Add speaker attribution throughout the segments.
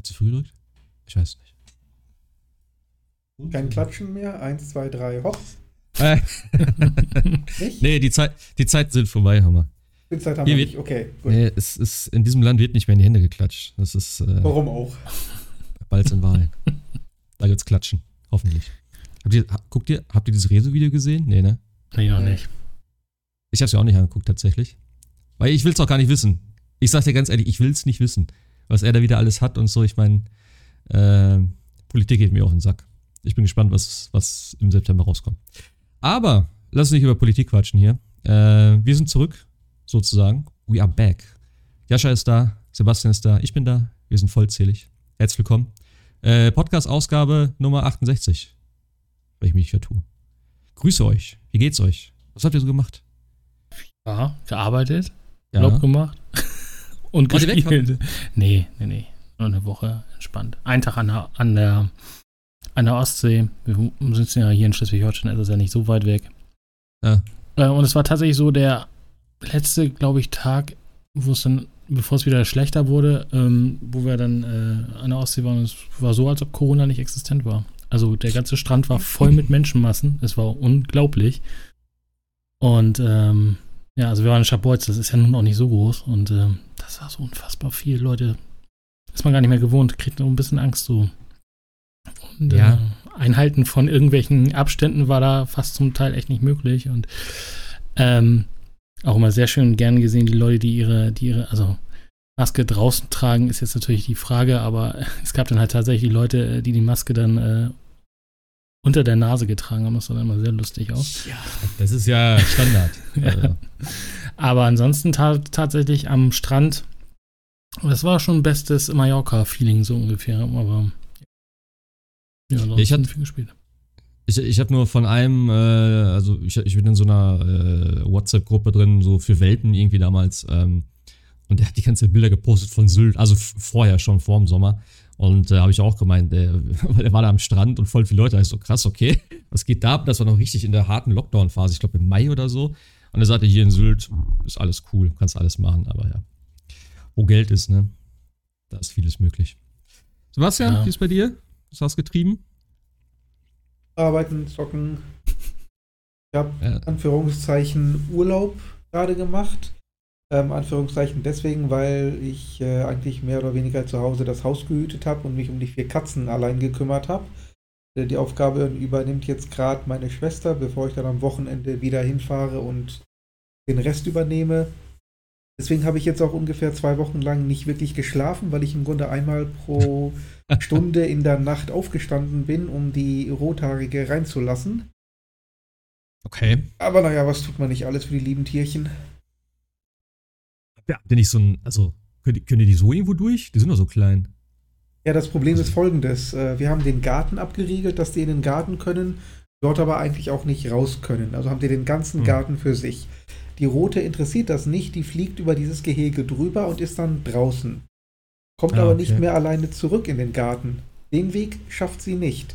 Speaker 1: Hat sie früh gedrückt? Ich weiß nicht.
Speaker 2: Kein Klatschen mehr. Eins, zwei, drei, hopp.
Speaker 1: Äh,
Speaker 2: Nicht?
Speaker 1: nee, die, Zeit, die Zeiten sind vorbei, Hammer.
Speaker 2: Spielzeit haben
Speaker 1: Hier
Speaker 2: wir nicht. Okay, gut.
Speaker 1: Nee, es ist, in diesem Land wird nicht mehr in die Hände geklatscht. Das ist äh,
Speaker 2: Warum auch?
Speaker 1: bald in Wahlen. da gibt's Klatschen. Hoffentlich. Habt ihr, ha- guckt ihr, habt ihr dieses Rezo-Video gesehen? Nee, ne?
Speaker 3: Nee, noch nicht.
Speaker 1: Ich hab's ja auch nicht angeguckt, tatsächlich. Weil ich will's auch gar nicht wissen. Ich sag dir ganz ehrlich, ich will's nicht wissen. Was er da wieder alles hat und so. Ich meine, äh, Politik geht mir auf den Sack. Ich bin gespannt, was, was im September rauskommt. Aber lass uns nicht über Politik quatschen hier. Äh, wir sind zurück, sozusagen. We are back. Jascha ist da, Sebastian ist da, ich bin da. Wir sind vollzählig. Herzlich willkommen. Äh, Podcast-Ausgabe Nummer 68. Wenn ich mich nicht vertue. Grüße euch. Wie geht's euch? Was habt ihr so gemacht?
Speaker 3: Ja, gearbeitet,
Speaker 1: Ja.
Speaker 3: Urlaub gemacht und
Speaker 1: weg
Speaker 3: gespielt. Nee, nee, nee. Nur eine Woche entspannt. Ein Tag an der, an der, an der Ostsee. Wir sitzen ja hier in Schleswig-Holstein, ist es ja nicht so weit weg.
Speaker 1: Ja.
Speaker 3: Äh, und es war tatsächlich so der letzte, glaube ich, Tag, wo es dann, bevor es wieder schlechter wurde, ähm, wo wir dann äh, an der Ostsee waren. Es war so, als ob Corona nicht existent war. Also der ganze Strand war voll mit Menschenmassen. Es war unglaublich. Und ähm, ja, also wir waren in Schabolz, das ist ja nun auch nicht so groß. Und ähm, das war so unfassbar viel, Leute. Ist man gar nicht mehr gewohnt, kriegt nur ein bisschen Angst so. Und
Speaker 1: Ja.
Speaker 3: äh, Einhalten von irgendwelchen Abständen war da fast zum Teil echt nicht möglich. Und ähm, auch immer sehr schön gern gesehen, die Leute, die ihre, die ihre, also Maske draußen tragen, ist jetzt natürlich die Frage, aber es gab dann halt tatsächlich Leute, die die Maske dann äh, unter der Nase getragen haben. Das sah dann immer sehr lustig aus.
Speaker 1: Das ist ja Standard. Also,
Speaker 3: Aber ansonsten ta tatsächlich am Strand, das war schon bestes Mallorca-Feeling so ungefähr. Aber ja, ansonsten
Speaker 1: Ich hatte-
Speaker 3: viel gespielt.
Speaker 1: ich ich habe nur von einem, äh, also ich, ich bin in so einer äh, WhatsApp-Gruppe drin, so für Welpen irgendwie damals. Ähm, und der hat die ganze Bilder gepostet von Sylt, also vorher schon, vor dem Sommer. Und da äh, habe ich auch gemeint, der, weil der war da am Strand und voll viele Leute. Da ist so krass, okay, was geht da ab? Das war noch richtig in der harten Lockdown-Phase, ich glaube im Mai oder so. Und er sagte, hier in Sylt ist alles cool, kannst alles machen, aber ja. Wo Geld ist, ne? Da ist vieles möglich. Sebastian,
Speaker 3: Ja.
Speaker 1: wie ist bei dir? Was hast du getrieben?
Speaker 2: Arbeiten, zocken. Ich habe
Speaker 1: Ja.
Speaker 2: Anführungszeichen Urlaub gerade gemacht. Ähm, Anführungszeichen deswegen, weil ich äh, eigentlich mehr oder weniger zu Hause das Haus gehütet habe und mich um die vier Katzen allein gekümmert habe. Äh, Die Aufgabe übernimmt jetzt gerade meine Schwester, bevor ich dann am Wochenende wieder hinfahre und den Rest übernehme. Deswegen habe ich jetzt auch ungefähr zwei Wochen lang nicht wirklich geschlafen, weil ich im Grunde einmal pro Stunde in der Nacht aufgestanden bin, um die Rothaarige reinzulassen.
Speaker 1: Okay.
Speaker 2: Aber naja, was tut man nicht alles für die lieben Tierchen?
Speaker 1: Ja, ihr nicht so ein, also, könnt ihr die so irgendwo durch? Die sind doch so klein.
Speaker 2: Ja, das Problem
Speaker 1: Also-
Speaker 2: ist folgendes. äh, Wir haben den Garten abgeriegelt, dass die in den Garten können, dort aber eigentlich auch nicht raus können. Also haben die den ganzen
Speaker 1: Hm.
Speaker 2: Garten für sich. Die Rote interessiert das nicht, die fliegt über dieses Gehege drüber und ist dann draußen. Kommt
Speaker 1: Ah,
Speaker 2: aber
Speaker 1: okay.
Speaker 2: nicht mehr alleine zurück in den Garten. Den Weg schafft sie nicht.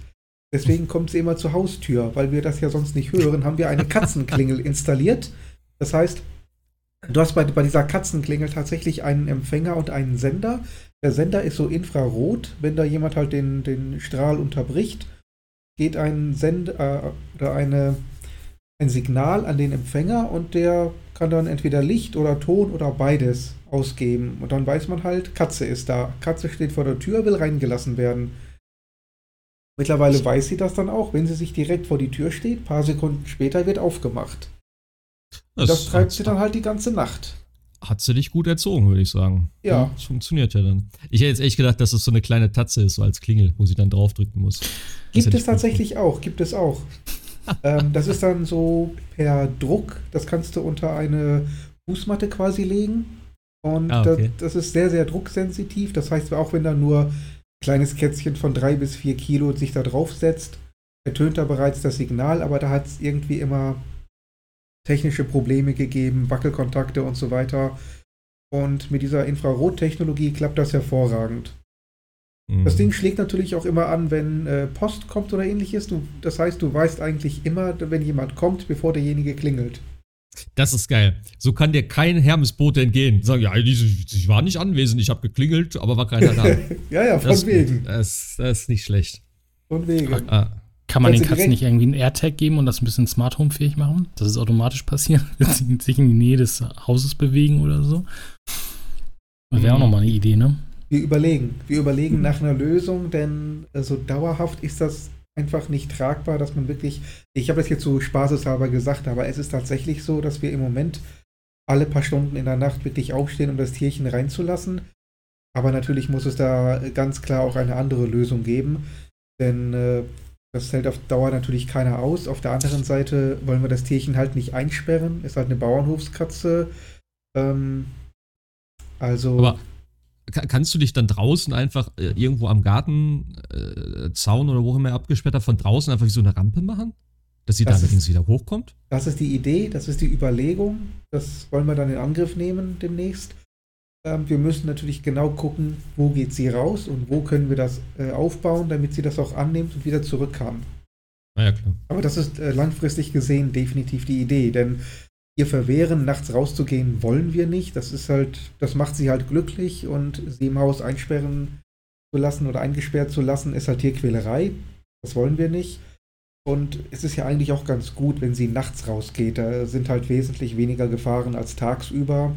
Speaker 2: Deswegen kommt sie immer zur Haustür, weil wir das ja sonst nicht hören, haben wir eine Katzenklingel installiert. Das heißt, du hast bei, bei dieser Katzenklingel tatsächlich einen Empfänger und einen Sender. Der Sender ist so infrarot. Wenn da jemand halt den, den Strahl unterbricht, geht ein Send äh, oder eine, ein Signal an den Empfänger und der kann dann entweder Licht oder Ton oder beides ausgeben. Und dann weiß man halt, Katze ist da. Katze steht vor der Tür, will reingelassen werden. Mittlerweile weiß sie das dann auch, wenn sie sich direkt vor die Tür steht, paar Sekunden später wird aufgemacht. Und das treibt sie dann halt die ganze Nacht.
Speaker 1: Hat sie dich gut erzogen, würde ich sagen.
Speaker 2: Ja.
Speaker 1: Das funktioniert ja dann. Ich hätte jetzt echt gedacht, dass es so eine kleine Tatze ist, so als Klingel, wo sie dann draufdrücken muss. Das
Speaker 2: Gibt es
Speaker 1: ich gut
Speaker 2: tatsächlich auch, gibt es auch. ähm, das ist dann so per Druck, das kannst du unter eine Fußmatte quasi legen. Und
Speaker 1: Ah, okay.
Speaker 2: das, das ist sehr, sehr drucksensitiv. Das heißt, auch wenn da nur ein kleines Kätzchen von drei bis vier Kilo sich da drauf setzt, ertönt da bereits das Signal, aber da hat es irgendwie immer technische Probleme gegeben, Wackelkontakte und so weiter. Und mit dieser Infrarottechnologie klappt das hervorragend.
Speaker 1: Mhm.
Speaker 2: Das Ding schlägt natürlich auch immer an, wenn äh, Post kommt oder ähnliches. Du, das heißt, du weißt eigentlich immer, wenn jemand kommt, bevor derjenige klingelt.
Speaker 1: Das ist geil. So kann dir kein Hermesbote entgehen. Sagen, ja, ich war nicht anwesend, ich habe geklingelt, aber war keiner da.
Speaker 2: ja, ja, von
Speaker 1: das,
Speaker 2: wegen.
Speaker 1: Das, das, ist nicht schlecht.
Speaker 2: Von wegen.
Speaker 3: Ah. Kann man den Katzen nicht irgendwie einen AirTag geben und das ein bisschen Smart Home fähig machen? Dass es automatisch passiert, wenn sie sich in die Nähe des Hauses bewegen oder so? Das wäre auch nochmal eine Idee, ne?
Speaker 2: Wir überlegen. Wir überlegen nach einer Lösung, denn also dauerhaft ist das einfach nicht tragbar, dass man wirklich, ich habe das jetzt so spaßeshalber gesagt, aber es ist tatsächlich so, dass wir im Moment alle paar Stunden in der Nacht wirklich aufstehen, um das Tierchen reinzulassen. Aber natürlich muss es da ganz klar auch eine andere Lösung geben, denn äh, das hält auf Dauer natürlich keiner aus. Auf der anderen Seite wollen wir das Tierchen halt nicht einsperren. Ist halt eine Bauernhofskatze. Ähm, also.
Speaker 1: Aber kannst du dich dann draußen einfach äh, irgendwo am Gartenzaun äh, oder wo immer abgesperrt hat, von draußen einfach wie so eine Rampe machen? Dass sie das da ist, wieder hochkommt?
Speaker 2: Das ist die Idee, das ist die Überlegung. Das wollen wir dann in Angriff nehmen demnächst. Ähm, wir müssen natürlich genau gucken, wo geht sie raus und wo können wir das äh, aufbauen, damit sie das auch annimmt und wieder zurück kann.
Speaker 1: Na ja, klar.
Speaker 2: Aber das ist äh, langfristig gesehen definitiv die Idee, denn ihr verwehren, nachts rauszugehen, wollen wir nicht. Das ist halt, das macht sie halt glücklich und sie im Haus einsperren zu lassen oder eingesperrt zu lassen, ist halt Tierquälerei. Das wollen wir nicht. Und es ist ja eigentlich auch ganz gut, wenn sie nachts rausgeht. Da sind halt wesentlich weniger Gefahren als tagsüber.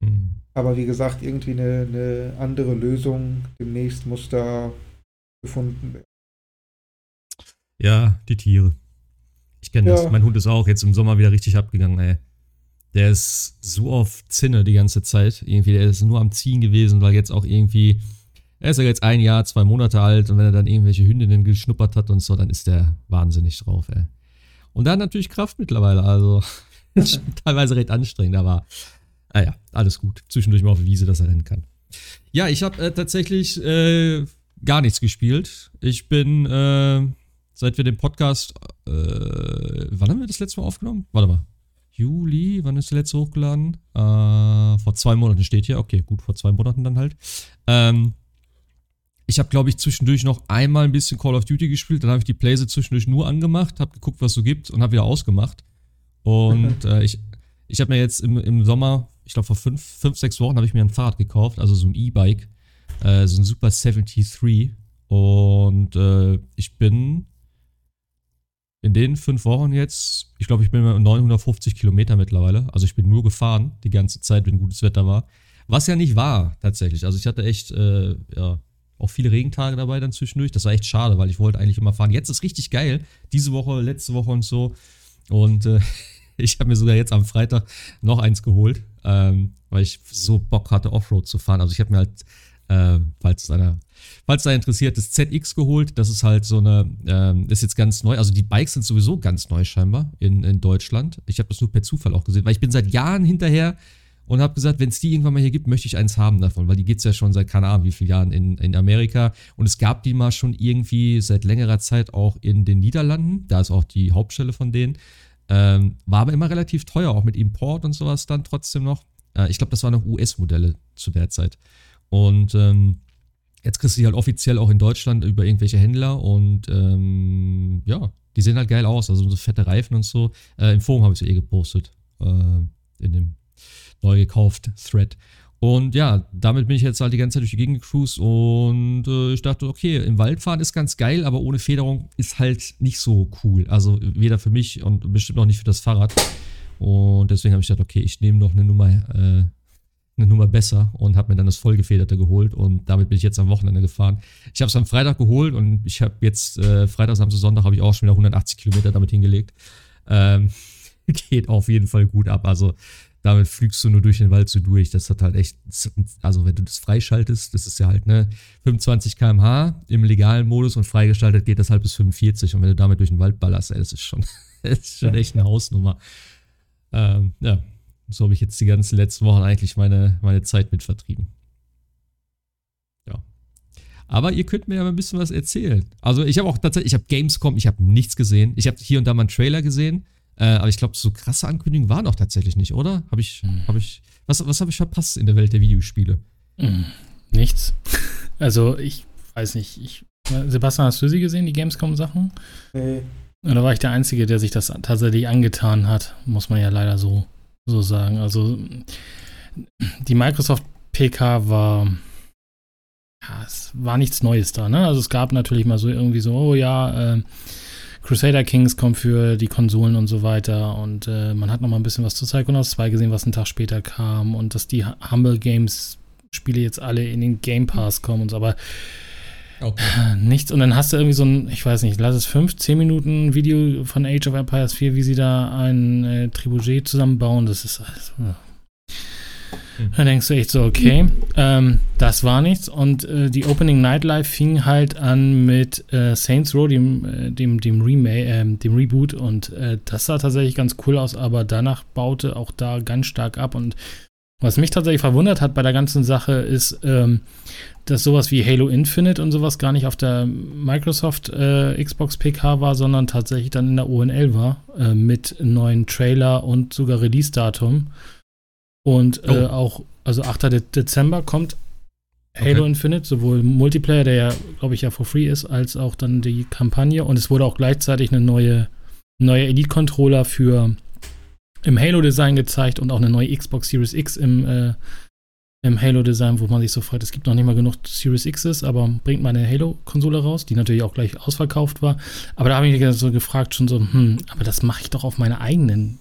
Speaker 2: Mhm. Aber wie gesagt, irgendwie eine, eine andere Lösung demnächst muss da gefunden werden.
Speaker 1: Ja, die Tiere. Ich kenne ja. das. Mein Hund ist auch jetzt im Sommer wieder richtig abgegangen, ey. Der ist so auf Zinne die ganze Zeit. Irgendwie, der ist nur am Ziehen gewesen, weil jetzt auch irgendwie, er ist ja jetzt ein Jahr, zwei Monate alt und wenn er dann irgendwelche Hündinnen geschnuppert hat und so, dann ist der wahnsinnig drauf, ey. Und dann natürlich Kraft mittlerweile, also teilweise recht anstrengend, aber naja, ah alles gut. Zwischendurch mal auf der Wiese, dass er rennen kann. Ja, ich habe äh, tatsächlich äh, gar nichts gespielt. Ich bin äh, seit wir den Podcast, äh, wann haben wir das letzte Mal aufgenommen? Warte mal. Juli, wann ist der letzte hochgeladen? Äh, vor zwei Monaten steht hier. Okay, gut, vor zwei Monaten dann halt. Ähm, ich habe, glaube ich, zwischendurch noch einmal ein bisschen Call of Duty gespielt. Dann habe ich die Playse zwischendurch nur angemacht, habe geguckt, was es so gibt und habe wieder ausgemacht. Und äh, ich, ich habe mir jetzt im, im Sommer, ich glaube vor fünf, fünf, sechs Wochen, habe ich mir ein Fahrrad gekauft, also so ein E-Bike, äh, so ein Super 73. Und äh, ich bin in den fünf Wochen jetzt, ich glaube, ich bin bei 950 Kilometer mittlerweile. Also ich bin nur gefahren die ganze Zeit, wenn gutes Wetter war. Was ja nicht war, tatsächlich. Also ich hatte echt, äh, ja, auch viele Regentage dabei dann zwischendurch. Das war echt schade, weil ich wollte eigentlich immer fahren. Jetzt ist richtig geil. Diese Woche, letzte Woche und so. Und äh, ich habe mir sogar jetzt am Freitag noch eins geholt, ähm, weil ich so Bock hatte, Offroad zu fahren. Also ich habe mir halt, äh, falls es einer falls da interessiert, das ZX geholt. Das ist halt so eine, ähm, ist jetzt ganz neu. Also die Bikes sind sowieso ganz neu scheinbar in, in Deutschland. Ich habe das nur per Zufall auch gesehen, weil ich bin seit Jahren hinterher und habe gesagt, wenn es die irgendwann mal hier gibt, möchte ich eins haben davon, weil die gibt es ja schon seit keine Ahnung wie vielen Jahren in, in Amerika und es gab die mal schon irgendwie seit längerer Zeit auch in den Niederlanden, da ist auch die Hauptstelle von denen, ähm, war aber immer relativ teuer, auch mit Import und sowas dann trotzdem noch. Äh, ich glaube, das waren noch US-Modelle zu der Zeit und ähm, Jetzt kriegst du die halt offiziell auch in Deutschland über irgendwelche Händler und ähm, ja, die sehen halt geil aus. Also so fette Reifen und so. Äh, Im Forum habe ich sie eh gepostet. Äh, in dem neu gekauft Thread. Und ja, damit bin ich jetzt halt die ganze Zeit durch die Gegend gecruised und äh, ich dachte, okay, im Wald fahren ist ganz geil, aber ohne Federung ist halt nicht so cool. Also weder für mich und bestimmt auch nicht für das Fahrrad. Und deswegen habe ich gedacht, okay, ich nehme noch eine Nummer äh, eine Nummer besser und habe mir dann das vollgefederte geholt und damit bin ich jetzt am Wochenende gefahren. Ich habe es am Freitag geholt und ich habe jetzt äh, Freitag, Samstag, Sonntag habe ich auch schon wieder 180 Kilometer damit hingelegt. Ähm, geht auf jeden Fall gut ab. Also damit flügst du nur durch den Wald so durch. Das hat halt echt, also wenn du das freischaltest, das ist ja halt ne 25 km/h im legalen Modus und freigeschaltet geht das halt bis 45 und wenn du damit durch den Wald ballerst, ey, das ist schon, das ist schon echt eine Hausnummer. Ähm, ja, so habe ich jetzt die ganzen letzten Wochen eigentlich meine, meine Zeit mit vertrieben. Ja. Aber ihr könnt mir ja mal ein bisschen was erzählen. Also ich habe auch tatsächlich, ich habe Gamescom, ich habe nichts gesehen. Ich habe hier und da mal einen Trailer gesehen. Äh, aber ich glaube, so krasse Ankündigungen waren auch tatsächlich nicht, oder? Habe ich, hm. habe ich, was, was habe ich verpasst in der Welt der Videospiele?
Speaker 3: Hm. Nichts. Also ich weiß nicht, ich, Sebastian, hast du sie gesehen, die Gamescom-Sachen?
Speaker 2: Nee.
Speaker 3: da war ich der Einzige, der sich das tatsächlich angetan hat, muss man ja leider so, so sagen. Also die Microsoft PK war, ja, es war nichts Neues da, ne? Also es gab natürlich mal so irgendwie so, oh ja, äh, Crusader Kings kommt für die Konsolen und so weiter und äh, man hat noch mal ein bisschen was zu Psychonauts 2 gesehen, was einen Tag später kam und dass die Humble Games Spiele jetzt alle in den Game Pass kommen und so, aber okay. Nichts. Und dann hast du irgendwie so ein, ich weiß nicht, lass es fünf, zehn Minuten Video von Age of Empires 4, wie sie da ein äh, Tribuget zusammenbauen. Das ist alles. Ja. Hm. Da denkst du echt so, okay, ähm, das war nichts. Und äh, die Opening Nightlife fing halt an mit äh, Saints Row, dem, äh, dem, dem, Remake, äh, dem Reboot. Und äh, das sah tatsächlich ganz cool aus, aber danach baute auch da ganz stark ab. Und was mich tatsächlich verwundert hat bei der ganzen Sache ist, ähm, dass sowas wie Halo Infinite und sowas gar nicht auf der Microsoft äh, Xbox PK war, sondern tatsächlich dann in der ONL war, äh, mit neuen Trailer und sogar Release-Datum. Und äh, oh. auch, also 8. Dezember kommt Halo okay. Infinite, sowohl Multiplayer, der ja, glaube ich, ja for free ist, als auch dann die Kampagne. Und es wurde auch gleichzeitig eine neue, neue Elite-Controller für im Halo-Design gezeigt und auch eine neue Xbox Series X im, äh, im Halo-Design, wo man sich so freut, es gibt noch nicht mal genug Series X's, aber bringt mal eine Halo-Konsole raus, die natürlich auch gleich ausverkauft war. Aber da habe ich mich so gefragt, schon so, hm, aber das mache ich doch auf meiner eigenen,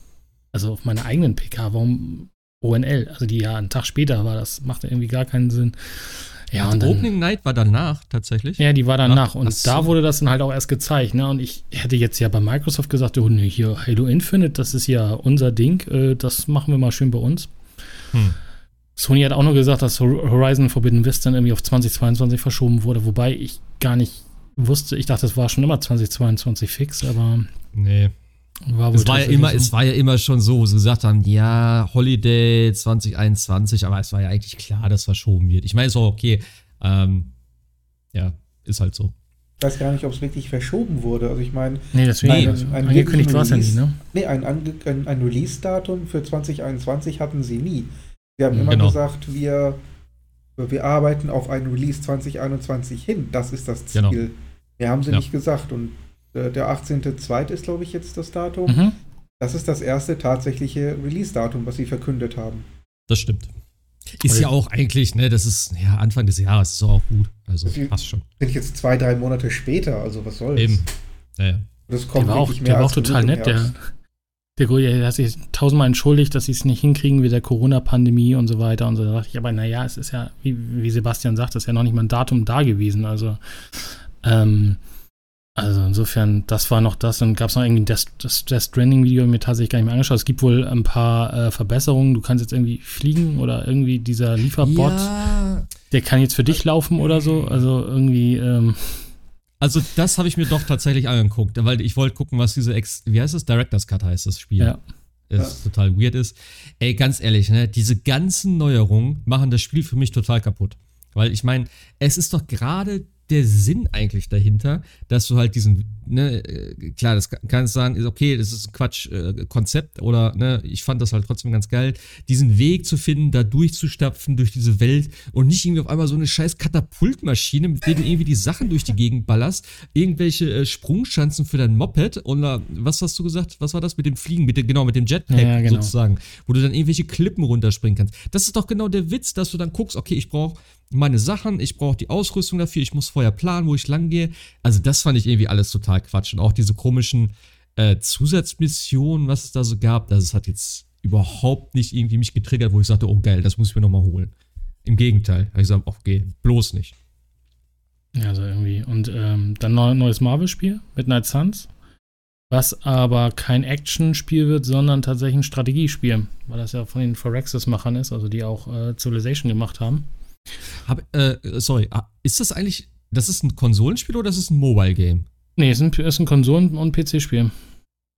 Speaker 3: also auf meiner eigenen PK. Warum ONL? Also die ja einen Tag später war, das macht irgendwie gar keinen Sinn.
Speaker 1: Ja, und dann, Opening Night war danach tatsächlich.
Speaker 3: Ja, die war danach. Ach, und so. da wurde das dann halt auch erst gezeigt. Ne? Und ich hätte jetzt ja bei Microsoft gesagt, oh, nee, hier Halo Infinite, das ist ja unser Ding. Äh, das machen wir mal schön bei uns. Hm. Sony hat auch nur gesagt, dass Horizon Forbidden West dann irgendwie auf 2022 verschoben wurde, wobei ich gar nicht wusste, ich dachte, es war schon immer 2022 fix, aber.
Speaker 1: Nee. War es, war ja immer, so. es war ja immer schon so, wo sie gesagt haben, ja, Holiday 2021, aber es war ja eigentlich klar, dass verschoben wird. Ich meine, es war okay. Ähm, ja, ist halt so.
Speaker 2: Ich weiß gar nicht, ob es wirklich verschoben wurde. Also ich meine,
Speaker 3: nee, deswegen ein, ein, ein angekündigt war es ja nie, ne?
Speaker 2: Nee, ein, ein, ein Release-Datum für 2021 hatten sie nie. Sie haben immer genau. gesagt, wir, wir arbeiten auf ein Release 2021 hin. Das ist das Ziel. Genau. Wir haben sie ja. nicht gesagt. Und der 18.02. ist, glaube ich, jetzt das Datum. Mhm. Das ist das erste tatsächliche Release-Datum, was sie verkündet haben.
Speaker 1: Das stimmt. Ist ja auch eigentlich, ne, das ist ja Anfang des Jahres, ist auch gut. Also
Speaker 2: das
Speaker 1: passt schon.
Speaker 2: Sind jetzt zwei, drei Monate später, also was soll's.
Speaker 1: Eben. Ja,
Speaker 3: ja. Das kommt der war auch, der war auch total nett, der, der, der hat sich tausendmal entschuldigt, dass sie es nicht hinkriegen mit der Corona-Pandemie und so weiter und so. Da dachte ich, aber naja, es ist ja, wie, wie Sebastian sagt, es ist ja noch nicht mal ein Datum da gewesen. Also, ähm, also insofern, das war noch das. Dann gab es noch irgendwie das, das, das Stranding-Video, mir tatsächlich gar nicht mehr angeschaut. Es gibt wohl ein paar äh, Verbesserungen. Du kannst jetzt irgendwie fliegen oder irgendwie dieser Lieferbot, ja. der kann jetzt für dich laufen oder so. Also irgendwie. Ähm
Speaker 1: also das habe ich mir doch tatsächlich angeguckt, weil ich wollte gucken, was diese Ex, wie heißt das? Director's Cut heißt das Spiel. Ja. Das ja. total weird ist. Ey, ganz ehrlich, ne, diese ganzen Neuerungen machen das Spiel für mich total kaputt. Weil ich meine, es ist doch gerade der Sinn eigentlich dahinter, dass du halt diesen, ne, äh, klar, das kann ich sagen, ist okay, das ist ein Quatsch-Konzept äh, oder, ne, ich fand das halt trotzdem ganz geil, diesen Weg zu finden, da durchzustapfen durch diese Welt und nicht irgendwie auf einmal so eine scheiß Katapultmaschine, mit der du irgendwie die Sachen durch die Gegend ballerst, irgendwelche äh, Sprungschanzen für dein Moped oder was hast du gesagt, was war das mit dem Fliegen, mit dem, genau, mit dem Jetpack ja, genau. sozusagen, wo du dann irgendwelche Klippen runterspringen kannst. Das ist doch genau der Witz, dass du dann guckst, okay, ich brauche meine Sachen, ich brauche die Ausrüstung dafür, ich muss vorher planen, wo ich lang gehe. Also das fand ich irgendwie alles total Quatsch. Und auch diese komischen äh, Zusatzmissionen, was es da so gab, das hat jetzt überhaupt nicht irgendwie mich getriggert, wo ich sagte, oh geil, das muss ich mir nochmal holen. Im Gegenteil, habe ich gesagt, okay, bloß nicht.
Speaker 3: Ja, also irgendwie. Und ähm, dann ein neues Marvel-Spiel, Midnight Suns, was aber kein Action-Spiel wird, sondern tatsächlich ein Strategiespiel, weil das ja von den Phyrexis-Machern ist, also die auch äh, Civilization gemacht haben.
Speaker 1: Hab, äh, sorry, ah, ist das eigentlich, das ist ein Konsolenspiel oder ist es ein Mobile-Game?
Speaker 3: Nee, es ist ein, ist ein Konsolen- und PC-Spiel.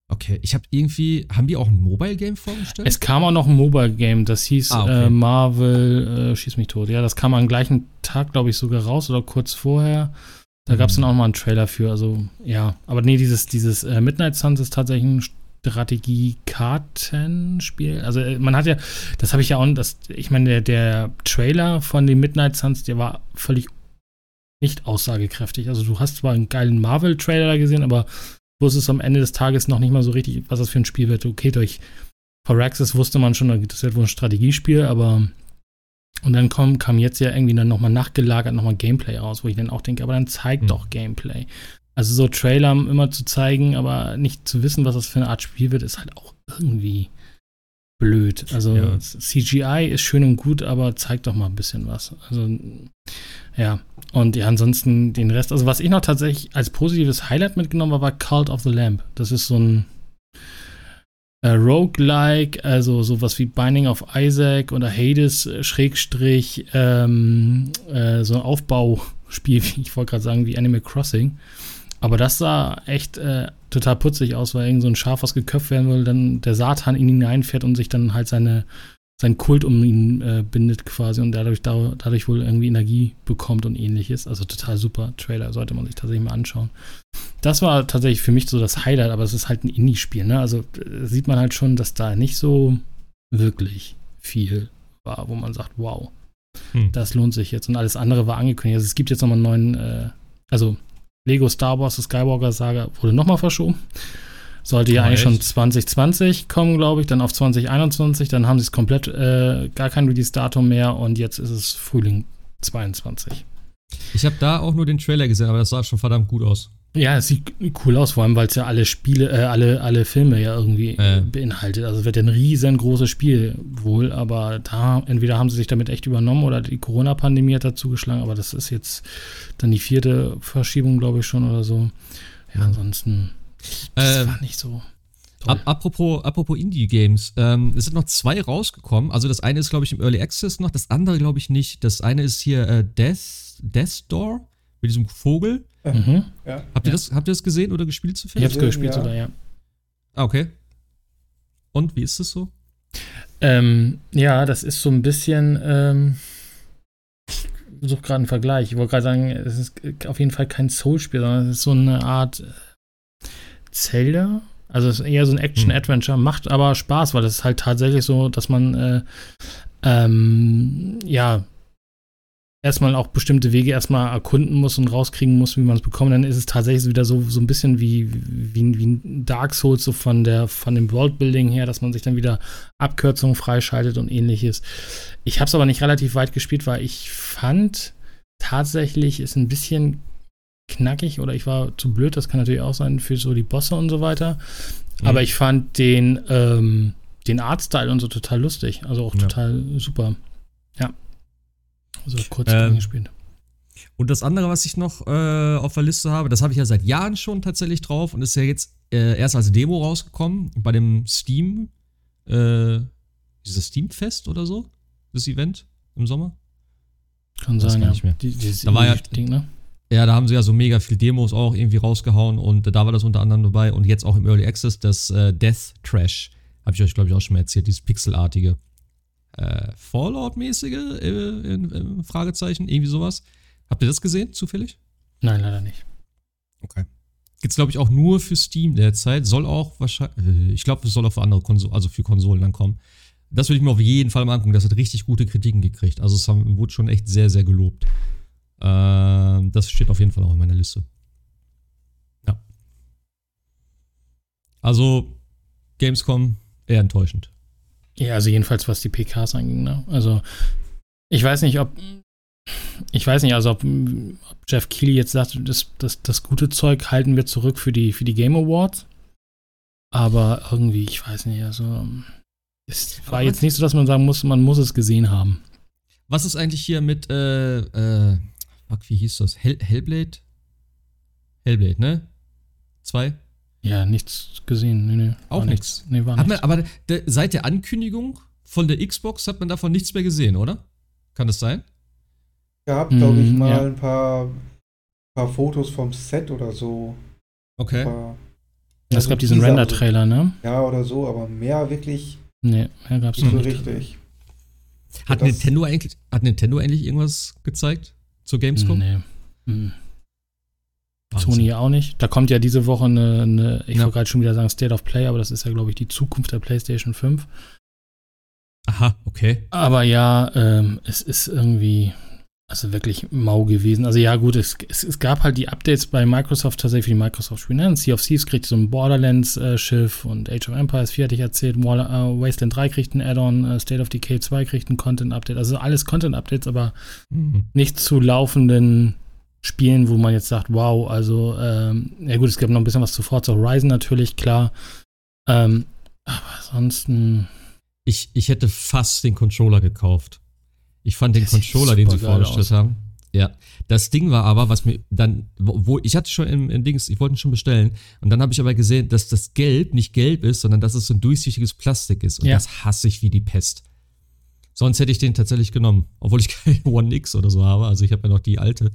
Speaker 1: Okay, ich habe irgendwie, haben die auch ein Mobile-Game vorgestellt?
Speaker 3: Es kam auch noch ein Mobile-Game, das hieß ah, okay. äh, Marvel, äh, schieß mich tot. Ja, das kam am gleichen Tag, glaube ich, sogar raus oder kurz vorher. Da mhm. gab es dann auch mal einen Trailer für, also ja. Aber nee, dieses, dieses äh, Midnight Suns ist tatsächlich ein Strategie-Kartenspiel. Also äh, man hat ja, das habe ich ja auch, das, ich meine, der, der Trailer von den Midnight Suns, der war völlig nicht aussagekräftig. Also du hast zwar einen geilen Marvel-Trailer gesehen, aber wusste es am Ende des Tages noch nicht mal so richtig, was das für ein Spiel wird. Okay, durch Firaxis wusste man schon, das wird wohl ein Strategiespiel, aber und dann kam, kam jetzt ja irgendwie dann nochmal nachgelagert nochmal Gameplay raus, wo ich dann auch denke, aber dann zeig mhm. doch Gameplay. Also so Trailer immer zu zeigen, aber nicht zu wissen, was das für eine Art Spiel wird, ist halt auch irgendwie blöd. Also ja. CGI ist schön und gut, aber zeigt doch mal ein bisschen was. Also ja, und ja, ansonsten den Rest, also was ich noch tatsächlich als positives Highlight mitgenommen habe, war Cult of the Lamp. Das ist so ein äh, Roguelike, also sowas wie Binding of Isaac oder Hades, äh, Schrägstrich, ähm, äh, so ein Aufbauspiel, wie ich wollte gerade sagen, wie Animal Crossing. Aber das sah echt äh, total putzig aus, weil irgend so ein Schaf, was geköpft werden will, dann der Satan in ihn hineinfährt und sich dann halt seine, sein Kult um ihn äh, bindet quasi und dadurch, da, dadurch wohl irgendwie Energie bekommt und ähnliches. Also total super Trailer, sollte man sich tatsächlich mal anschauen. Das war tatsächlich für mich so das Highlight, aber es ist halt ein Indie-Spiel, ne? Also äh, sieht man halt schon, dass da nicht so wirklich viel war, wo man sagt, wow, hm. das lohnt sich jetzt. Und alles andere war angekündigt. Also es gibt jetzt nochmal einen neuen, äh, also Lego Star Wars, Skywalker Saga wurde nochmal verschoben. Sollte ja eigentlich schon 2020 kommen, glaube ich, dann auf 2021. Dann haben sie es komplett äh, gar kein Release-Datum mehr und jetzt ist es Frühling 22.
Speaker 1: Ich habe da auch nur den Trailer gesehen, aber das sah schon verdammt gut aus.
Speaker 3: Ja, es sieht cool aus, vor allem, weil es ja alle Spiele, äh, alle, alle Filme ja irgendwie äh. beinhaltet. Also es wird ja ein riesengroßes Spiel wohl, aber da entweder haben sie sich damit echt übernommen oder die Corona-Pandemie hat dazu geschlagen, aber das ist jetzt dann die vierte Verschiebung, glaube ich, schon oder so. Ja, ansonsten, das
Speaker 1: äh, war nicht so. Ab, apropos, apropos Indie-Games, ähm, es sind noch zwei rausgekommen. Also das eine ist, glaube ich, im Early Access noch, das andere, glaube ich, nicht. Das eine ist hier äh, Death, Death Door mit diesem Vogel. Mhm. Ja. Habt, ihr das, habt ihr das gesehen oder gespielt
Speaker 3: zufällig? Ich hab's gespielt ja. sogar, ja.
Speaker 1: Ah, okay. Und wie ist es so?
Speaker 3: Ähm, ja, das ist so ein bisschen. Ähm, ich suche gerade einen Vergleich. Ich wollte gerade sagen, es ist auf jeden Fall kein Soul-Spiel, sondern es ist so eine Art Zelda. Also es ist eher so ein Action-Adventure, hm. macht aber Spaß, weil es ist halt tatsächlich so, dass man äh, ähm, ja erstmal auch bestimmte Wege erstmal erkunden muss und rauskriegen muss, wie man es bekommt, dann ist es tatsächlich wieder so, so ein bisschen wie, wie, wie ein Dark Souls, so von, der, von dem Worldbuilding her, dass man sich dann wieder Abkürzungen freischaltet und ähnliches. Ich habe es aber nicht relativ weit gespielt, weil ich fand, tatsächlich ist ein bisschen knackig oder ich war zu blöd, das kann natürlich auch sein für so die Bosse und so weiter. Mhm. Aber ich fand den, ähm, den Artstyle und so total lustig, also auch ja. total super. Ja. Also kurz ähm, gespielt.
Speaker 1: Und das andere, was ich noch äh, auf der Liste habe, das habe ich ja seit Jahren schon tatsächlich drauf und ist ja jetzt äh, erst als Demo rausgekommen bei dem Steam, äh, dieses Steam-Fest oder so, das Event im Sommer.
Speaker 3: Kann sein, ja.
Speaker 1: Nicht mehr. Die, die, da war ja, Ding, ne? Ja, da haben sie ja so mega viel Demos auch irgendwie rausgehauen und da war das unter anderem dabei und jetzt auch im Early Access das äh, Death Trash. Habe ich euch, glaube ich, auch schon mal erzählt, dieses Pixelartige äh, Fallout-mäßige äh, Fragezeichen, irgendwie sowas. Habt ihr das gesehen, zufällig?
Speaker 3: Nein, leider nicht.
Speaker 1: Okay. Gibt's, glaube ich, auch nur für Steam derzeit. Soll auch wahrscheinlich, äh, ich glaube, es soll auch für andere Konsolen, also für Konsolen dann kommen. Das würde ich mir auf jeden Fall mal angucken. Das hat richtig gute Kritiken gekriegt. Also es haben, wurde schon echt sehr, sehr gelobt. Äh, das steht auf jeden Fall auch in meiner Liste. Ja. Also, Gamescom eher enttäuschend.
Speaker 3: Ja, also jedenfalls was die PKs anging. Ne? Also ich weiß nicht, ob ich weiß nicht, also ob, ob Jeff Keighley jetzt sagt, das, das, das gute Zeug halten wir zurück für die, für die Game Awards. Aber irgendwie, ich weiß nicht, also es war jetzt nicht so, dass man sagen muss, man muss es gesehen haben.
Speaker 1: Was ist eigentlich hier mit, äh, äh, wie hieß das? Hell, Hellblade? Hellblade, ne? Zwei?
Speaker 3: Ja, nichts gesehen. Nee, nee,
Speaker 1: Auch nichts. Nee, war nichts. aber de, seit der Ankündigung von der Xbox hat man davon nichts mehr gesehen, oder? Kann das sein?
Speaker 2: Gab, glaube ich, mm, mal ja. ein paar, paar Fotos vom Set oder so.
Speaker 1: Okay.
Speaker 3: Es also gab diesen Render-Trailer, ne?
Speaker 2: Ja, oder so, aber mehr wirklich.
Speaker 3: Nee, mehr gab es
Speaker 2: nicht. so richtig.
Speaker 1: Hat Nintendo, eigentlich, hat Nintendo eigentlich irgendwas gezeigt zur Gamescom?
Speaker 3: Nee. Mhm. Sony auch nicht. Da kommt ja diese Woche eine, eine ich ja. wollte gerade schon wieder sagen State of Play, aber das ist ja, glaube ich, die Zukunft der PlayStation 5.
Speaker 1: Aha, okay.
Speaker 3: Aber ja, ähm, es ist irgendwie, also wirklich mau gewesen. Also ja, gut, es, es, es gab halt die Updates bei Microsoft tatsächlich für die Microsoft-Spiele. Ne? Sea of Thieves kriegt so ein Borderlands-Schiff und Age of Empires 4 hatte ich erzählt. Wall, uh, Wasteland 3 kriegt ein Add-on, uh, State of Decay 2 kriegt ein Content-Update. Also alles Content-Updates, aber mhm. nicht zu laufenden Spielen, wo man jetzt sagt, wow, also, ähm, ja gut, es gibt noch ein bisschen was zu Forza Horizon natürlich, klar. Ähm, aber ansonsten.
Speaker 1: Ich, ich hätte fast den Controller gekauft. Ich fand den das Controller, den sie vorgestellt haben. Ja, das Ding war aber, was mir dann, wo ich hatte schon im, im Dings, ich wollte ihn schon bestellen und dann habe ich aber gesehen, dass das Gelb nicht gelb ist, sondern dass es so ein durchsichtiges Plastik ist und ja. das hasse ich wie die Pest. Sonst hätte ich den tatsächlich genommen, obwohl ich kein One X oder so habe, also ich habe ja noch die alte.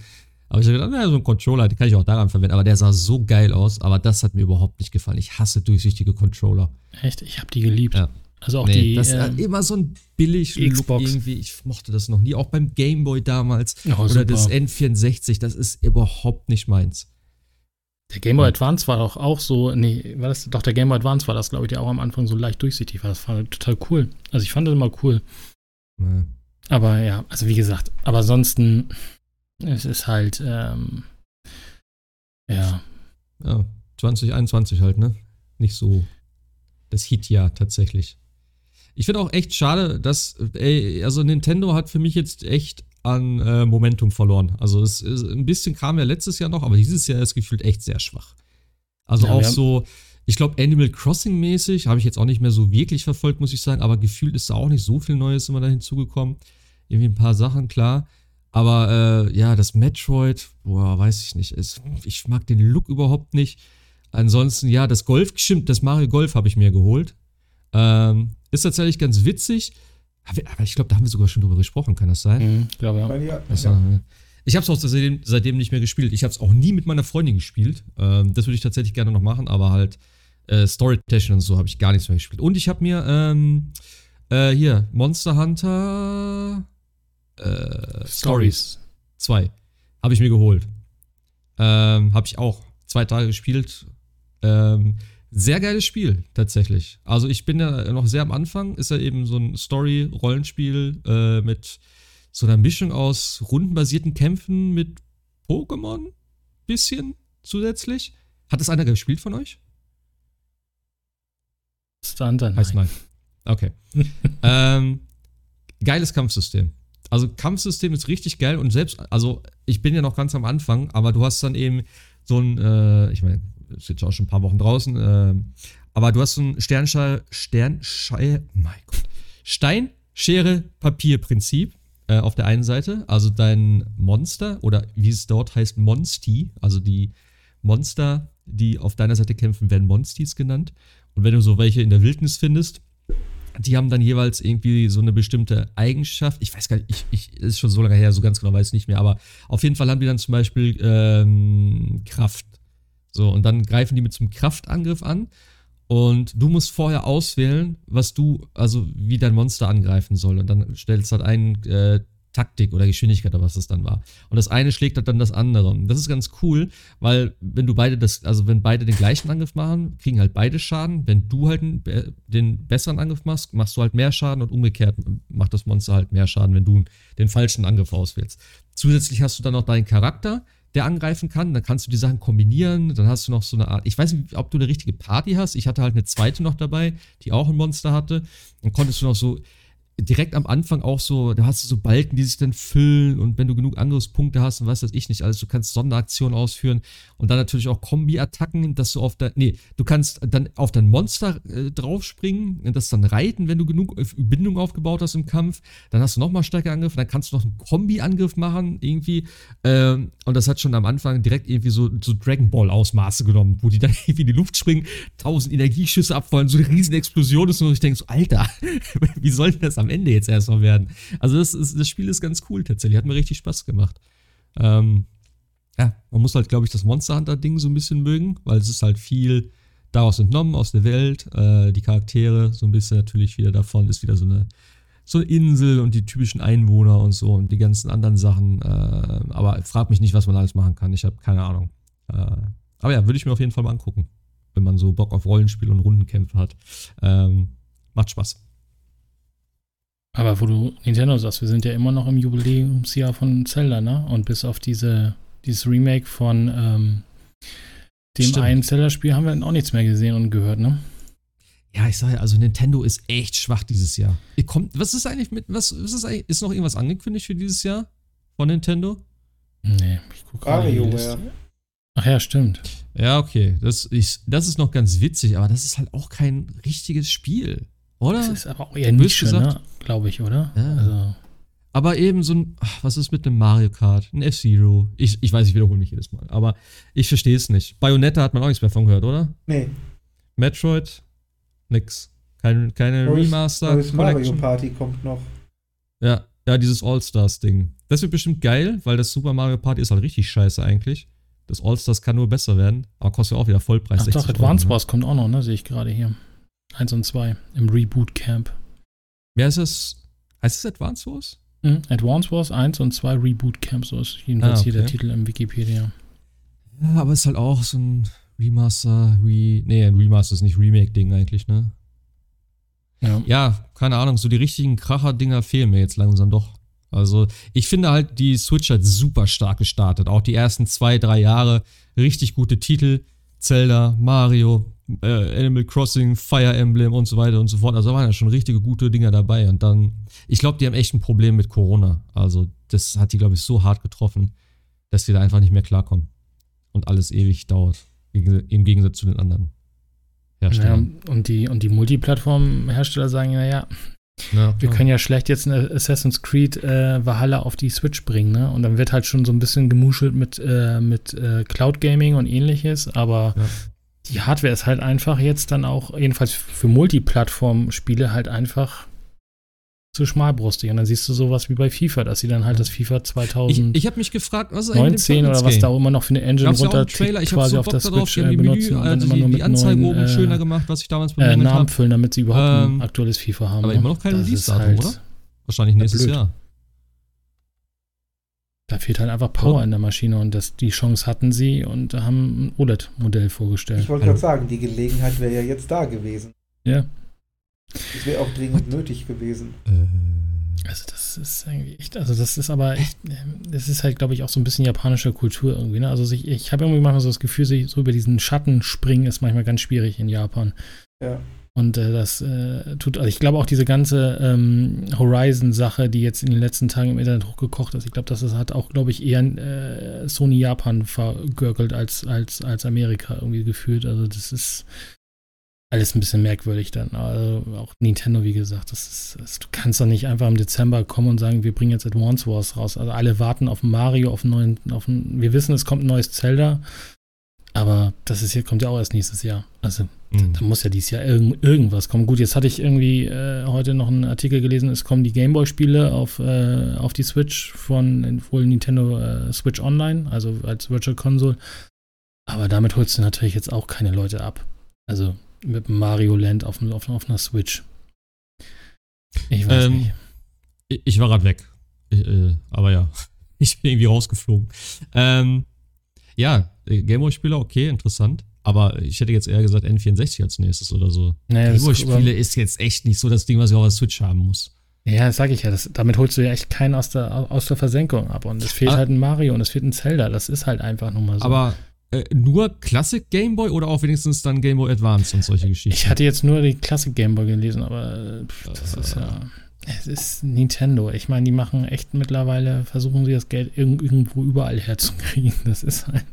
Speaker 1: Aber ich habe gedacht, naja, so ein Controller, den kann ich auch daran verwenden. Aber der sah so geil aus, aber das hat mir überhaupt nicht gefallen. Ich hasse durchsichtige Controller.
Speaker 3: Echt? Ich habe die geliebt.
Speaker 1: Ja. Also auch nee, die. Das äh, immer so ein billig
Speaker 3: Xbox.
Speaker 1: irgendwie. Ich mochte das noch nie. Auch beim Gameboy damals. Oh, oder super. das N64. Das ist überhaupt nicht meins.
Speaker 3: Der Game Boy Advance war doch auch so, nee, war das, doch der Game Boy Advance war das, glaube ich, der auch am Anfang so leicht durchsichtig war. Das war total cool. Also ich fand das immer cool. Ja. Aber ja, also wie gesagt, aber ansonsten, es ist halt, ähm, ja.
Speaker 1: Ja, 2021 halt, ne? Nicht so das Hit-Jahr tatsächlich. Ich finde auch echt schade, dass, ey, also Nintendo hat für mich jetzt echt an äh, Momentum verloren. Also es ist, ein bisschen kam ja letztes Jahr noch, aber dieses Jahr ist gefühlt echt sehr schwach. Also ja, auch so, ich glaube Animal Crossing mäßig habe ich jetzt auch nicht mehr so wirklich verfolgt, muss ich sagen, aber gefühlt ist da auch nicht so viel Neues immer da hinzugekommen. Irgendwie ein paar Sachen, klar. Aber äh, ja, das Metroid, boah, weiß ich nicht. Es, ich mag den Look überhaupt nicht. Ansonsten, ja, das Golf, stimmt, das Mario Golf habe ich mir geholt. Ähm, ist tatsächlich ganz witzig. Aber ich glaube, da haben wir sogar schon drüber gesprochen, kann das sein?
Speaker 3: Mhm, glaube ja. ja.
Speaker 1: ja. Ich habe es auch seitdem, seitdem, nicht mehr gespielt. Ich habe es auch nie mit meiner Freundin gespielt. Ähm, das würde ich tatsächlich gerne noch machen, aber halt äh, Storytechnik und so habe ich gar nichts mehr gespielt. Und ich habe mir ähm, äh, hier Monster Hunter äh, Stories 2 habe ich mir geholt. Ähm, habe ich auch zwei Tage gespielt. Ähm, sehr geiles Spiel, tatsächlich. Also ich bin ja noch sehr am Anfang. Ist ja eben so ein Story-Rollenspiel äh, mit so einer Mischung aus rundenbasierten Kämpfen mit Pokémon. Bisschen zusätzlich. Hat das einer gespielt von euch?
Speaker 3: Stand dann.
Speaker 1: Heißt nein. Okay. ähm, geiles Kampfsystem. Also Kampfsystem ist richtig geil und selbst, also ich bin ja noch ganz am Anfang, aber du hast dann eben so ein, äh, ich meine, ist jetzt auch schon ein paar Wochen draußen, äh, aber du hast so ein Sternschei, Sternschei, mein Gott, Stein, Schere, Papier Prinzip äh, auf der einen Seite, also dein Monster oder wie es dort heißt, Monsti, also die Monster, die auf deiner Seite kämpfen, werden Monstis genannt. Und wenn du so welche in der Wildnis findest, die haben dann jeweils irgendwie so eine bestimmte Eigenschaft. Ich weiß gar nicht, ich, ich ist schon so lange her, so ganz genau weiß ich nicht mehr, aber auf jeden Fall haben die dann zum Beispiel ähm, Kraft. So, und dann greifen die mit zum Kraftangriff an. Und du musst vorher auswählen, was du, also wie dein Monster angreifen soll. Und dann stellst du halt einen äh, Taktik oder Geschwindigkeit oder was das dann war. Und das eine schlägt halt dann das andere. Und das ist ganz cool, weil wenn du beide das, also wenn beide den gleichen Angriff machen, kriegen halt beide Schaden. Wenn du halt den besseren Angriff machst, machst du halt mehr Schaden und umgekehrt macht das Monster halt mehr Schaden, wenn du den falschen Angriff auswählst. Zusätzlich hast du dann noch deinen Charakter, der angreifen kann. Dann kannst du die Sachen kombinieren. Dann hast du noch so eine Art. Ich weiß nicht, ob du eine richtige Party hast. Ich hatte halt eine zweite noch dabei, die auch ein Monster hatte. Dann konntest du noch so direkt am Anfang auch so, da hast du so Balken, die sich dann füllen und wenn du genug Angriffspunkte hast und was weiß ich nicht, also du kannst Sonderaktionen ausführen und dann natürlich auch Kombi-Attacken, dass du auf dein, nee, du kannst dann auf dein Monster äh, draufspringen das dann reiten, wenn du genug Bindung aufgebaut hast im Kampf, dann hast du nochmal stärker Angriff, dann kannst du noch einen Kombi-Angriff machen irgendwie ähm, und das hat schon am Anfang direkt irgendwie so, so Dragon Ball Ausmaße genommen, wo die dann irgendwie in die Luft springen, tausend Energieschüsse abfallen, so eine riesen Explosion ist und ich denke so, Alter, wie soll das am Ende jetzt erstmal werden. Also das, ist, das Spiel ist ganz cool tatsächlich. Hat mir richtig Spaß gemacht. Ähm, ja, man muss halt, glaube ich, das Monster Hunter-Ding so ein bisschen mögen, weil es ist halt viel daraus entnommen, aus der Welt. Äh, die Charaktere so ein bisschen natürlich wieder davon, ist wieder so eine, so eine Insel und die typischen Einwohner und so und die ganzen anderen Sachen. Äh, aber frag mich nicht, was man alles machen kann. Ich habe keine Ahnung. Äh, aber ja, würde ich mir auf jeden Fall mal angucken, wenn man so Bock auf Rollenspiel und Rundenkämpfe hat. Ähm, macht Spaß.
Speaker 3: Aber wo du Nintendo sagst, wir sind ja immer noch im Jubiläumsjahr von Zelda, ne? Und bis auf diese, dieses Remake von ähm, dem
Speaker 1: Stimmt.
Speaker 3: einen Zelda-Spiel haben wir auch nichts mehr gesehen und gehört, ne?
Speaker 1: Ja, ich sage ja, also Nintendo ist echt schwach dieses Jahr. Ihr kommt, was ist eigentlich mit, was, was ist eigentlich, ist noch irgendwas angekündigt für dieses Jahr von Nintendo?
Speaker 3: Nee, ich gucke gerade. Ach ja, stimmt.
Speaker 1: Ja, okay, das ist, das ist noch ganz witzig, aber das ist halt auch kein richtiges Spiel, oder?
Speaker 3: Das ist aber auch eher Nische,
Speaker 1: gesagt.
Speaker 3: ne? Glaube ich, oder?
Speaker 1: Ja.
Speaker 3: Also,
Speaker 1: Aber eben so ein, ach, was ist mit einem Mario Kart, ein F-Zero? Ich, ich weiß, ich wiederhole mich jedes Mal, aber ich verstehe es nicht. Bayonetta hat man auch nichts mehr von gehört, oder?
Speaker 2: Nee,
Speaker 1: Metroid? Nix. Kein, keine
Speaker 2: neues,
Speaker 1: Remaster
Speaker 2: neues Mario. Party kommt noch.
Speaker 1: Ja, ja, dieses All-Stars-Ding. Das wird bestimmt geil, weil das Super Mario Party ist halt richtig scheiße eigentlich. Das All-Stars kann nur besser werden, aber kostet ja auch wieder Vollpreis.
Speaker 3: ach doch,
Speaker 1: 60
Speaker 3: Advance
Speaker 1: ne?
Speaker 3: Wars kommt auch noch, ne? Sehe ich gerade hier. Eins und zwei im Reboot Camp.
Speaker 1: Wer ist das? Heißt es Advance Wars?
Speaker 3: Mhm. Advance Wars 1 und 2 Reboot Camp, so ist jedenfalls
Speaker 1: Ah,
Speaker 3: hier der
Speaker 1: okay.
Speaker 3: Titel im Wikipedia.
Speaker 1: Ja, aber ist halt auch so ein Remaster, Re. Nee, ein Remaster ist nicht Remake-Ding eigentlich, ne?
Speaker 3: Ja.
Speaker 1: Ja, keine Ahnung, so die richtigen Kracher-Dinger fehlen mir jetzt langsam doch. Also, ich finde halt, die Switch hat super stark gestartet. Auch die ersten zwei, drei Jahre richtig gute Titel. Zelda, Mario, äh, Animal Crossing, Fire Emblem und so weiter und so fort. Also da waren ja schon richtige gute Dinger dabei. Und dann, ich glaube, die haben echt ein Problem mit Corona. Also, das hat die, glaube ich, so hart getroffen, dass die da einfach nicht mehr klarkommen. Und alles ewig dauert. Im Gegensatz zu den anderen Herstellern.
Speaker 3: und die, und die Multiplattform-Hersteller sagen, naja,
Speaker 1: Ja,
Speaker 3: wir
Speaker 1: ja.
Speaker 3: können ja schlecht jetzt ein Assassin's Creed äh, Valhalla auf die Switch bringen, ne? Und dann wird halt schon so ein bisschen gemuschelt mit, äh, mit äh, Cloud Gaming und ähnliches, aber
Speaker 1: Ja.
Speaker 3: Die Hardware ist halt einfach jetzt dann auch, jedenfalls für Multiplattform-Spiele, halt einfach zu schmalbrustig. Und dann siehst du sowas wie bei FIFA, dass sie dann halt das FIFA
Speaker 1: Ich,
Speaker 3: 2019
Speaker 1: ich habe mich gefragt, was ist eigentlich mit dem
Speaker 3: oder was da auch immer noch für eine Engine
Speaker 1: ja
Speaker 3: runter
Speaker 1: Trailer, ich habe
Speaker 3: quasi
Speaker 1: so
Speaker 3: auf
Speaker 1: Bock
Speaker 3: der
Speaker 1: darauf,
Speaker 3: Switch
Speaker 1: die
Speaker 3: äh, benutzen
Speaker 1: Menü,
Speaker 3: und dann
Speaker 1: also
Speaker 3: immer
Speaker 1: die,
Speaker 3: nur
Speaker 1: die
Speaker 3: mit
Speaker 1: Anzeige
Speaker 3: neuen,
Speaker 1: oben
Speaker 3: äh,
Speaker 1: schöner gemacht, was ich damals
Speaker 3: äh, Namen füllen, damit sie überhaupt
Speaker 1: Ähm,
Speaker 3: ein aktuelles FIFA haben.
Speaker 1: aber
Speaker 3: ne?
Speaker 1: immer noch kein
Speaker 3: Das
Speaker 1: Release-Datum,
Speaker 3: halt-
Speaker 1: oder? Wahrscheinlich nächstes
Speaker 3: blöd.
Speaker 1: Jahr.
Speaker 3: Da fehlt halt einfach Power
Speaker 1: Ja.
Speaker 3: in der Maschine und das, die Chance hatten sie und haben ein OLED-Modell vorgestellt.
Speaker 2: Ich wollte gerade sagen, die Gelegenheit wäre ja jetzt da gewesen.
Speaker 3: Ja.
Speaker 2: Es wäre auch dringend nötig gewesen.
Speaker 1: Äh,
Speaker 3: Also das ist irgendwie echt, also das ist aber echt, ähm, das ist halt, glaube ich, auch so ein bisschen japanische Kultur irgendwie. Ne? Also ich, ich habe irgendwie manchmal so das Gefühl, sich so über diesen Schatten springen ist manchmal ganz schwierig in Japan.
Speaker 2: Ja.
Speaker 3: Und äh, das äh, tut, also ich glaube auch diese ganze ähm, Horizon-Sache, die jetzt in den letzten Tagen im Internet hochgekocht ist, ich glaube, das hat auch, glaube ich, eher äh, Sony Japan vergurgelt als, als, als Amerika irgendwie gefühlt. Also das ist alles ein bisschen merkwürdig dann. Also auch Nintendo, wie gesagt, das ist, das, du kannst doch nicht einfach im Dezember kommen und sagen, wir bringen jetzt Advance Wars raus. Also alle warten auf Mario, auf einen neuen, auf einen, wir wissen, es kommt ein neues Zelda, aber das ist hier, kommt ja auch erst nächstes Jahr. Also
Speaker 1: mh.
Speaker 3: da muss ja dieses Jahr irgend, irgendwas kommen. Gut, jetzt hatte ich irgendwie äh, heute noch einen Artikel gelesen, es kommen die Gameboy-Spiele auf, äh, auf die Switch von wohl Nintendo äh, Switch Online, also als Virtual Console. Aber damit holst du natürlich jetzt auch keine Leute ab. Also mit Mario Land auf, auf, auf einer Switch. Ich weiß
Speaker 1: Ähm,
Speaker 3: nicht.
Speaker 1: Ich, ich war gerade weg. Ich, äh, aber ja, ich bin irgendwie rausgeflogen. Ähm, ja, Gameboy-Spieler, okay, interessant. Aber ich hätte jetzt eher gesagt N64 als nächstes oder so.
Speaker 3: Naja,
Speaker 1: Gameboy-Spiele ist jetzt echt nicht so das Ding, was ich auf der Switch haben muss.
Speaker 3: Ja, das sag ich ja. Das, damit holst du ja echt keinen aus der, aus der Versenkung ab. Und es fehlt
Speaker 1: Ah.
Speaker 3: halt ein Mario und es fehlt ein Zelda. Das ist halt einfach nur mal so.
Speaker 1: Aber äh, nur Classic Gameboy oder auch wenigstens dann Game Boy Advance und solche Geschichten?
Speaker 3: Ich hatte jetzt nur die Classic Game Boy gelesen, aber äh, pff, das ist ja. Es ist Nintendo. Ich meine, die machen echt mittlerweile, versuchen sie das Geld irg irgendwo überall herzukriegen. Das ist halt.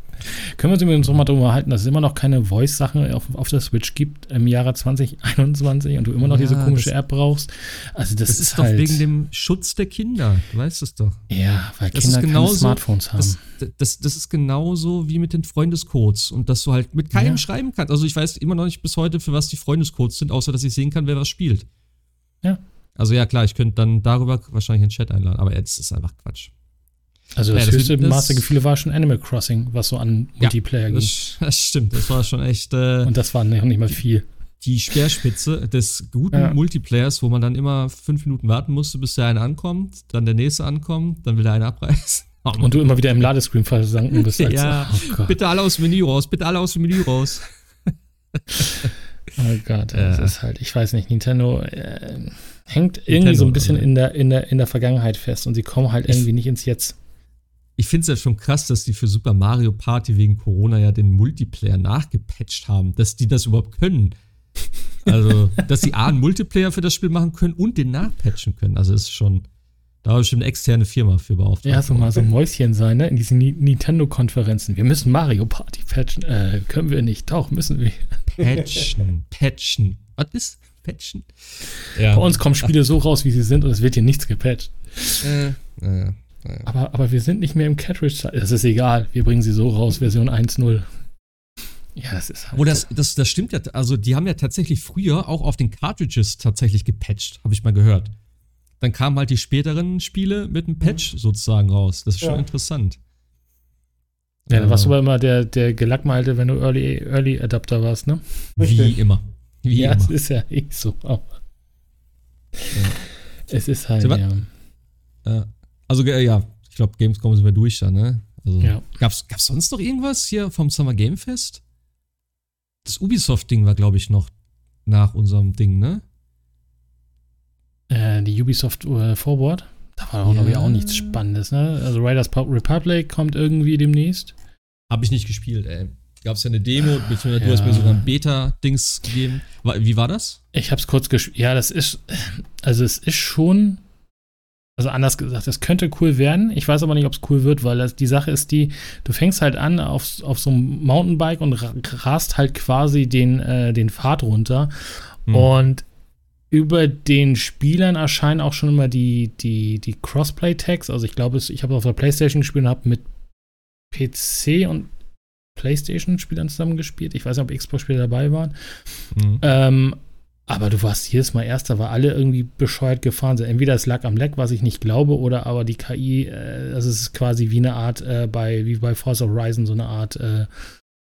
Speaker 3: Können wir uns übrigens noch mal darüber halten, dass es immer noch keine Voice-Sache auf, auf der Switch gibt im Jahre 2021 und du immer noch
Speaker 1: Ja,
Speaker 3: diese komische
Speaker 1: das-
Speaker 3: App brauchst. Also das,
Speaker 1: Das,
Speaker 3: ist,
Speaker 1: ist,
Speaker 3: halt.
Speaker 1: doch wegen dem Schutz der Kinder. Du weißt es doch.
Speaker 3: ja, weil
Speaker 1: das
Speaker 3: Kinder
Speaker 1: ist
Speaker 3: keine
Speaker 1: genauso-
Speaker 3: Smartphones haben.
Speaker 1: Das, das, das ist genauso wie mit den Freundescodes und dass du halt mit keinem
Speaker 3: Ja.
Speaker 1: schreiben kannst. Also ich weiß immer noch nicht bis heute, für was die Freundescodes sind, außer dass ich sehen kann, wer was spielt.
Speaker 3: Ja.
Speaker 1: Also ja, klar, ich könnte dann darüber wahrscheinlich einen Chat einladen, aber jetzt ist einfach Quatsch.
Speaker 3: Also
Speaker 1: ja,
Speaker 3: das,
Speaker 1: das
Speaker 3: höchste
Speaker 1: das-
Speaker 3: Maß der Gefühle war schon Animal Crossing, was so an Multiplayer ging.
Speaker 1: Das, das stimmt, das war schon echt äh,
Speaker 3: Und das war noch nicht mal viel.
Speaker 1: die Speerspitze des guten
Speaker 3: Ja.
Speaker 1: Multiplayers, wo man dann immer fünf Minuten warten musste, bis der eine ankommt, dann der nächste ankommt, dann will der eine abreißen. Oh.
Speaker 3: Und du immer wieder im Ladescreen versanken bist. als-
Speaker 1: Ja,
Speaker 3: oh
Speaker 1: bitte alle aus dem Menü raus, bitte alle aus dem Menü raus.
Speaker 3: Oh Gott, das
Speaker 1: Ja.
Speaker 3: ist halt, ich weiß nicht, Nintendo, äh, hängt irgendwie so ein bisschen in der, in, der, in der Vergangenheit fest und sie kommen halt irgendwie ich, nicht ins Jetzt.
Speaker 1: Ich finde es ja schon krass, dass die für Super Mario Party wegen Corona ja den Multiplayer nachgepatcht haben, dass die das überhaupt können. Also, dass sie A, einen Multiplayer für das Spiel machen können und den nachpatchen können. Also, ist schon. Da habe ich schon eine externe Firma für beauftragt.
Speaker 3: Ja, so mal so ein Mäuschen sein, ne? In diesen Nintendo-Konferenzen. Wir müssen Mario Party patchen. Äh, können wir nicht. Doch, müssen wir.
Speaker 1: Patchen, patchen. Was ist patchen?
Speaker 3: Ja. Bei uns kommen Spiele so raus, wie sie sind und es wird hier nichts gepatcht. Äh, äh, äh. Aber, aber wir sind nicht mehr im Cartridge. Das ist egal. Wir bringen sie so raus, Version 1.0.
Speaker 1: Ja, das ist halt. Oh, das, das, das stimmt ja. Also, die haben ja tatsächlich früher auch auf den Cartridges tatsächlich gepatcht, habe ich mal gehört. Dann kamen halt die späteren Spiele mit einem Patch mhm. sozusagen raus. Das ist schon ja. interessant.
Speaker 3: Ja, dann warst du aber immer der, der Gelackmeilte, wenn du Early, Early Adapter warst, ne?
Speaker 1: Wie immer. Wie
Speaker 3: ja,
Speaker 1: immer.
Speaker 3: es ist ja eh so. Ja. Es ist halt, ja.
Speaker 1: Äh, also, ja, ich glaube, Gamescom sind wir durch da, ne? Also, ja. Gab's, gab's sonst noch irgendwas hier vom Summer Game Fest? Das Ubisoft-Ding war, glaube ich, noch nach unserem Ding, ne?
Speaker 3: Äh, die Ubisoft äh, Forward. Da war auch, ja. glaube ich, auch nichts Spannendes, ne? Also Riders Republic kommt irgendwie demnächst.
Speaker 1: Habe ich nicht gespielt, ey. Gab es ja eine Demo, beziehungsweise ja. du hast mir sogar ein Beta-Dings gegeben. Wie war das?
Speaker 3: Ich habe es kurz gespielt. Ja, das ist, also es ist schon, also anders gesagt, es könnte cool werden. Ich weiß aber nicht, ob es cool wird, weil das, die Sache ist die, du fängst halt an auf, auf so einem Mountainbike und rast halt quasi den, äh, den Pfad runter. Hm. Und über den Spielern erscheinen auch schon immer die, die, die Crossplay-Tags. Also ich glaube, ich habe auf der Playstation gespielt und habe mit PC und PlayStation-Spielern zusammengespielt. Ich weiß nicht, ob Xbox-Spieler dabei waren. Mhm. Ähm, aber du warst jedes Mal Erster, weil alle irgendwie bescheuert gefahren sind. Entweder es lag am Leck, was ich nicht glaube, oder aber die KI, äh, also es ist quasi wie eine Art äh, bei, wie bei Force Horizon, so eine Art äh,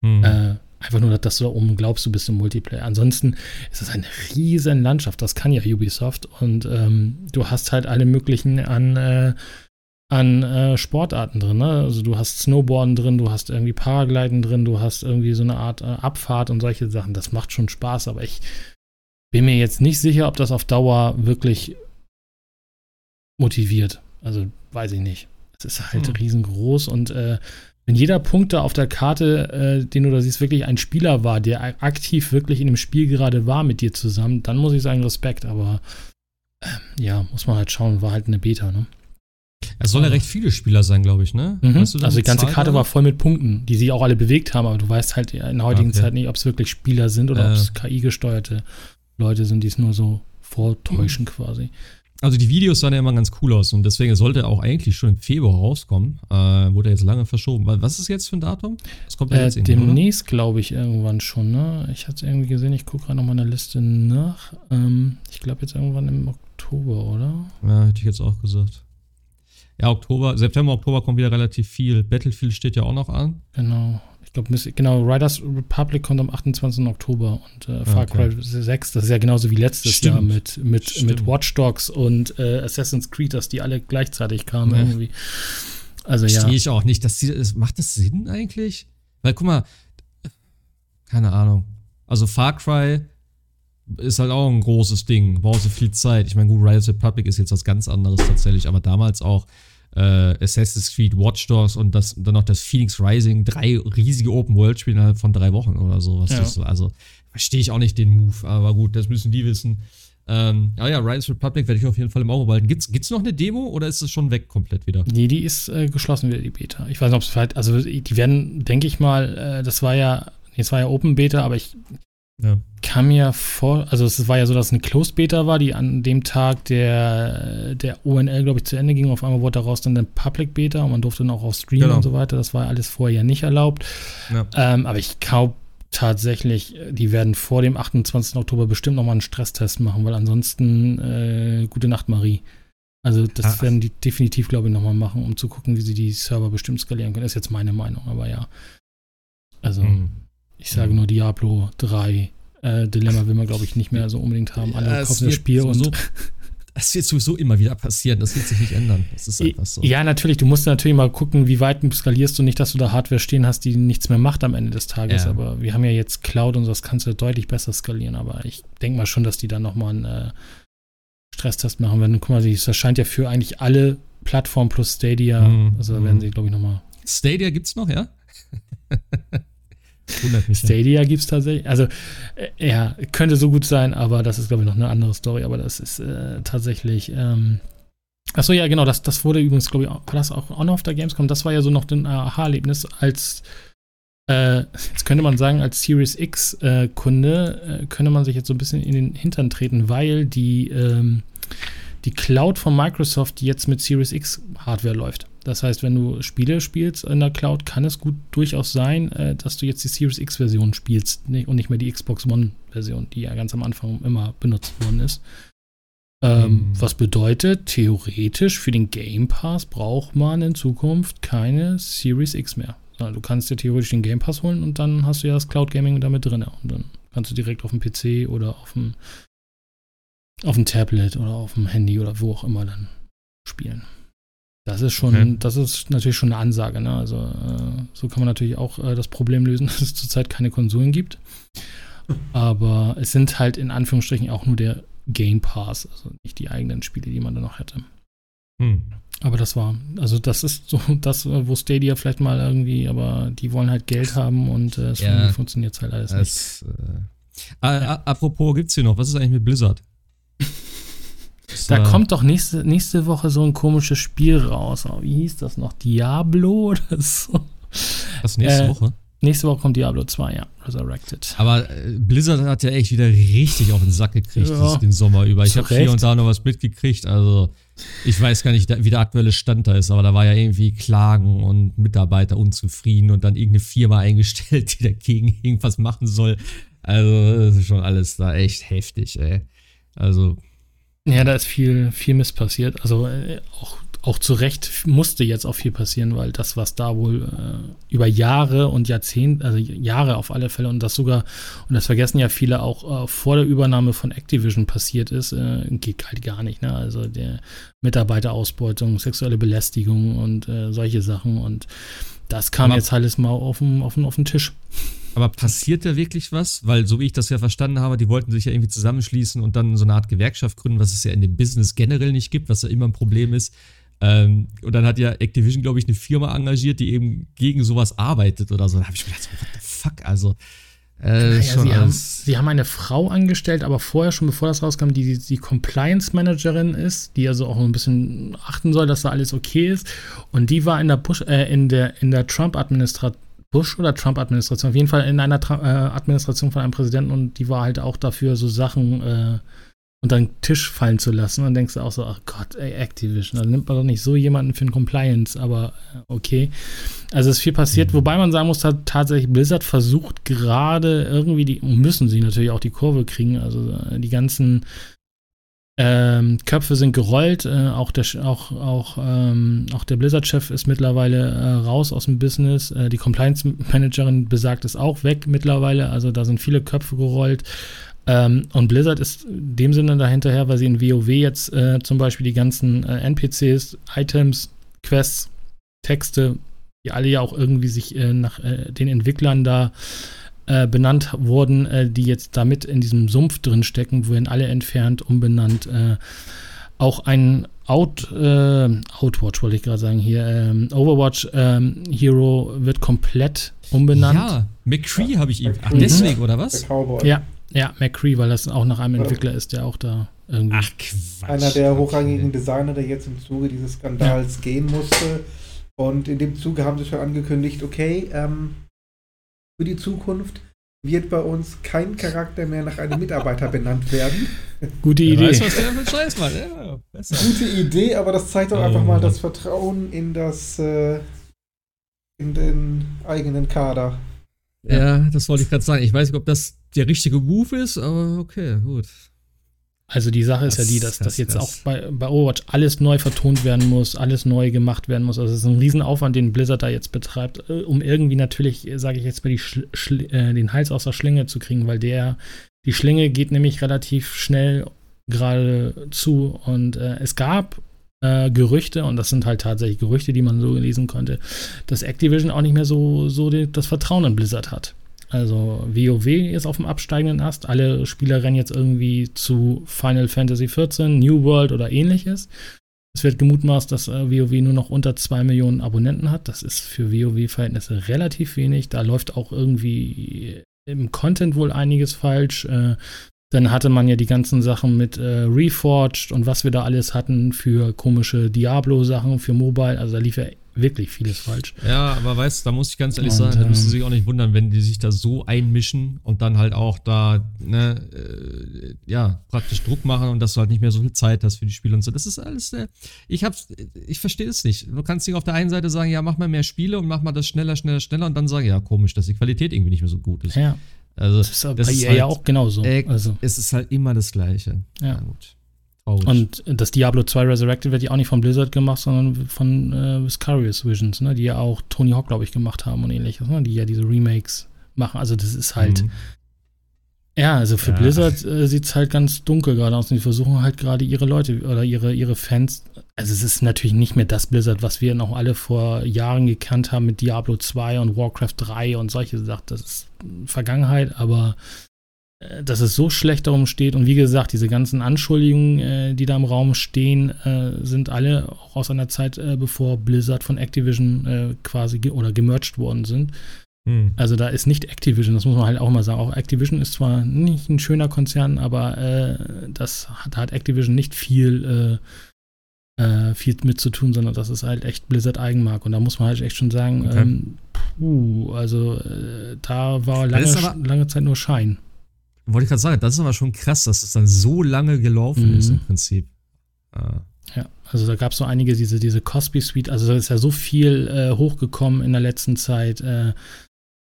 Speaker 3: mhm. Einfach nur, dass du da oben glaubst, du bist im Multiplayer. Ansonsten ist das eine riesen Landschaft. Das kann ja Ubisoft. Und ähm, du hast halt alle möglichen an, äh, an äh, Sportarten drin. Ne? Also du hast Snowboarden drin, du hast irgendwie Paragliden drin, du hast irgendwie so eine Art Abfahrt und solche Sachen. Das macht schon Spaß, aber ich bin mir jetzt nicht sicher, ob das auf Dauer wirklich motiviert. Also weiß ich nicht. Es ist halt hm. riesengroß und äh, wenn jeder Punkt da auf der Karte, äh, den du da siehst, wirklich ein Spieler war, der aktiv wirklich in dem Spiel gerade war mit dir zusammen, dann muss ich sagen, Respekt, aber äh, ja, muss man halt schauen, war halt eine Beta, ne?
Speaker 1: Es soll ja recht viele Spieler sein, glaube ich, ne?
Speaker 3: Mhm. Weißt du also die ganze Zahl Karte oder? war voll mit Punkten, die sich auch alle bewegt haben, aber du weißt halt in der heutigen okay. Zeit nicht, ob es wirklich Spieler sind oder äh. ob es KI-gesteuerte Leute sind, die es nur so vortäuschen mhm. quasi.
Speaker 1: Also die Videos sahen ja immer ganz cool aus und deswegen sollte er auch eigentlich schon im Februar rauskommen. Äh, wurde jetzt lange verschoben. Was ist jetzt für ein Datum?
Speaker 3: Das kommt ja äh, jetzt Demnächst, glaube ich, irgendwann schon. Ne? Ich hatte es irgendwie gesehen, ich gucke gerade noch mal eine Liste nach. Ähm, ich glaube jetzt irgendwann im Oktober, oder?
Speaker 1: Ja, hätte ich jetzt auch gesagt. Ja, Oktober, September, Oktober kommt wieder relativ viel. Battlefield steht ja auch noch an.
Speaker 3: Genau glaube, genau, Riders Republic kommt am 28. Oktober und äh, Far Cry 6, das ist ja genauso wie letztes Stimmt. Jahr mit, mit, mit Watch Dogs und äh, Assassin's Creed, dass die alle gleichzeitig kamen ja. irgendwie.
Speaker 1: Also ja. Verstehe ich auch nicht. Dass die, macht das Sinn eigentlich? Weil guck mal, keine Ahnung. Also Far Cry ist halt auch ein großes Ding, braucht so viel Zeit. Ich meine, gut, Riders Republic ist jetzt was ganz anderes tatsächlich, aber damals auch äh, Assassin's Creed, Watch Dogs und das, dann noch das Phoenix Rising, drei riesige Open-World-Spiele innerhalb von drei Wochen oder so. Ja. Das, also verstehe ich auch nicht den Move, aber gut, das müssen die wissen. Ähm, ja, ja, Riders Republic werde ich auf jeden Fall im Auge behalten. Gibt's, gibt's noch eine Demo oder ist es schon weg komplett wieder?
Speaker 3: Nee, die ist äh, geschlossen wieder, die Beta. Ich weiß nicht, ob es vielleicht, also die werden, denke ich mal, äh, das war ja, jetzt war ja Open Beta, aber ich ja. Kam mir vor, also es war ja so, dass es eine Closed Beta war, die an dem Tag der, der ONL, glaube ich, zu Ende ging. Auf einmal wurde daraus dann eine Public Beta und man durfte dann auch auf Stream genau. und so weiter. Das war alles vorher ja nicht erlaubt. Ja. Ähm, aber ich glaube tatsächlich, die werden vor dem 28. Oktober bestimmt nochmal einen Stresstest machen, weil ansonsten äh, gute Nacht, Marie. Also das Ach. werden die definitiv, glaube ich, nochmal machen, um zu gucken, wie sie die Server bestimmt skalieren können. Das ist jetzt meine Meinung, aber ja. Also. Hm. Ich sage nur Diablo 3. Äh, Dilemma will man, glaube ich, nicht mehr so unbedingt haben. Alle ja, kaufen das Spiel
Speaker 1: und. Das wird sowieso immer wieder passieren. Das wird sich nicht ändern. Das ist einfach so.
Speaker 3: Ja, natürlich. Du musst natürlich mal gucken, wie weit du skalierst und nicht, dass du da Hardware stehen hast, die nichts mehr macht am Ende des Tages. Ja. Aber wir haben ja jetzt Cloud und das kannst du deutlich besser skalieren. Aber ich denke mal schon, dass die dann nochmal ein, äh, Stresstest machen werden. Guck mal, das erscheint ja für eigentlich alle Plattformen plus Stadia.
Speaker 1: Mhm.
Speaker 3: Also da werden sie, glaube ich, nochmal.
Speaker 1: Stadia gibt's noch, ja? Wundert mich.
Speaker 3: Stadia gibt es tatsächlich. Also, äh, ja, könnte so gut sein, aber das ist, glaube ich, noch eine andere Story. Aber das ist äh, tatsächlich. Ähm Achso, ja, genau, das, das wurde übrigens, glaube ich, auch, war das auch, noch auf der Gamescom? Das war ja so noch ein Aha-Erlebnis als, äh, jetzt könnte man sagen, als Series X-Kunde äh, könnte man sich jetzt so ein bisschen in den Hintern treten, weil die, ähm, die Cloud von Microsoft jetzt mit Series X Hardware läuft. Das heißt, wenn du Spiele spielst in der Cloud, kann es gut durchaus sein, äh, dass du jetzt die Series X-Version spielst nicht, und nicht mehr die Xbox One-Version, die ja ganz am Anfang immer benutzt worden ist. Ähm,
Speaker 1: Hm.
Speaker 3: Was bedeutet, theoretisch für den Game Pass braucht man in Zukunft keine Series X mehr. Ja, du kannst dir theoretisch den Game Pass holen und dann hast du ja das Cloud Gaming damit drin. Und dann kannst du direkt auf dem PC oder auf dem, auf dem Tablet oder auf dem Handy oder wo auch immer dann spielen. Das ist schon,
Speaker 1: Okay.
Speaker 3: das ist natürlich schon eine Ansage. Ne? Also äh, so kann man natürlich auch äh, das Problem lösen, dass es zurzeit keine Konsolen gibt. Aber es sind halt in Anführungsstrichen auch nur der Game Pass, also nicht die eigenen Spiele, die man dann noch hätte.
Speaker 1: Hm.
Speaker 3: Aber das war, also das ist so das, äh, wo Stadia vielleicht mal irgendwie, aber die wollen halt Geld haben und äh, es
Speaker 1: Ja.
Speaker 3: funktioniert halt alles nicht.
Speaker 1: Das, äh, a- a- apropos, gibt's hier noch? Was ist eigentlich mit Blizzard? Ist
Speaker 3: Da kommt doch nächste, nächste Woche so ein komisches Spiel raus. Oh, wie hieß das noch? Diablo oder so?
Speaker 1: was nächste
Speaker 3: äh,
Speaker 1: Woche.
Speaker 3: Nächste Woche kommt Diablo 2, ja. Resurrected.
Speaker 1: Aber äh, Blizzard hat ja echt wieder richtig auf den Sack gekriegt
Speaker 3: Ja.
Speaker 1: das- den Sommer über. Ich habe hier und da noch was mitgekriegt. Also ich weiß gar nicht, wie der aktuelle Stand da ist, aber da war ja irgendwie Klagen und Mitarbeiter unzufrieden und dann irgendeine Firma eingestellt, die dagegen irgendwas machen soll. Also das ist schon alles da echt heftig, ey. Also
Speaker 3: Ja, da ist viel, viel Mist passiert. Also äh, auch, auch zu Recht musste jetzt auch viel passieren, weil das, was da wohl äh, über Jahre und Jahrzehnte, also Jahre auf alle Fälle und das sogar, und das vergessen ja viele auch äh, vor der Übernahme von Activision passiert ist, äh, geht halt gar nicht. Ne? Also der Mitarbeiterausbeutung, sexuelle Belästigung und äh, solche Sachen. Und das kam
Speaker 1: Aber-
Speaker 3: jetzt alles mal auf den, auf den, auf den Tisch.
Speaker 1: Aber passiert da wirklich was? Weil, so wie ich das ja verstanden habe, die wollten sich ja irgendwie zusammenschließen und dann so eine Art Gewerkschaft gründen, was es ja in dem Business generell nicht gibt, was ja immer ein Problem ist. Ähm, und dann hat ja Activision, glaube ich, eine Firma engagiert, die eben gegen sowas arbeitet oder so. Da habe ich mir gedacht, what the fuck? Also, äh,
Speaker 3: Naja, sie, haben, sie haben eine Frau angestellt, aber vorher, schon bevor das rauskam, die die Compliance-Managerin ist, die also auch ein bisschen achten soll, dass da alles okay ist. Und die war in der Bush, äh, in der, in der Trump-Administration. Bush oder Trump-Administration, auf jeden Fall in einer Tra äh, Administration von einem Präsidenten und die war halt auch dafür, so Sachen äh, unter den Tisch fallen zu lassen. Und denkst du auch so, ach Gott, ey, Activision, dann nimmt man doch nicht so jemanden für ein Compliance, aber äh, okay. Also es ist viel passiert, wobei man sagen muss, hat tatsächlich Blizzard versucht gerade irgendwie die, müssen sie natürlich auch die Kurve kriegen, also äh, die ganzen ähm, Köpfe sind gerollt, äh, auch der, auch, auch, ähm, auch der Blizzard-Chef ist mittlerweile äh, raus aus dem Business, äh, die Compliance-Managerin besagt ist auch weg mittlerweile, also da sind viele Köpfe gerollt. Ähm, und Blizzard ist in dem Sinne dahinterher, weil sie in WoW jetzt äh, zum Beispiel die ganzen äh, NPCs, Items, Quests, Texte, die alle ja auch irgendwie sich äh, nach äh, den Entwicklern da äh, benannt wurden, äh, die jetzt damit in diesem Sumpf drin stecken, wurden alle entfernt, umbenannt. Äh, auch ein Out, äh, Outwatch wollte ich gerade sagen hier, ähm, Overwatch ähm, Hero wird komplett umbenannt.
Speaker 1: Ja, McCree habe ich ihm. Ach,
Speaker 2: Mhm.
Speaker 1: deswegen, oder
Speaker 2: Der
Speaker 1: was?
Speaker 3: Ja, ja, McCree, weil das auch nach einem
Speaker 2: Ja.
Speaker 3: Entwickler ist, der auch da irgendwie.
Speaker 1: Ach, Quatsch.
Speaker 2: Einer der hochrangigen Designer, der jetzt im Zuge dieses Skandals gehen musste. Und in dem Zuge haben sie schon angekündigt, okay, ähm, für die Zukunft wird bei uns kein Charakter mehr nach einem Mitarbeiter benannt werden.
Speaker 3: Gute
Speaker 1: Wer
Speaker 3: Idee.
Speaker 1: weiß, was der für ein Scheiß macht. Ja.
Speaker 2: Gute Idee, aber das zeigt doch einfach
Speaker 1: Oh.
Speaker 2: mal das Vertrauen in das, äh, in den eigenen Kader.
Speaker 1: Ja, das wollte ich gerade sagen. Ich weiß nicht, ob das der richtige Move ist, aber okay, gut.
Speaker 3: Also die Sache ist ja
Speaker 1: Das-
Speaker 3: die, dass
Speaker 1: das-
Speaker 3: das jetzt
Speaker 1: das-
Speaker 3: auch bei, bei Overwatch alles neu vertont werden muss, alles neu gemacht werden muss. Also es ist ein Riesenaufwand, den Blizzard da jetzt betreibt, äh, um irgendwie natürlich, sage ich jetzt mal, äh, den Hals aus der Schlinge zu kriegen, weil der, die Schlinge geht nämlich relativ schnell gerade zu und äh, es gab äh, Gerüchte, und das sind halt tatsächlich Gerüchte, die man so lesen konnte, dass Activision auch nicht mehr so, so die, das Vertrauen in Blizzard hat. Also WoW ist auf dem absteigenden Ast. Alle Spieler rennen jetzt irgendwie zu Final Fantasy XIV, New World oder ähnliches. Es wird gemutmaßt, dass äh, WoW nur noch unter 2 Millionen Abonnenten hat. Das ist für WoW-Verhältnisse relativ wenig. Da läuft auch irgendwie im Content wohl einiges falsch. Äh, dann hatte man ja die ganzen Sachen mit äh, Reforged und was wir da alles hatten für komische Diablo-Sachen für Mobile. Also da lief ja wirklich vieles falsch.
Speaker 1: Ja, aber weißt du, da muss ich ganz ehrlich und, sagen, da müssen sie ähm, sich auch nicht wundern, wenn die sich da so einmischen und dann halt auch da, ne, äh, ja, praktisch Druck machen und dass du halt nicht mehr so viel Zeit hast für die Spiele und so. Das ist alles, äh, ich hab's, ich verstehe es nicht. Du kannst nicht auf der einen Seite sagen, ja, mach mal mehr Spiele und mach mal das schneller, schneller, schneller und dann sagen, ja, komisch, dass die Qualität irgendwie nicht mehr so gut ist.
Speaker 3: Ja.
Speaker 1: Also, das ist
Speaker 3: das bei EA halt, ja auch genauso.
Speaker 1: Äh, also. Es ist halt immer das Gleiche.
Speaker 3: Ja. ja gut. Traurig. Und das Diablo 2 Resurrected wird ja auch nicht von Blizzard gemacht, sondern von äh, Viscarious Visions, ne, die ja auch Tony Hawk, glaube ich, gemacht haben und ähnliches, ne, die ja diese Remakes machen. Also das ist halt. Mhm. Ja, also für ja. Blizzard äh, sieht es halt ganz dunkel gerade aus. Und die versuchen halt gerade ihre Leute oder ihre, ihre Fans. Also es ist natürlich nicht mehr das Blizzard, was wir noch alle vor Jahren gekannt haben mit Diablo 2 und Warcraft 3 und solche Sachen. Das ist Vergangenheit, aber dass es so schlecht darum steht. Und wie gesagt, diese ganzen Anschuldigungen, äh, die da im Raum stehen, äh, sind alle auch aus einer Zeit, äh, bevor Blizzard von Activision äh, quasi ge oder gemerged worden sind. Hm. Also da ist nicht Activision, das muss man halt auch mal sagen. Auch Activision ist zwar nicht ein schöner Konzern, aber äh, das hat, da hat Activision nicht viel viel mit zu tun, sondern das ist halt echt Blizzard Eigenmark. Und da muss man halt echt schon sagen, okay. ähm, puh, also da war lange, lange Zeit nur Schein.
Speaker 1: Wollte ich gerade sagen, das ist aber schon krass, dass es dann so lange gelaufen mhm. ist im Prinzip.
Speaker 3: Ah. Ja, also da gab es so einige, diese, diese Cosby Suite, also da ist ja so viel äh, hochgekommen in der letzten Zeit. Äh,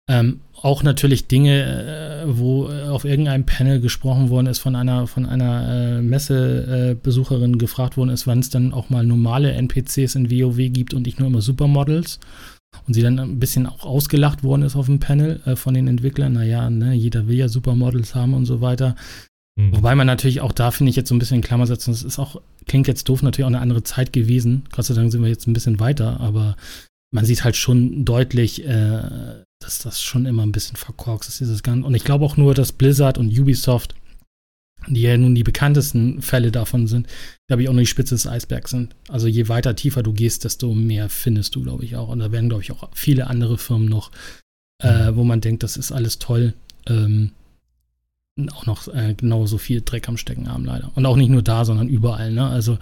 Speaker 3: ähm, auch natürlich Dinge, äh, wo auf irgendeinem Panel gesprochen worden ist, von einer, von einer äh, Messebesucherin gefragt worden ist, wann es dann auch mal normale NPCs in WoW gibt und nicht nur immer Supermodels und sie dann ein bisschen auch ausgelacht worden ist auf dem Panel äh, von den Entwicklern. Naja, ne, jeder will ja Supermodels haben und so weiter. Mhm. Wobei man natürlich auch da, finde ich, jetzt so ein bisschen in Klammer setzen, das ist auch, klingt jetzt doof, natürlich auch eine andere Zeit gewesen. Gott sei Dank sind wir jetzt ein bisschen weiter, aber man sieht halt schon deutlich, äh, dass das schon immer ein bisschen verkorkst ist, dieses Ganze. Und ich glaube auch nur, dass Blizzard und Ubisoft die ja nun die bekanntesten Fälle davon sind, glaube ich, auch nur die Spitze des Eisbergs sind. Also je weiter tiefer du gehst, desto mehr findest du, glaube ich, auch. Und da werden, glaube ich, auch viele andere Firmen noch, äh, wo man denkt, das ist alles toll, ähm, auch noch äh, genauso viel Dreck am Stecken haben, leider. Und auch nicht nur da, sondern überall. Ne? Also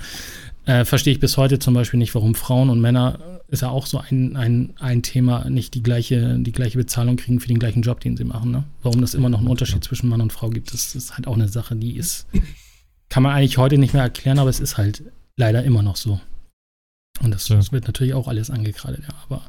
Speaker 3: äh, verstehe ich bis heute zum Beispiel nicht, warum Frauen und Männer ist ja auch so ein, ein, ein Thema, nicht die gleiche, die gleiche Bezahlung kriegen für den gleichen Job, den sie machen. Ne? Warum das immer noch einen Unterschied zwischen Mann und Frau gibt, das ist halt auch eine Sache, die ist, kann man eigentlich heute nicht mehr erklären, aber es ist halt leider immer noch so. Und das, ja. das wird natürlich auch alles angekreidet, ja. Aber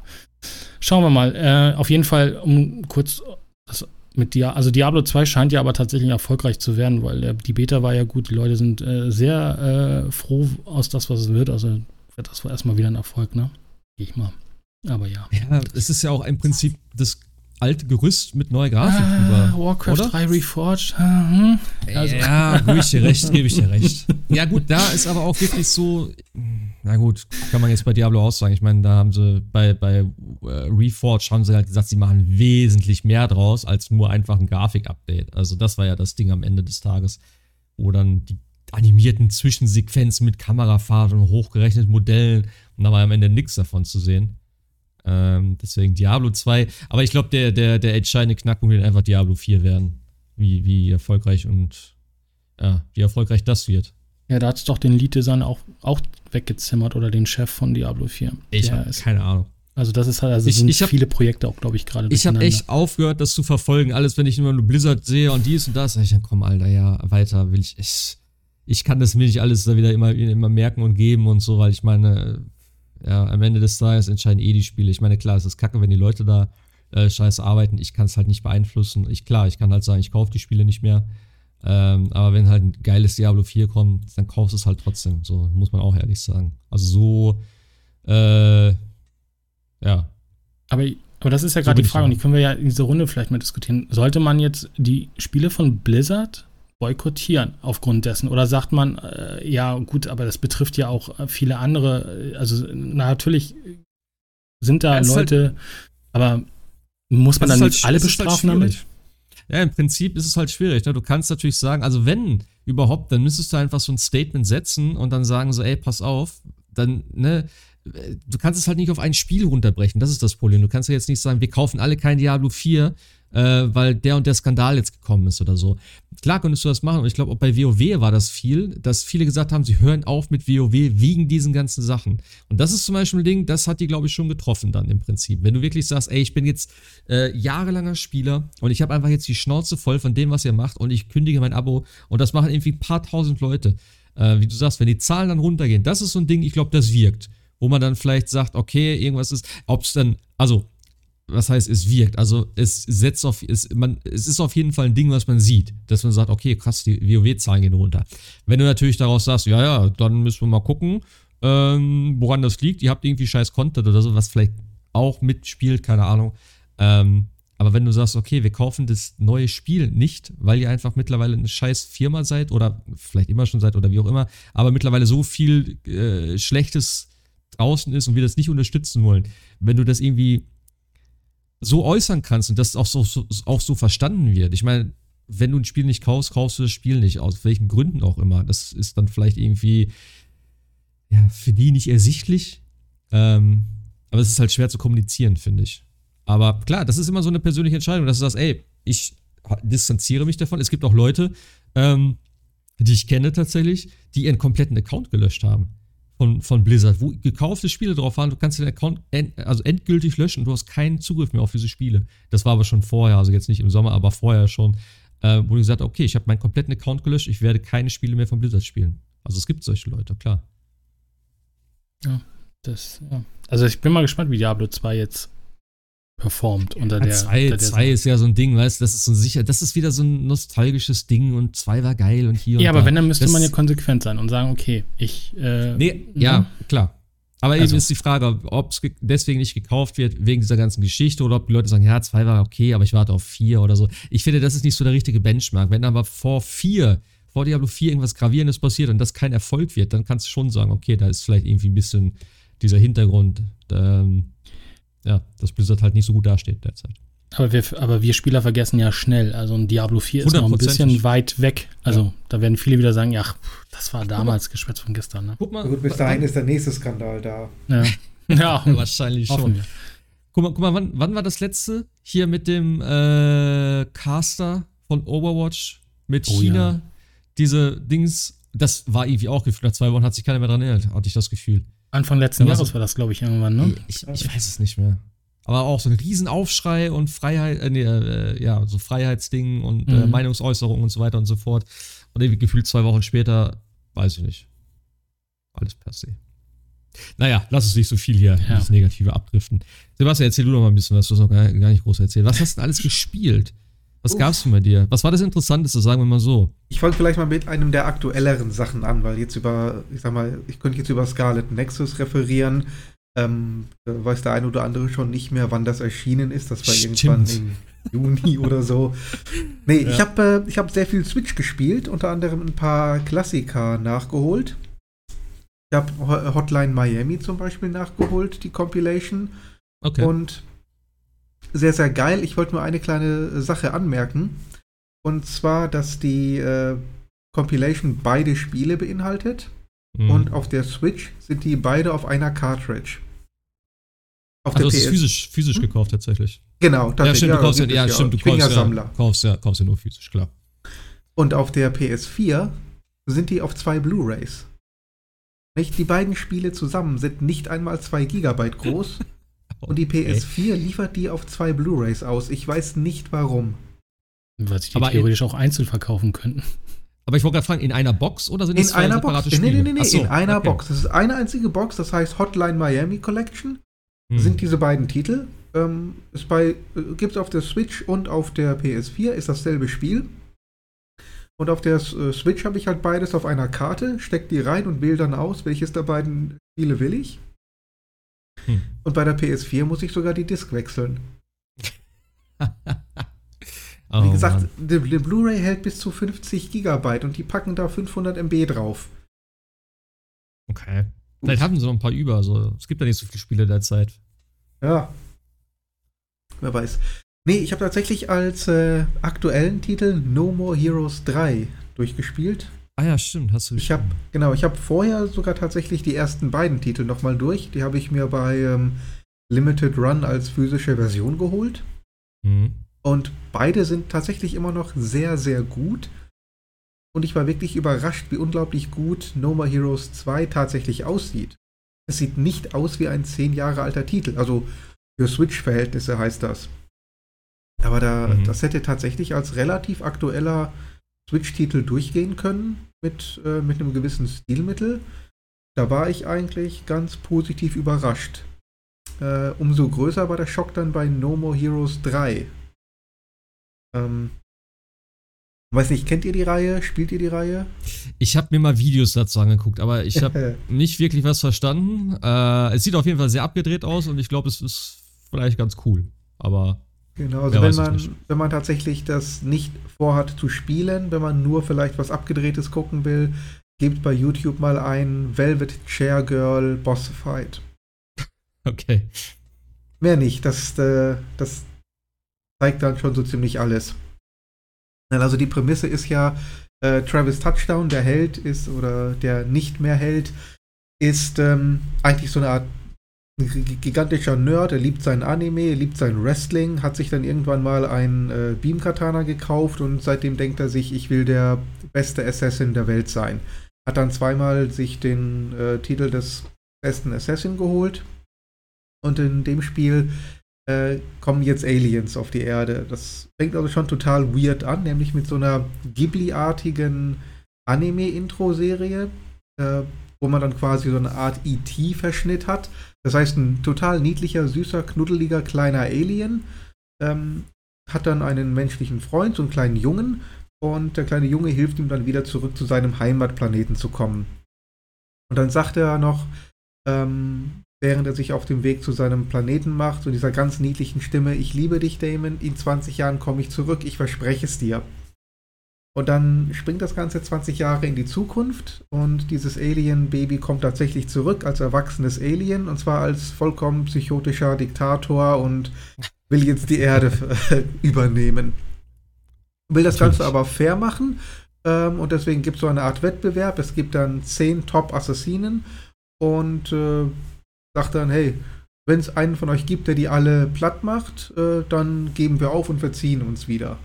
Speaker 3: schauen wir mal. Äh, auf jeden Fall, um kurz das mit Dia also Diablo 2 scheint ja aber tatsächlich erfolgreich zu werden, weil der, die Beta war ja gut, die Leute sind äh, sehr äh, froh aus das, was es wird. Also wird das wohl erstmal wieder ein Erfolg, ne? Gehe ich mal. Aber ja.
Speaker 1: Ja, es ist ja auch im Prinzip das alte Gerüst mit neuer Grafik
Speaker 3: ah, über. Warcraft oder? 3 Reforged. Hm.
Speaker 1: Also. Ja, gebe ich dir recht, gebe ich dir recht. Ja, gut, da ist aber auch wirklich so. Na gut, kann man jetzt bei Diablo auch sagen. Ich meine, da haben sie bei, bei äh, Reforged haben sie halt gesagt, sie machen wesentlich mehr draus als nur einfach ein Grafik-Update. Also, das war ja das Ding am Ende des Tages, wo dann die animierten Zwischensequenzen mit Kamerafahrt und hochgerechneten Modellen und da war am Ende nichts davon zu sehen. Ähm, deswegen Diablo 2. Aber ich glaube, der, der, der entscheidende Knackpunkt wird einfach Diablo 4 werden. Wie, wie erfolgreich und ja, wie erfolgreich das wird.
Speaker 3: Ja, da hat es doch den Lead-Design auch, auch weggezimmert oder den Chef von Diablo 4.
Speaker 1: Ich habe keine Ahnung.
Speaker 3: Also das ist halt, also ich, sind ich hab, viele Projekte auch, glaube ich, gerade.
Speaker 1: Ich habe echt aufgehört, das zu verfolgen. Alles, wenn ich immer nur Blizzard sehe und dies und das, sag ich dann komm, Alter, ja, weiter will ich. Ich, ich kann das mir nicht alles da wieder immer, immer merken und geben und so, weil ich meine, ja, am Ende des Tages entscheiden eh die Spiele. Ich meine, klar, es ist kacke, wenn die Leute da äh, scheiße arbeiten. Ich kann es halt nicht beeinflussen. Ich, klar, ich kann halt sagen, ich kaufe die Spiele nicht mehr. Ähm, aber wenn halt ein geiles Diablo 4 kommt, dann kaufst du es halt trotzdem. So muss man auch ehrlich sagen. Also so, äh, ja.
Speaker 3: Aber, aber das ist ja gerade so die Frage, und die können wir ja in dieser Runde vielleicht mal diskutieren. Sollte man jetzt die Spiele von Blizzard boykottieren aufgrund dessen? Oder sagt man, äh, ja gut, aber das betrifft ja auch äh, viele andere, äh, also na, natürlich sind da ja, Leute, halt aber Muss man
Speaker 1: Das
Speaker 3: dann
Speaker 1: ist
Speaker 3: nicht
Speaker 1: halt-
Speaker 3: alle
Speaker 1: das halt
Speaker 3: bestrafen damit?
Speaker 1: schwierig. Ja, im Prinzip ist es halt schwierig. Ne? Du kannst natürlich sagen, also wenn überhaupt, dann müsstest du einfach so ein Statement setzen und dann sagen so, ey, pass auf, dann, ne, du kannst es halt nicht auf ein Spiel runterbrechen. Das ist das Problem. Du kannst ja jetzt nicht sagen, wir kaufen alle kein Diablo 4, äh, weil der und der Skandal jetzt gekommen ist oder so. Klar könntest du das machen und ich glaube, auch bei WoW war das viel, dass viele gesagt haben, sie hören auf mit WoW wegen diesen ganzen Sachen. Und das ist zum Beispiel ein Ding, das hat die, glaube ich, schon getroffen dann im Prinzip. Wenn du wirklich sagst, ey, ich bin jetzt äh, jahrelanger Spieler und ich habe einfach jetzt die Schnauze voll von dem, was ihr macht und ich kündige mein Abo und das machen irgendwie ein paar tausend Leute. Äh, wie du sagst, wenn die Zahlen dann runtergehen, das ist so ein Ding, ich glaube, das wirkt. Wo man dann vielleicht sagt, okay, irgendwas ist, ob es dann, also was heißt, es wirkt. Also es setzt auf, es, man, es ist auf jeden Fall ein Ding, was man sieht, dass man sagt, okay, krass, die WoW-Zahlen gehen runter. Wenn du natürlich daraus sagst, ja, ja, dann müssen wir mal gucken, ähm, woran das liegt. Ihr habt irgendwie scheiß Content oder so, was vielleicht auch mitspielt, keine Ahnung. Ähm, aber wenn du sagst, okay, wir kaufen das neue Spiel nicht, weil ihr einfach mittlerweile eine scheiß Firma seid oder vielleicht immer schon seid oder wie auch immer, aber mittlerweile so viel äh, Schlechtes draußen ist und wir das nicht unterstützen wollen, wenn du das irgendwie so äußern kannst und das auch so, so, auch so verstanden wird. Ich meine, wenn du ein Spiel nicht kaufst, kaufst du das Spiel nicht, aus welchen Gründen auch immer. Das ist dann vielleicht irgendwie ja, für die nicht ersichtlich. Ähm, aber es ist halt schwer zu kommunizieren, finde ich. Aber klar, das ist immer so eine persönliche Entscheidung, dass du sagst, ey, ich distanziere mich davon. Es gibt auch Leute, ähm, die ich kenne tatsächlich, die ihren kompletten Account gelöscht haben von, von Blizzard, wo gekaufte Spiele drauf waren. Du kannst den Account end, also endgültig löschen und du hast keinen Zugriff mehr auf diese Spiele. Das war aber schon vorher, also jetzt nicht im Sommer, aber vorher schon, äh, wo du gesagt hast, okay, ich habe meinen kompletten Account gelöscht, ich werde keine Spiele mehr von Blizzard spielen. Also es gibt solche Leute, klar.
Speaker 3: Das, ja. Also ich bin mal gespannt, wie Diablo 2 jetzt performt unter der.
Speaker 1: zwei,
Speaker 3: unter der
Speaker 1: zwei ist ja so ein Ding, weißt du, das ist so sicher, das ist wieder so ein nostalgisches Ding und zwei war geil und hier
Speaker 3: ja,
Speaker 1: und
Speaker 3: aber
Speaker 1: da.
Speaker 3: wenn, dann müsste
Speaker 1: Das-
Speaker 3: man ja konsequent sein und sagen, okay, ich. Äh,
Speaker 1: Nee, ja, klar. Aber
Speaker 3: Also-
Speaker 1: eben ist die Frage, ob es deswegen nicht gekauft wird, wegen dieser ganzen Geschichte, oder ob die Leute sagen, ja, zwei war okay, aber ich warte auf vier oder so. Ich finde, das ist nicht so der richtige Benchmark. Wenn aber vor vier, vor Diablo 4 irgendwas Gravierendes passiert und das kein Erfolg wird, dann kannst du schon sagen, okay, da ist vielleicht irgendwie ein bisschen dieser Hintergrund, ähm, ja, dass Blizzard halt nicht so gut dasteht derzeit.
Speaker 3: Aber wir, aber wir Spieler vergessen ja schnell. Also ein Diablo 4 ist noch ein bisschen weit weg. Also da werden viele wieder sagen, ja, ach, das war damals Geschwätz von gestern. Ne?
Speaker 1: Guck mal.
Speaker 2: Gut, bis dahin ist der nächste Skandal da.
Speaker 3: Ja, ja
Speaker 1: wahrscheinlich schon. Guck mal, guck mal wann, wann war das letzte? Hier mit dem äh, Caster von Overwatch mit
Speaker 3: Oh,
Speaker 1: China.
Speaker 3: ja.
Speaker 1: Diese Dings, das war irgendwie auch gefühlt. Nach zwei Wochen hat sich keiner mehr dran erinnert, hatte ich das Gefühl.
Speaker 3: Anfang letzten
Speaker 1: Ja,
Speaker 3: Jahres war das, glaube ich, irgendwann, ne?
Speaker 1: Ich, ich weiß es nicht mehr. Aber auch so ein Riesenaufschrei und Freiheit, äh, nee, äh, ja, so Freiheitsding und äh,
Speaker 3: Mhm.
Speaker 1: Meinungsäußerung und so weiter und so fort. Und irgendwie gefühlt zwei Wochen später, weiß ich nicht. Alles per se. Naja, lass uns nicht so viel hier
Speaker 3: Ja.
Speaker 1: das Negative abdriften. Sebastian, erzähl du noch mal ein bisschen was. Du hast noch gar, gar nicht groß erzählt. Was hast du denn alles gespielt? Was
Speaker 2: Uff.
Speaker 1: gab's denn bei dir? Was war das Interessanteste, sagen wir mal so?
Speaker 2: Ich fange vielleicht mal mit einem der aktuelleren Sachen an, weil jetzt über, ich sag mal, ich könnte jetzt über Scarlet Nexus referieren. Ähm, weiß der eine oder andere schon nicht mehr, wann das erschienen ist. Das war
Speaker 1: Stimmt.
Speaker 2: irgendwann im Juni oder so. Nee, ich
Speaker 1: Ja.
Speaker 2: habe äh, ich hab sehr viel Switch gespielt, unter anderem ein paar Klassiker nachgeholt. Ich habe Hotline Miami zum Beispiel nachgeholt, die Compilation.
Speaker 1: Okay.
Speaker 2: Und sehr, sehr geil. Ich wollte nur eine kleine Sache anmerken. Und zwar, dass die äh, Compilation beide Spiele beinhaltet.
Speaker 1: Mhm.
Speaker 2: Und auf der Switch sind die beide auf einer Cartridge. Auf
Speaker 1: also,
Speaker 2: der
Speaker 1: ist
Speaker 2: PS.
Speaker 1: physisch, physisch
Speaker 2: Hm?
Speaker 1: gekauft tatsächlich.
Speaker 2: Genau,
Speaker 1: Ja,
Speaker 2: tatsächlich.
Speaker 1: stimmt, du kaufst ja,
Speaker 2: gibt
Speaker 1: ja,
Speaker 2: es
Speaker 1: stimmt, du
Speaker 2: ja
Speaker 1: kaufst ja, kaufst ja, kaufst ja nur physisch, klar.
Speaker 2: Und auf der PS4 sind die auf zwei Blu-Rays. Nicht? Die beiden Spiele zusammen sind nicht einmal zwei Gigabyte groß. Und die
Speaker 1: Okay.
Speaker 2: PS4 liefert die auf zwei Blu-rays aus. Ich weiß nicht warum.
Speaker 3: Weil sie die
Speaker 1: Aber
Speaker 3: theoretisch auch einzeln verkaufen könnten.
Speaker 1: Aber ich wollte gerade fragen, in einer Box oder sind das
Speaker 2: In
Speaker 1: zwei
Speaker 2: einer
Speaker 1: separate
Speaker 2: Box. Nee,
Speaker 1: Spiele?
Speaker 2: nee, nee, nee,
Speaker 1: Ach so,
Speaker 2: in einer
Speaker 1: okay.
Speaker 2: Box. Das ist eine einzige Box, das heißt Hotline Miami Collection.
Speaker 1: Hm.
Speaker 2: Sind diese beiden Titel. Ähm, ist bei, äh, gibt's auf der Switch und auf der PS4, ist dasselbe Spiel. Und auf der äh, Switch habe ich halt beides auf einer Karte, steck die rein und wähle dann aus, welches der beiden Spiele will ich.
Speaker 1: Hm.
Speaker 2: Und bei der PS4 muss ich sogar die Disc wechseln.
Speaker 1: oh,
Speaker 2: Wie gesagt, der, Blu-ray hält bis zu 50 Gigabyte und die packen da 500 MB drauf.
Speaker 1: Okay. Vielleicht haben sie noch ein paar über. Also, es gibt ja nicht so viele Spiele derzeit.
Speaker 2: Ja. wer weiß. Nee, ich habe tatsächlich als äh, aktuellen Titel No More Heroes 3 durchgespielt.
Speaker 1: Ah ja, stimmt, hast du
Speaker 2: Ich habe genau, ich habe vorher sogar tatsächlich die ersten beiden Titel nochmal durch. Die habe ich mir bei ähm, Limited Run als physische Version geholt.
Speaker 1: Mhm.
Speaker 2: Und beide sind tatsächlich immer noch sehr, sehr gut. Und ich war wirklich überrascht, wie unglaublich gut No More Heroes 2 tatsächlich aussieht. Es sieht nicht aus wie ein zehn Jahre alter Titel. Also für Switch-Verhältnisse heißt das. Aber da,
Speaker 1: Mhm.
Speaker 2: das hätte tatsächlich als relativ aktueller Switch-Titel durchgehen können mit, äh, mit einem gewissen Stilmittel. Da war ich eigentlich ganz positiv überrascht. Äh, umso größer war der Schock dann bei No More Heroes 3. Ähm, weiß nicht, kennt ihr die Reihe? Spielt ihr die Reihe?
Speaker 1: Ich habe mir mal Videos dazu angeguckt, aber ich habe nicht wirklich was verstanden. Äh, es sieht auf jeden Fall sehr abgedreht aus und ich glaube, es ist vielleicht ganz cool. Aber
Speaker 2: Genau, also wenn man, wenn man tatsächlich das nicht vorhat zu spielen, wenn man nur vielleicht was Abgedrehtes gucken will, gebt bei YouTube mal ein Velvet Chair Girl Boss Fight.
Speaker 1: okay.
Speaker 2: Mehr nicht, das, äh, das zeigt dann schon so ziemlich alles. Also die Prämisse ist ja, äh, Travis Touchdown, der Held ist, oder der nicht mehr Held, ist ähm, eigentlich so eine Art gigantischer Nerd, er liebt sein Anime, er liebt sein Wrestling, hat sich dann irgendwann mal ein äh, Beam-Katana gekauft und seitdem denkt er sich, ich will der beste Assassin der Welt sein. Hat dann zweimal sich den äh, Titel des besten Assassin geholt und in dem Spiel äh, kommen jetzt Aliens auf die Erde. Das fängt also schon total weird an, nämlich mit so einer Ghibli-artigen Anime-Intro-Serie, äh, wo man dann quasi so eine Art ET-Verschnitt hat. Das heißt, ein total niedlicher, süßer, knuddeliger kleiner Alien ähm, hat dann einen menschlichen Freund, so einen kleinen Jungen, und der kleine Junge hilft ihm dann wieder zurück zu seinem Heimatplaneten zu kommen. Und dann sagt er noch, ähm, während er sich auf dem Weg zu seinem Planeten macht, so dieser ganz niedlichen Stimme, ich liebe dich, Damon, in 20 Jahren komme ich zurück, ich verspreche es dir. Und dann springt das Ganze 20 Jahre in die Zukunft und dieses Alien-Baby kommt tatsächlich zurück als erwachsenes Alien und zwar als vollkommen psychotischer Diktator und will jetzt die Erde übernehmen. Will das Ganze aber fair machen ähm, und deswegen gibt es so eine Art Wettbewerb. Es gibt dann zehn Top-Assassinen und äh, sagt dann, hey, wenn es einen von euch gibt, der die alle platt macht, äh, dann geben wir auf und verziehen uns wieder.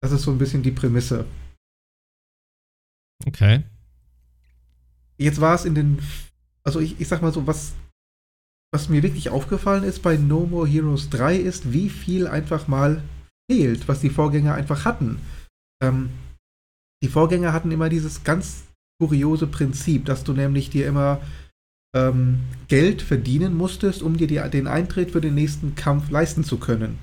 Speaker 2: Das ist so ein bisschen die Prämisse.
Speaker 1: Okay.
Speaker 2: Jetzt war es in den, also ich, ich sag mal so, was, was mir wirklich aufgefallen ist bei No More Heroes 3 ist, wie viel einfach mal fehlt, was die Vorgänger einfach hatten. Ähm, die Vorgänger hatten immer dieses ganz kuriose Prinzip, dass du nämlich dir immer ähm, Geld verdienen musstest, um dir die, den Eintritt für den nächsten Kampf leisten zu können.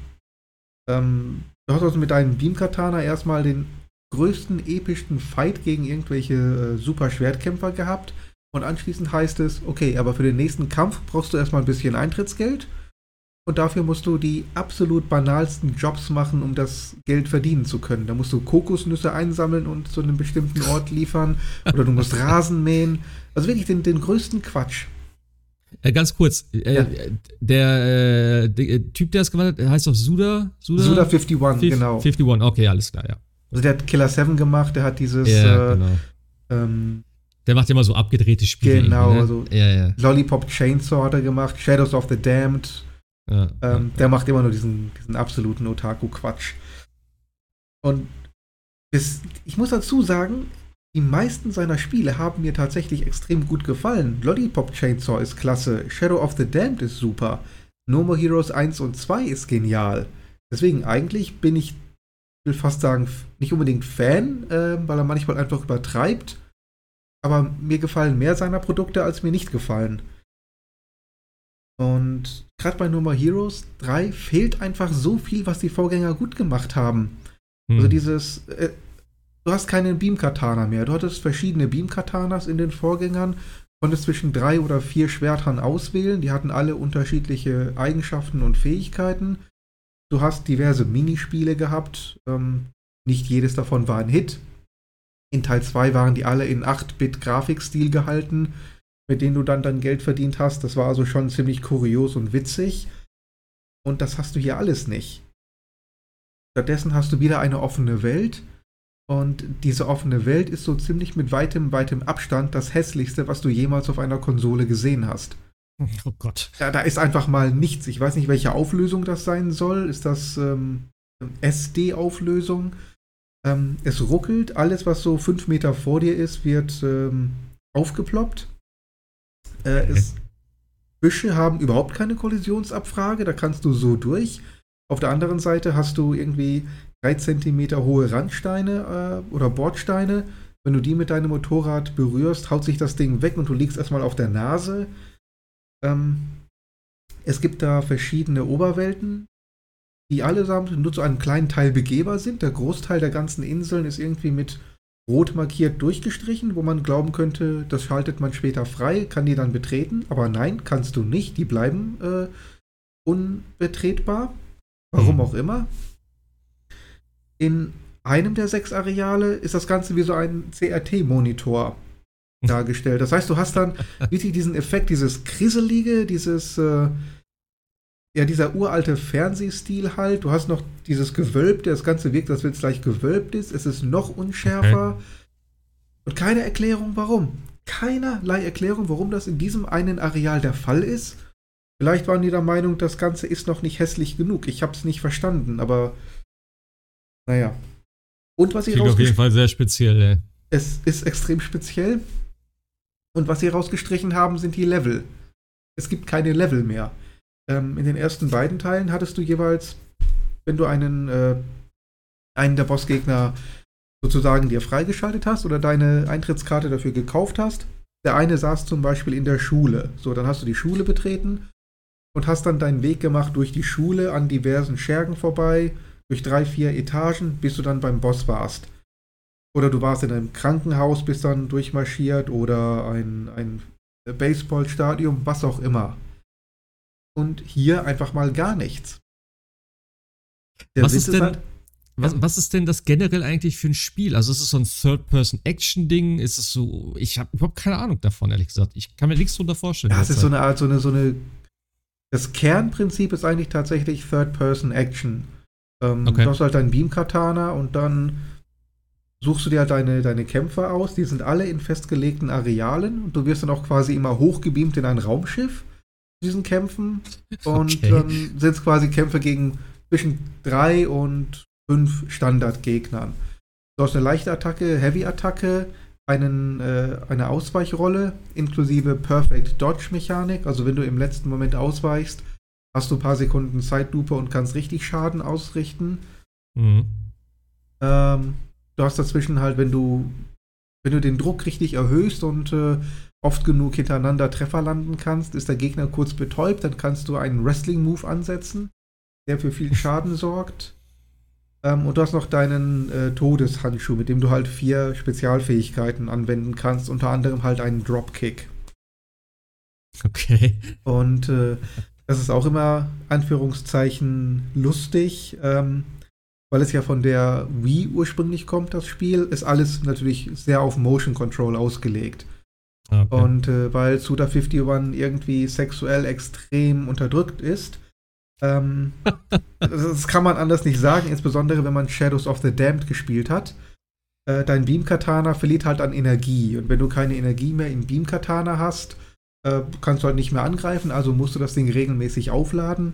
Speaker 2: Ähm, du hast also mit deinem Beam-Katana erstmal den größten, epischsten Fight gegen irgendwelche äh, super Schwertkämpfer gehabt. Und anschließend heißt es, okay, aber für den nächsten Kampf brauchst du erstmal ein bisschen Eintrittsgeld. Und dafür musst du die absolut banalsten Jobs machen, um das Geld verdienen zu können. Da musst du Kokosnüsse einsammeln und zu einem bestimmten Ort liefern. Oder du musst Rasen mähen. Also wirklich den, den größten Quatsch.
Speaker 1: Äh, ganz kurz, äh,
Speaker 2: Ja.
Speaker 1: der, äh, der Typ, der es gemacht hat, heißt doch Suda? Suda,
Speaker 2: Suda 51,
Speaker 1: Fif-
Speaker 2: genau.
Speaker 1: 51, okay, alles klar, ja.
Speaker 2: Also der hat Killer 7 gemacht, der hat dieses
Speaker 1: Ja,
Speaker 2: äh,
Speaker 1: genau.
Speaker 2: ähm,
Speaker 1: Der macht immer so abgedrehte Spiele.
Speaker 2: Genau,
Speaker 1: ne?
Speaker 2: also-
Speaker 1: Ja, ja.
Speaker 2: Lollipop Chainsaw hat er gemacht, Shadows of the Damned.
Speaker 1: ja,
Speaker 2: Ähm, der macht immer nur diesen, diesen absoluten Otaku-Quatsch. Und bis, ich muss dazu sagen, die meisten seiner Spiele haben mir tatsächlich extrem gut gefallen. Lollipop Chainsaw ist klasse, Shadow of the Damned ist super, No More Heroes 1 und 2 ist genial. Deswegen eigentlich bin ich, will fast sagen, nicht unbedingt Fan, äh, weil er manchmal einfach übertreibt. Aber mir gefallen mehr seiner Produkte, als mir nicht gefallen. Und gerade bei No More Heroes 3 fehlt einfach so viel, was die Vorgänger gut gemacht haben.
Speaker 1: Hm.
Speaker 2: Also dieses, äh, du hast keinen Beam-Katana mehr. Du hattest verschiedene Beam-Katanas in den Vorgängern, konntest zwischen drei oder vier Schwertern auswählen. Die hatten alle unterschiedliche Eigenschaften und Fähigkeiten. Du hast diverse Minispiele gehabt. Ähm, nicht jedes davon war ein Hit. In Teil 2 waren die alle in 8-Bit-Grafikstil gehalten, mit denen du dann dein Geld verdient hast. Das war also schon ziemlich kurios und witzig. Und das hast du hier alles nicht. Stattdessen hast du wieder eine offene Welt. Und diese offene Welt ist so ziemlich mit weitem, weitem Abstand das hässlichste, was du jemals auf einer Konsole gesehen hast.
Speaker 3: Oh Gott.
Speaker 2: Ja, da ist einfach mal nichts. Ich weiß nicht, welche Auflösung das sein soll. Ist das ähm, SD-Auflösung? Ähm, es ruckelt. Alles, was so fünf Meter vor dir ist, wird ähm, aufgeploppt. Äh, okay. es, Büsche haben überhaupt keine Kollisionsabfrage. Da kannst du so durch. Auf der anderen Seite hast du irgendwie drei Zentimeter hohe Randsteine äh, oder Bordsteine. Wenn du die mit deinem Motorrad berührst, haut sich das Ding weg und du liegst erstmal auf der Nase. Ähm, es gibt da verschiedene Oberwelten, die allesamt nur zu einem kleinen Teil begehbar sind. Der Großteil der ganzen Inseln ist irgendwie mit rot markiert durchgestrichen, wo man glauben könnte, das schaltet man später frei, kann die dann betreten. Aber nein, kannst du nicht. Die bleiben äh, unbetretbar. Warum mhm. auch immer. In einem der sechs Areale ist das Ganze wie so ein CRT-Monitor dargestellt. Das heißt, du hast dann wirklich diesen Effekt, dieses Kriselige, dieses, äh, ja, dieser uralte Fernsehstil halt. Du hast noch dieses Gewölb, das Ganze wirkt, als wenn es gleich gewölbt ist. Es ist noch unschärfer. Okay. Und keine Erklärung, warum. Keinerlei Erklärung, warum das in diesem einen Areal der Fall ist. Vielleicht waren die der Meinung, das Ganze ist noch nicht hässlich genug. Ich habe es nicht verstanden, aber naja. Und was sie
Speaker 1: Klingt auf jeden Fall sehr speziell, ey.
Speaker 2: Es ist extrem speziell. Und was sie rausgestrichen haben, sind die Level. Es gibt keine Level mehr. Ähm, in den ersten beiden Teilen hattest du jeweils, wenn du einen, äh, einen der Bossgegner sozusagen dir freigeschaltet hast oder deine Eintrittskarte dafür gekauft hast, der eine saß zum Beispiel in der Schule. So, dann hast du die Schule betreten und hast dann deinen Weg gemacht durch die Schule an diversen Schergen vorbei, durch drei, vier Etagen, bis du dann beim Boss warst. Oder du warst in einem Krankenhaus, bist dann durchmarschiert oder ein, ein Baseballstadion, was auch immer. Und hier einfach mal gar nichts.
Speaker 1: Der was Witz ist denn, halt, was, was, ist denn das generell eigentlich für ein Spiel? Also ist es so ein Third-Person-Action-Ding? Ist es so, ich habe überhaupt keine Ahnung davon, ehrlich gesagt. Ich kann mir nichts drunter vorstellen.
Speaker 2: Ja, es ist so eine Art, so eine, so eine, das Kernprinzip ist eigentlich tatsächlich Third-Person-Action. Ähm, okay. Du hast halt dein Beam-Katana und dann suchst du dir halt deine, deine Kämpfer aus. Die sind alle in festgelegten Arealen und du wirst dann auch quasi immer hochgebeamt in ein Raumschiff diesen Kämpfen. Und okay. dann sind es quasi Kämpfe gegen zwischen drei und fünf Standardgegnern. Du hast eine leichte Attacke, Heavy-Attacke, einen, äh, eine Ausweichrolle inklusive Perfect Dodge-Mechanik. Also wenn du im letzten Moment ausweichst, hast du ein paar Sekunden Zeitlupe und kannst richtig Schaden ausrichten. Mhm. Ähm, du hast dazwischen halt, wenn du, wenn du den Druck richtig erhöhst und äh, oft genug hintereinander Treffer landen kannst, ist der Gegner kurz betäubt, dann kannst du einen Wrestling-Move ansetzen, der für viel Schaden sorgt. Ähm, und du hast noch deinen äh, Todeshandschuh, mit dem du halt vier Spezialfähigkeiten anwenden kannst, unter anderem halt einen Dropkick.
Speaker 1: Okay.
Speaker 2: Und äh, das ist auch immer Anführungszeichen lustig. Ähm, weil es ja von der Wii ursprünglich kommt, das Spiel, ist alles natürlich sehr auf Motion Control ausgelegt. Okay. Und äh, weil Suda 51 irgendwie sexuell extrem unterdrückt ist, ähm, das kann man anders nicht sagen, insbesondere wenn man Shadows of the Damned gespielt hat. Äh, dein Beam-Katana verliert halt an Energie. Und wenn du keine Energie mehr im Beam-Katana hast, äh, kannst du halt nicht mehr angreifen, also musst du das Ding regelmäßig aufladen.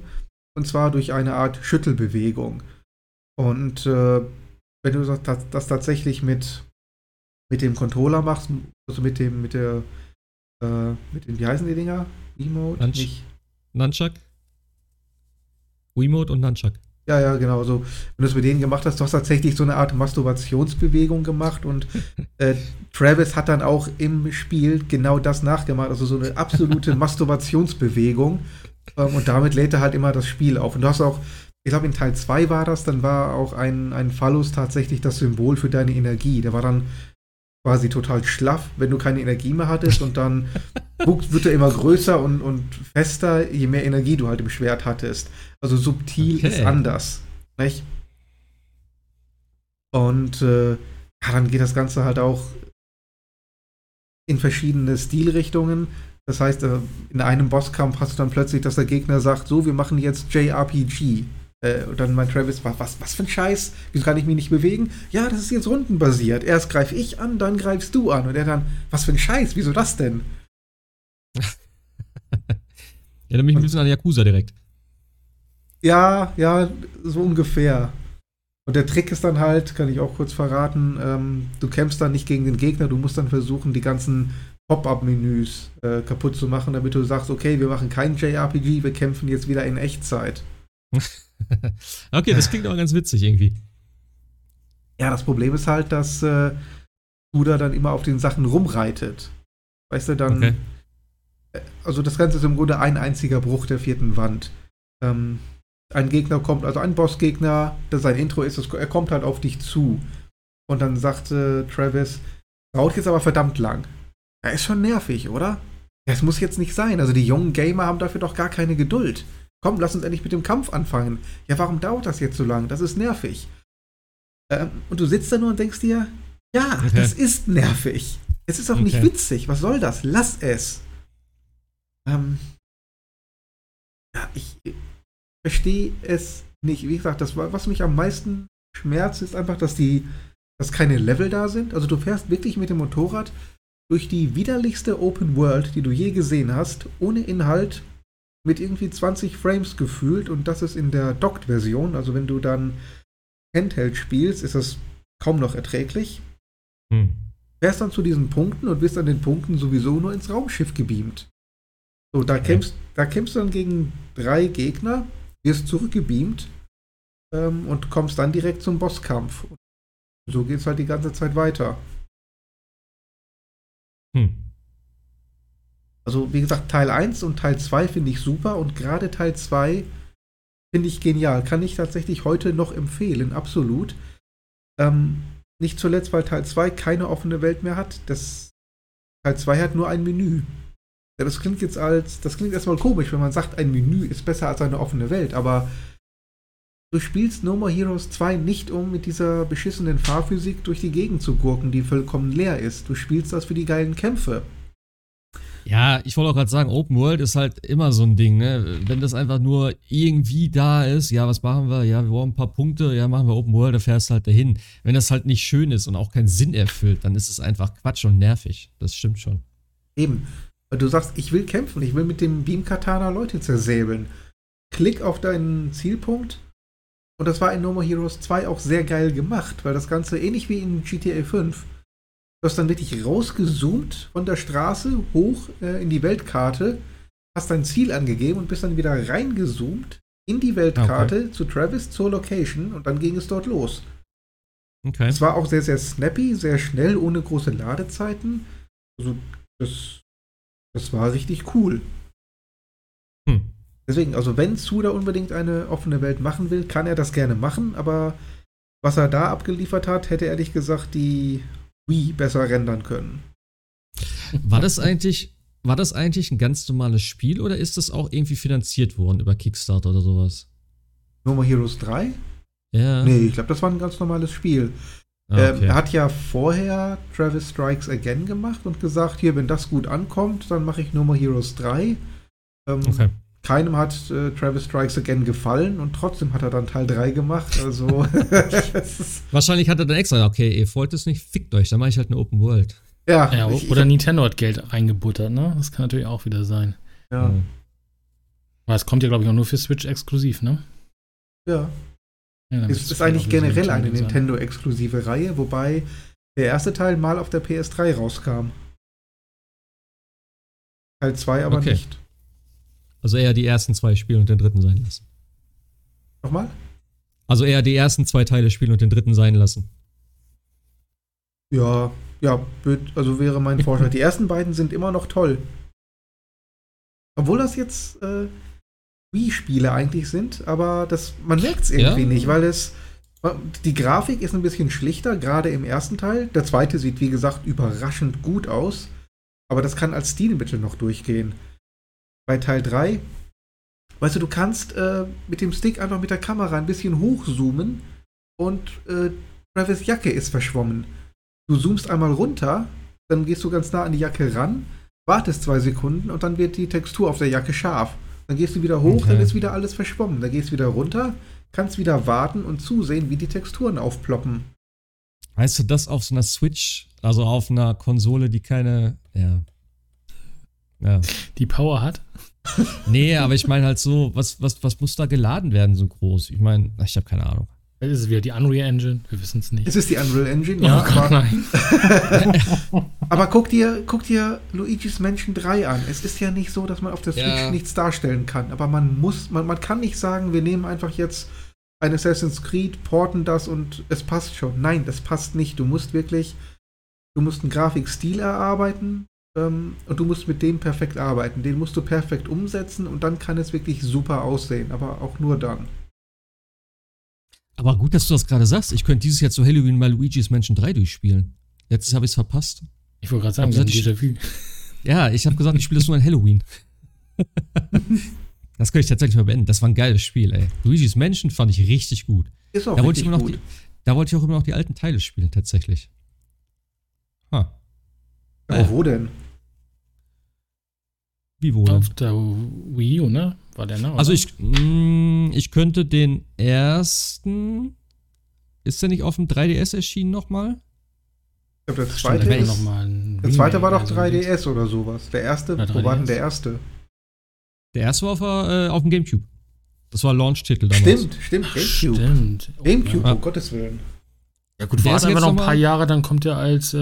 Speaker 2: Und zwar durch eine Art Schüttelbewegung. Und äh, wenn du das, das, tatsächlich mit, mit dem Controller machst, also mit dem, mit der, äh, mit den, wie heißen die Dinger?
Speaker 1: Emote? Nunch nicht. Nunchuck? Wiimote und Nunchuck.
Speaker 2: Ja, ja, genau. So, wenn du es mit denen gemacht hast, du hast tatsächlich so eine Art Masturbationsbewegung gemacht und äh, Travis hat dann auch im Spiel genau das nachgemacht, also so eine absolute Masturbationsbewegung. Ähm, und damit lädt er halt immer das Spiel auf. Und du hast auch ich glaube in Teil 2 war das, dann war auch ein, ein Phallus tatsächlich das Symbol für deine Energie. Der war dann quasi total schlaff, wenn du keine Energie mehr hattest und dann wird er immer größer und, und fester, je mehr Energie du halt im Schwert hattest. Also subtil okay. ist anders. Nicht? Und äh, ja, dann geht das Ganze halt auch in verschiedene Stilrichtungen. Das heißt, äh, in einem Bosskampf hast du dann plötzlich, dass der Gegner sagt, so, wir machen jetzt JRPG. Äh, und dann meint Travis, was, was, was für ein Scheiß? Wieso kann ich mich nicht bewegen? Ja, das ist jetzt rundenbasiert. Erst greife ich an, dann greifst du an. Und er dann, was für ein Scheiß? Wieso das denn?
Speaker 1: ja, dann mich ein bisschen an Yakuza direkt.
Speaker 2: Ja, ja, so ungefähr. Und der Trick ist dann halt, kann ich auch kurz verraten, ähm, du kämpfst dann nicht gegen den Gegner, du musst dann versuchen, die ganzen Pop-up-Menüs äh, kaputt zu machen, damit du sagst, okay, wir machen kein JRPG, wir kämpfen jetzt wieder in Echtzeit.
Speaker 1: okay, das klingt aber ganz witzig irgendwie.
Speaker 2: Ja, das Problem ist halt, dass äh, Buda dann immer auf den Sachen rumreitet. Weißt du, dann. Okay. Äh, also das Ganze ist im Grunde ein einziger Bruch der vierten Wand. Ähm, ein Gegner kommt, also ein Bossgegner, das sein Intro ist, er kommt halt auf dich zu. Und dann sagte Travis, dauert jetzt aber verdammt lang. Er ist schon nervig, oder? Es muss jetzt nicht sein. Also die jungen Gamer haben dafür doch gar keine Geduld. Komm, lass uns endlich mit dem Kampf anfangen. Ja, warum dauert das jetzt so lang? Das ist nervig. Ähm, und du sitzt da nur und denkst dir, ja, okay. das ist nervig. Es ist auch okay. nicht witzig. Was soll das? Lass es. Ähm, ja, ich, verstehe es nicht. Wie gesagt, das, was mich am meisten schmerzt, ist einfach, dass die, dass keine Level da sind. Also du fährst wirklich mit dem Motorrad durch die widerlichste Open World, die du je gesehen hast, ohne Inhalt, mit irgendwie 20 Frames gefühlt und das ist in der Docked-Version. Also wenn du dann Handheld spielst, ist das kaum noch erträglich. Hm. Fährst dann zu diesen Punkten und bist an den Punkten sowieso nur ins Raumschiff gebeamt. So, da, okay. kämpfst, da kämpfst du dann gegen drei Gegner, wirst zurückgebeamt ähm, und kommst dann direkt zum Bosskampf. So geht es halt die ganze Zeit weiter. Hm. Also, wie gesagt, Teil 1 und Teil 2 finde ich super und gerade Teil 2 finde ich genial. Kann ich tatsächlich heute noch empfehlen, absolut. Ähm, nicht zuletzt, weil Teil 2 keine offene Welt mehr hat. Das Teil 2 hat nur ein Menü. Ja, das klingt jetzt als, das klingt erstmal komisch, wenn man sagt, ein Menü ist besser als eine offene Welt, aber du spielst No More Heroes 2 nicht, um mit dieser beschissenen Fahrphysik durch die Gegend zu gurken, die vollkommen leer ist. Du spielst das für die geilen Kämpfe.
Speaker 1: Ja, ich wollte auch gerade sagen, Open World ist halt immer so ein Ding, ne? Wenn das einfach nur irgendwie da ist, ja, was machen wir? Ja, wir wollen ein paar Punkte, ja, machen wir Open World, da fährst du halt dahin. Wenn das halt nicht schön ist und auch keinen Sinn erfüllt, dann ist es einfach Quatsch und nervig. Das stimmt schon.
Speaker 2: Eben. Du sagst, ich will kämpfen, ich will mit dem Beam Katana Leute zersäbeln. Klick auf deinen Zielpunkt. Und das war in No More Heroes 2 auch sehr geil gemacht, weil das Ganze ähnlich wie in GTA 5. Du hast dann wirklich rausgezoomt von der Straße hoch äh, in die Weltkarte, hast dein Ziel angegeben und bist dann wieder reingezoomt in die Weltkarte okay. zu Travis zur Location und dann ging es dort los. Okay. Es war auch sehr, sehr snappy, sehr schnell, ohne große Ladezeiten. Also, das das war richtig cool. Hm. Deswegen, also wenn Suda unbedingt eine offene Welt machen will, kann er das gerne machen, aber was er da abgeliefert hat, hätte ehrlich gesagt die Wii besser rendern können.
Speaker 1: War das eigentlich, war das eigentlich ein ganz normales Spiel oder ist das auch irgendwie finanziert worden über Kickstarter oder sowas?
Speaker 2: No More Heroes 3?
Speaker 1: Ja.
Speaker 2: Nee, ich glaube, das war ein ganz normales Spiel. Ah, ähm, okay. ähm, er hat ja vorher Travis Strikes Again gemacht und gesagt, hier, wenn das gut ankommt, dann mache ich No More Heroes 3. Ähm, okay. Keinem hat äh, Travis Strikes Again gefallen und trotzdem hat er dann Teil 3 gemacht. Also
Speaker 1: Wahrscheinlich hat er dann extra, okay, ihr wollt es nicht, fickt euch, dann mache ich halt eine Open World.
Speaker 3: Ja. ja ich, oder ich, Nintendo hat Geld reingebuttert, ne? Das kann natürlich auch wieder sein.
Speaker 2: Ja. Mhm.
Speaker 3: Aber es kommt ja, glaube ich, auch nur für Switch exklusiv, ne?
Speaker 2: Ja. Ja, ist, ist eigentlich generell eine Nintendo-exklusive Reihe, wobei der erste Teil mal auf der PS3 rauskam. Teil 2 aber okay. nicht.
Speaker 1: Also eher die ersten zwei spielen und den dritten sein lassen.
Speaker 2: Nochmal?
Speaker 1: Also eher die ersten zwei Teile spielen und den dritten sein lassen.
Speaker 2: Ja, ja, also wäre mein Vorschlag. Die ersten beiden sind immer noch toll. Obwohl das jetzt äh, Wii-Spiele eigentlich sind, aber das, man merkt es irgendwie ja. nicht, weil es. Die Grafik ist ein bisschen schlichter, gerade im ersten Teil. Der zweite sieht, wie gesagt, überraschend gut aus. Aber das kann als Stilmittel noch durchgehen. Bei Teil 3, weißt du, du kannst äh, mit dem Stick einfach mit der Kamera ein bisschen hochzoomen und äh, Travis Jacke ist verschwommen. Du zoomst einmal runter, dann gehst du ganz nah an die Jacke ran wartest zwei Sekunden und dann wird die Textur auf der Jacke scharf. Dann gehst du wieder hoch,
Speaker 1: Okay.
Speaker 2: dann ist wieder alles verschwommen. Dann gehst du wieder runter, kannst wieder warten und zusehen, wie die Texturen aufploppen.
Speaker 1: Weißt du, das auf so einer Switch, also auf einer Konsole, die keine, ja. Ja.
Speaker 3: Die Power hat.
Speaker 1: Nee, aber ich meine halt so, was, was, was muss da geladen werden, so groß? Ich meine, ich habe keine Ahnung.
Speaker 3: Das ist wieder die Unreal Engine. Wir wissen es nicht.
Speaker 2: Es ist die Unreal Engine,
Speaker 3: Oh
Speaker 2: ja,
Speaker 3: Gott,
Speaker 2: aber,
Speaker 3: nein.
Speaker 2: aber guck, dir, guck dir Luigi's Mansion 3 an. Es ist ja nicht so, dass man auf der Switch
Speaker 1: Ja.
Speaker 2: nichts darstellen kann. Aber man muss, man, man kann nicht sagen, wir nehmen einfach jetzt ein Assassin's Creed, porten das und es passt schon. Nein, das passt nicht. Du musst wirklich, du musst einen Grafikstil erarbeiten und du musst mit dem perfekt arbeiten. Den musst du perfekt umsetzen und dann kann es wirklich super aussehen. Aber auch nur dann.
Speaker 1: Aber gut, dass du das gerade sagst. Ich könnte dieses Jahr zu Halloween mal Luigi's Mansion 3 durchspielen. Jetzt habe ich es verpasst.
Speaker 3: Ich wollte gerade sagen, haben
Speaker 1: gesagt,
Speaker 3: Déjà-vu.
Speaker 1: Ja, ich habe gesagt, ich spiele das nur an Halloween. das könnte ich tatsächlich mal beenden. Das war ein geiles Spiel, ey. Luigi's Mansion fand ich richtig gut.
Speaker 2: Ist auch
Speaker 1: Da wollte, ich
Speaker 2: richtig
Speaker 1: immer noch
Speaker 2: gut.
Speaker 1: die, da wollte ich auch immer noch die alten Teile spielen, tatsächlich. Ha.
Speaker 2: Aber wo denn?
Speaker 1: Wie wohl?
Speaker 3: Auf der Wii U, ne? War der, ne? oder?
Speaker 1: Also ich, mh, ich könnte den ersten. Ist der nicht auf dem 3DS erschienen nochmal?
Speaker 2: Ich glaube, der
Speaker 3: Stimmt,
Speaker 2: zweite
Speaker 3: wäre
Speaker 2: ist,
Speaker 3: noch
Speaker 2: Der zweite war doch
Speaker 3: oder so.
Speaker 2: 3DS oder sowas. Der erste, wo war denn
Speaker 3: 3DS.
Speaker 2: der erste?
Speaker 1: Der erste war auf, äh, auf dem Gamecube. Das war Launch-Titel damals.
Speaker 2: Stimmt, stimmt,
Speaker 3: Ach,
Speaker 2: Gamecube.
Speaker 3: Stimmt. Oh,
Speaker 2: Gamecube,
Speaker 1: Ja.
Speaker 2: um Gottes Willen.
Speaker 3: Ja gut,
Speaker 1: Der
Speaker 3: warte
Speaker 1: ist jetzt
Speaker 3: einfach noch ein
Speaker 1: noch
Speaker 3: paar Jahre, dann kommt er als äh,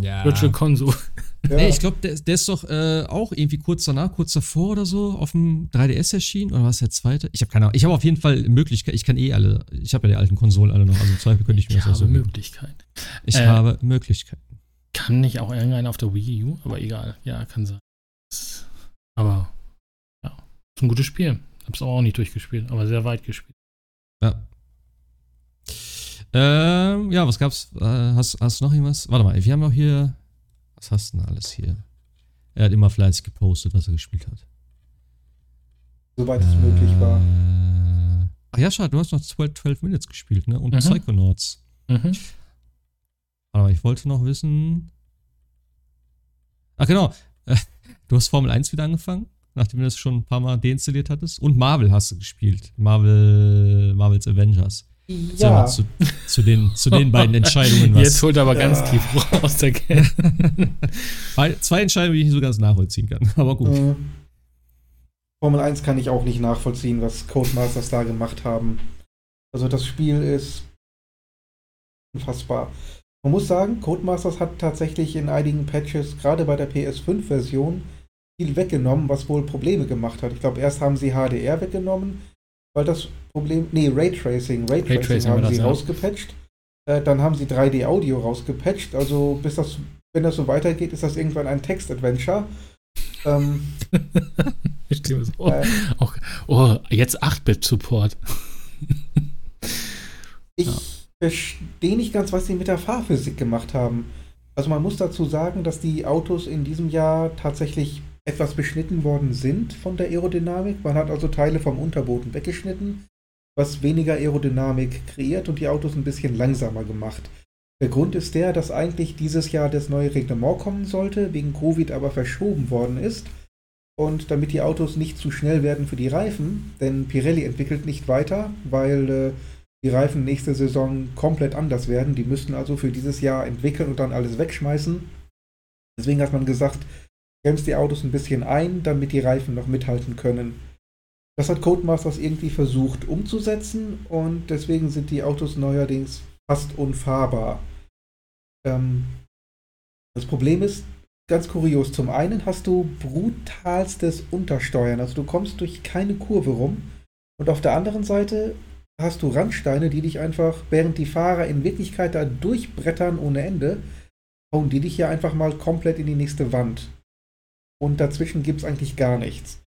Speaker 1: Ja.
Speaker 3: Virtual Console.
Speaker 2: Ja.
Speaker 1: Nee, ich glaube, der, der ist doch äh, auch irgendwie kurz danach, kurz davor oder so auf dem 3DS erschienen. Oder war es der zweite? Ich habe keine Ahnung. Ich habe auf jeden Fall Möglichkeit. Ich kann eh alle. Ich habe ja die alten Konsolen alle noch. Also im Zweifel könnte ich mir
Speaker 3: Ich
Speaker 1: das auch so
Speaker 3: habe
Speaker 1: geben.
Speaker 3: Möglichkeiten.
Speaker 1: Ich
Speaker 3: Äh,
Speaker 1: habe Möglichkeiten.
Speaker 3: Kann nicht auch irgendeiner auf der Wii U, aber egal. Ja, kann sein. Aber ja, ist ein gutes Spiel. Hab's auch nicht durchgespielt, aber sehr weit gespielt.
Speaker 1: Ja. Ähm, ja, was gab's? Äh, hast, hast du noch irgendwas? Warte mal, wir haben auch hier. Was hast du denn alles hier? Er hat immer fleißig gepostet, was er gespielt hat.
Speaker 2: Soweit es möglich war.
Speaker 1: Äh, Ach ja, schade, du hast noch 12, 12 Minutes gespielt, ne? Und
Speaker 3: Mhm.
Speaker 1: Psychonauts.
Speaker 3: Mhm.
Speaker 1: Mal, ich wollte noch wissen. Ach genau, äh, du hast Formel 1 wieder angefangen, nachdem du das schon ein paar Mal deinstalliert hattest. Und Marvel hast du gespielt. Marvel, Marvels Avengers.
Speaker 2: Ja,
Speaker 1: mal Zu, zu, den, zu den beiden Entscheidungen was.
Speaker 3: Jetzt holt er aber ganz tief raus der
Speaker 1: Zwei Entscheidungen, die ich nicht so ganz nachvollziehen kann. Aber gut.
Speaker 2: äh, Formel 1 kann ich auch nicht nachvollziehen, was Codemasters da gemacht haben. Also das Spiel ist unfassbar. Man muss sagen, Codemasters hat tatsächlich in einigen Patches, gerade bei der PS5-Version, viel weggenommen, was wohl Probleme gemacht hat. Ich glaube, erst haben sie HDR weggenommen, weil das Problem, nee, Raytracing, Raytracing,
Speaker 3: Raytracing
Speaker 2: haben
Speaker 3: war
Speaker 2: sie
Speaker 3: das, ja.
Speaker 2: rausgepatcht. Äh, dann haben sie 3D-Audio rausgepatcht. Also bis das, wenn das so weitergeht, ist das irgendwann ein Text-Adventure. Ähm,
Speaker 3: Ich stehe so. Oh,
Speaker 2: äh,
Speaker 3: auch, oh, jetzt 8-Bit-Support.
Speaker 2: Ich
Speaker 3: Ja.
Speaker 2: verstehe nicht ganz, was sie mit der Fahrphysik gemacht haben. Also man muss dazu sagen, dass die Autos in diesem Jahr tatsächlich etwas beschnitten worden sind von der Aerodynamik. Man hat also Teile vom Unterboden weggeschnitten, was weniger Aerodynamik kreiert und die Autos ein bisschen langsamer gemacht. Der Grund ist der, dass eigentlich dieses Jahr das neue Reglement kommen sollte, wegen Covid aber verschoben worden ist. Und damit die Autos nicht zu schnell werden für die Reifen, denn Pirelli entwickelt nicht weiter, weil äh, die Reifen nächste Saison komplett anders werden. Die müssten also für dieses Jahr entwickeln und dann alles wegschmeißen. Deswegen hat man gesagt, bremst die Autos ein bisschen ein, damit die Reifen noch mithalten können. Das hat Codemasters irgendwie versucht umzusetzen und deswegen sind die Autos neuerdings fast unfahrbar. Ähm, das Problem ist, ganz kurios, zum einen hast du brutalstes Untersteuern, also du kommst durch keine Kurve rum und auf der anderen Seite hast du Randsteine, die dich einfach, während die Fahrer in Wirklichkeit da durchbrettern ohne Ende, hauen die dich hier einfach mal komplett in die nächste Wand. Und dazwischen gibt es eigentlich gar nichts.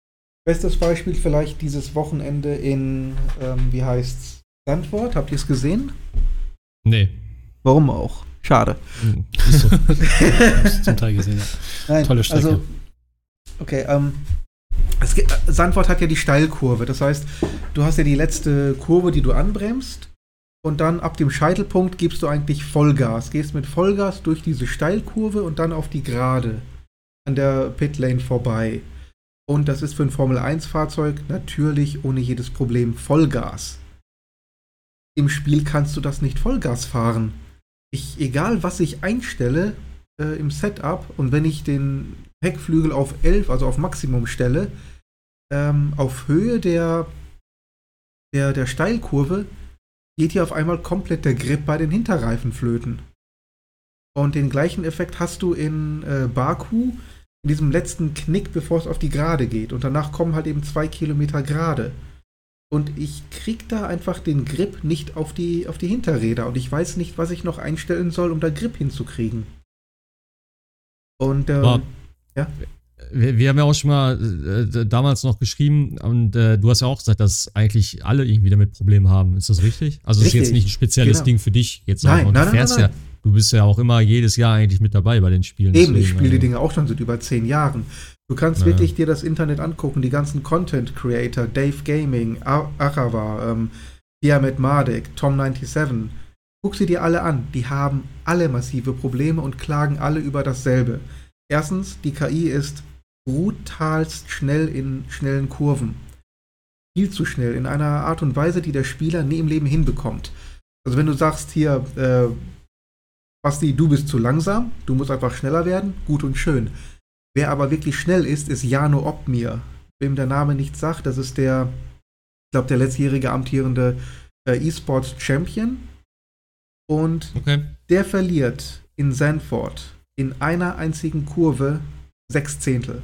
Speaker 2: Bestes Beispiel vielleicht dieses Wochenende in, ähm, wie heißt's, Sandwort. Habt ihr es gesehen?
Speaker 1: Nee.
Speaker 2: Warum auch? Schade.
Speaker 1: Hm, ist so.
Speaker 3: Hab's zum Teil gesehen, ja.
Speaker 2: Nein,
Speaker 3: Tolle Strecke.
Speaker 2: Also, okay, ähm, es, ge- äh, Sandwort hat ja die Steilkurve. Das heißt, du hast ja die letzte Kurve, die du anbremst. Und dann ab dem Scheitelpunkt gibst du eigentlich Vollgas. Gehst mit Vollgas durch diese Steilkurve und dann auf die Gerade. An der Pitlane vorbei. Und das ist für ein Formel-1-Fahrzeug natürlich ohne jedes Problem Vollgas. Im Spiel kannst du das nicht Vollgas fahren. Ich, egal was ich einstelle äh, im Setup und wenn ich den Heckflügel auf 11, also auf Maximum stelle, ähm, auf Höhe der, der, der Steilkurve geht hier auf einmal komplett der Grip bei den Hinterreifen flöten. Und den gleichen Effekt hast du in äh, Baku, in diesem letzten Knick, bevor es auf die Gerade geht. Und danach kommen halt eben zwei Kilometer Gerade. Und ich krieg da einfach den Grip nicht auf die, auf die Hinterräder. Und ich weiß nicht, was ich noch einstellen soll, um da Grip hinzukriegen.
Speaker 1: Und ähm, ja. Wir, wir, haben ja auch schon mal äh, damals noch geschrieben und äh, du hast ja auch gesagt, dass eigentlich alle irgendwie damit Probleme haben. Ist das richtig? Also richtig. ist jetzt nicht ein spezielles genau. Ding für dich jetzt
Speaker 2: nein, auch. Nein,
Speaker 1: du fährst nein, nein, ja Du bist ja auch immer jedes Jahr eigentlich mit dabei bei den Spielen.
Speaker 2: Eben, ich spiele die also Dinge auch schon seit über zehn Jahren. Du kannst naja. wirklich dir das Internet angucken, die ganzen Content Creator, Dave Gaming, Arava, ähm, Diamet Mardek, Tom97. Guck sie dir alle an. Die haben alle massive Probleme und klagen alle über dasselbe. Erstens, die KI ist brutalst schnell in schnellen Kurven. Viel zu schnell, in einer Art und Weise, die der Spieler nie im Leben hinbekommt. Also wenn du sagst hier, äh, Basti, du bist zu langsam, du musst einfach schneller werden, gut und schön. Wer aber wirklich schnell ist, ist Jano Opmir. Wem der Name nichts sagt, das ist der, ich glaube, der letztjährige amtierende äh, E-Sports Champion. Und okay. der verliert in Sanford in einer einzigen Kurve sechs Zehntel.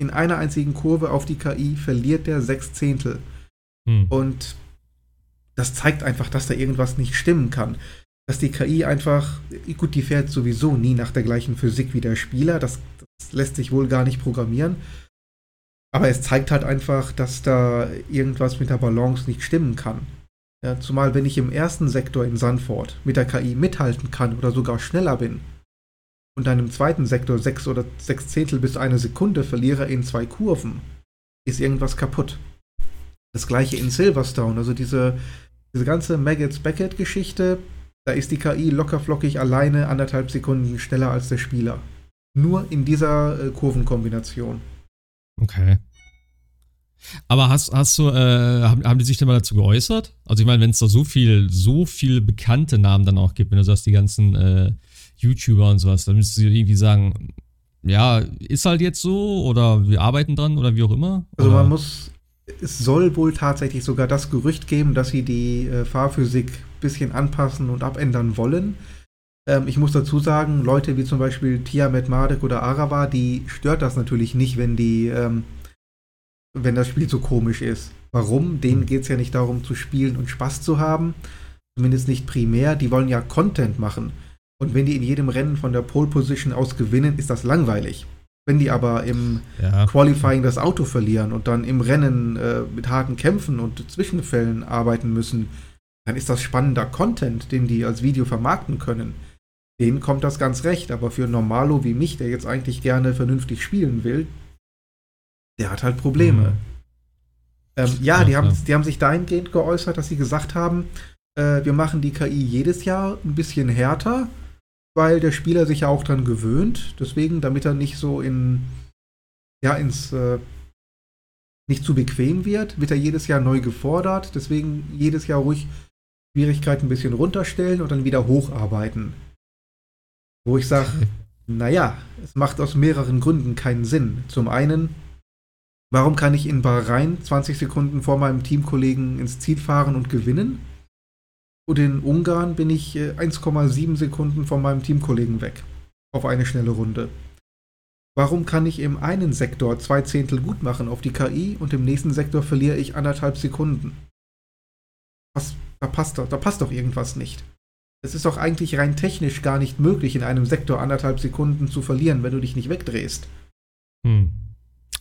Speaker 2: In einer einzigen Kurve auf die KI verliert der sechs Zehntel. Hm. Und das zeigt einfach, dass da irgendwas nicht stimmen kann dass die KI einfach, gut, die fährt sowieso nie nach der gleichen Physik wie der Spieler, das, das lässt sich wohl gar nicht programmieren. Aber es zeigt halt einfach, dass da irgendwas mit der Balance nicht stimmen kann. Ja, zumal wenn ich im ersten Sektor in Sanford mit der KI mithalten kann oder sogar schneller bin und im zweiten Sektor sechs oder sechs Zehntel bis eine Sekunde verliere in zwei Kurven, ist irgendwas kaputt. Das gleiche in Silverstone, also diese, diese ganze Maggots-Beckett-Geschichte, da ist die KI lockerflockig alleine anderthalb Sekunden schneller als der Spieler. Nur in dieser äh, Kurvenkombination.
Speaker 1: Okay. Aber hast, hast du, äh, haben, haben die sich denn mal dazu geäußert? Also ich meine, wenn es da so viel, so viele bekannte Namen dann auch gibt, wenn du sagst, die ganzen äh, YouTuber und sowas, dann müsstest du irgendwie sagen, ja, ist halt jetzt so oder wir arbeiten dran oder wie auch immer?
Speaker 2: Also man muss, es soll wohl tatsächlich sogar das Gerücht geben, dass sie die äh, Fahrphysik bisschen anpassen und abändern wollen. Ähm, ich muss dazu sagen, Leute wie zum Beispiel Tiamat Madek oder Arava, die stört das natürlich nicht, wenn die, ähm, wenn das Spiel so komisch ist. Warum? Denen hm. geht es ja nicht darum zu spielen und Spaß zu haben. Zumindest nicht primär. Die wollen ja Content machen. Und wenn die in jedem Rennen von der Pole Position aus gewinnen, ist das langweilig. Wenn die aber im ja. Qualifying das Auto verlieren und dann im Rennen äh, mit harten Kämpfen und Zwischenfällen arbeiten müssen, dann ist das spannender Content, den die als Video vermarkten können. Denen kommt das ganz recht, aber für Normalo wie mich, der jetzt eigentlich gerne vernünftig spielen will, der hat halt Probleme. Mhm. Ähm, ja, die haben, die haben sich dahingehend geäußert, dass sie gesagt haben, äh, wir machen die KI jedes Jahr ein bisschen härter, weil der Spieler sich ja auch dran gewöhnt. Deswegen, damit er nicht so in, ja, ins, äh, nicht zu bequem wird, wird er jedes Jahr neu gefordert. Deswegen jedes Jahr ruhig Schwierigkeit ein bisschen runterstellen und dann wieder hocharbeiten. Wo ich sage, naja, es macht aus mehreren Gründen keinen Sinn. Zum einen, warum kann ich in Bahrain 20 Sekunden vor meinem Teamkollegen ins Ziel fahren und gewinnen? Und in Ungarn bin ich 1,7 äh, Sekunden von meinem Teamkollegen weg. Auf eine schnelle Runde. Warum kann ich im einen Sektor zwei Zehntel gut machen auf die KI und im nächsten Sektor verliere ich anderthalb Sekunden? Was da passt doch, da passt doch irgendwas nicht. Es ist doch eigentlich rein technisch gar nicht möglich, in einem Sektor anderthalb Sekunden zu verlieren, wenn du dich nicht wegdrehst.
Speaker 1: Hm.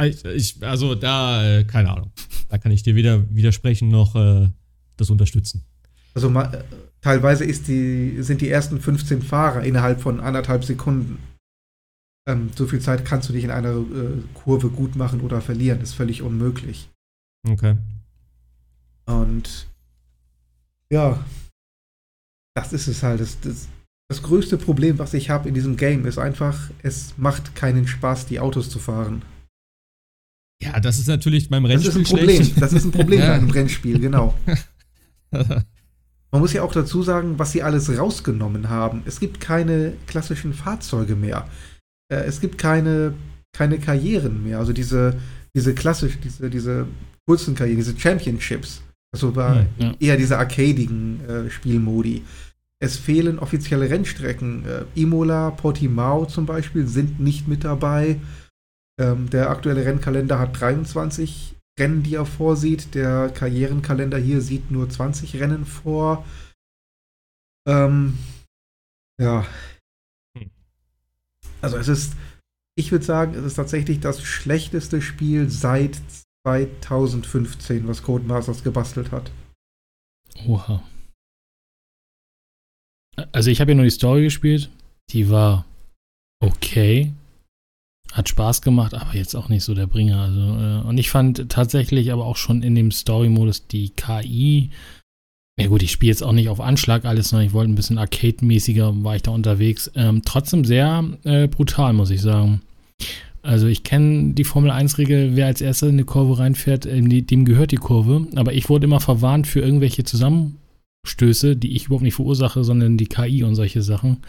Speaker 1: Ich, also da, äh, keine Ahnung. Da kann ich dir weder widersprechen noch äh, das unterstützen.
Speaker 2: Also äh, teilweise ist die, sind die ersten 15 Fahrer innerhalb von anderthalb Sekunden. Ähm, so viel Zeit kannst du dich in einer äh, Kurve gut machen oder verlieren. Das ist völlig unmöglich.
Speaker 1: Okay.
Speaker 2: Und ja, das ist es halt. Das, das, das größte Problem, was ich habe in diesem Game, ist einfach, es macht keinen Spaß, die Autos zu fahren.
Speaker 1: Ja, das ist natürlich beim Rennspiel
Speaker 2: Das ist ein Problem.
Speaker 1: schlecht.
Speaker 2: Das ist ein Problem
Speaker 1: Ja.
Speaker 2: bei einem Rennspiel, genau. Man muss ja auch dazu sagen, was sie alles rausgenommen haben. Es gibt keine klassischen Fahrzeuge mehr. Äh, es gibt keine, keine Karrieren mehr. Also diese, diese klassisch, diese, diese kurzen Karrieren, diese Championships. Also war
Speaker 1: Hm,
Speaker 3: ja.
Speaker 2: eher diese arcadigen äh, Spielmodi. Es fehlen offizielle Rennstrecken. Äh, Imola, Portimao zum Beispiel sind nicht mit dabei. Ähm, der aktuelle Rennkalender hat 23 Rennen, die er vorsieht. Der Karrierenkalender hier sieht nur 20 Rennen vor. Ähm, ja.
Speaker 1: Hm.
Speaker 2: Also es ist, ich würde sagen, es ist tatsächlich das schlechteste Spiel seit 2015, was Codemasters gebastelt hat.
Speaker 3: Oha. Also ich habe ja nur die Story gespielt. Die war okay. Hat Spaß gemacht, aber jetzt auch nicht so der Bringer. Also, äh, und ich fand tatsächlich aber auch schon in dem Story-Modus die KI. Ja gut, ich spiele jetzt auch nicht auf Anschlag alles, sondern ich wollte ein bisschen Arcade-mäßiger, war ich da unterwegs. Ähm, trotzdem sehr äh, brutal, muss ich sagen. Also ich kenne die Formel 1-Regel, wer als erster in eine Kurve reinfährt, ähm, dem gehört die Kurve. Aber ich wurde immer verwarnt für irgendwelche Zusammenstöße, die ich überhaupt nicht verursache, sondern die KI und solche Sachen.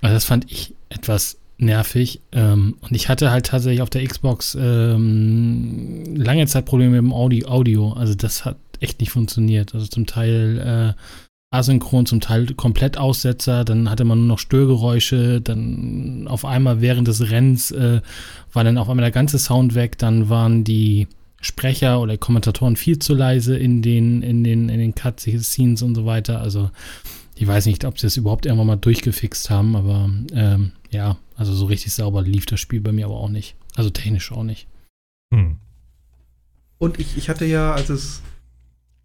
Speaker 3: Also das fand ich etwas nervig. Ähm, und ich hatte halt tatsächlich auf der Xbox ähm, lange Zeit Probleme mit dem Audi Audio. Also das hat echt nicht funktioniert. Also zum Teil äh, asynchron, zum Teil komplett Aussetzer, dann hatte man nur noch Störgeräusche, dann auf einmal während des Rennens äh, war dann auf einmal der ganze Sound weg, dann waren die Sprecher oder Kommentatoren viel zu leise in den, in den, in den Cutscenes und so weiter. Also ich weiß nicht, ob sie das überhaupt irgendwann mal durchgefixt haben, aber ähm, ja, also so richtig sauber lief das Spiel bei mir aber auch nicht. Also technisch auch nicht.
Speaker 1: Hm.
Speaker 2: Und ich, ich hatte ja, als es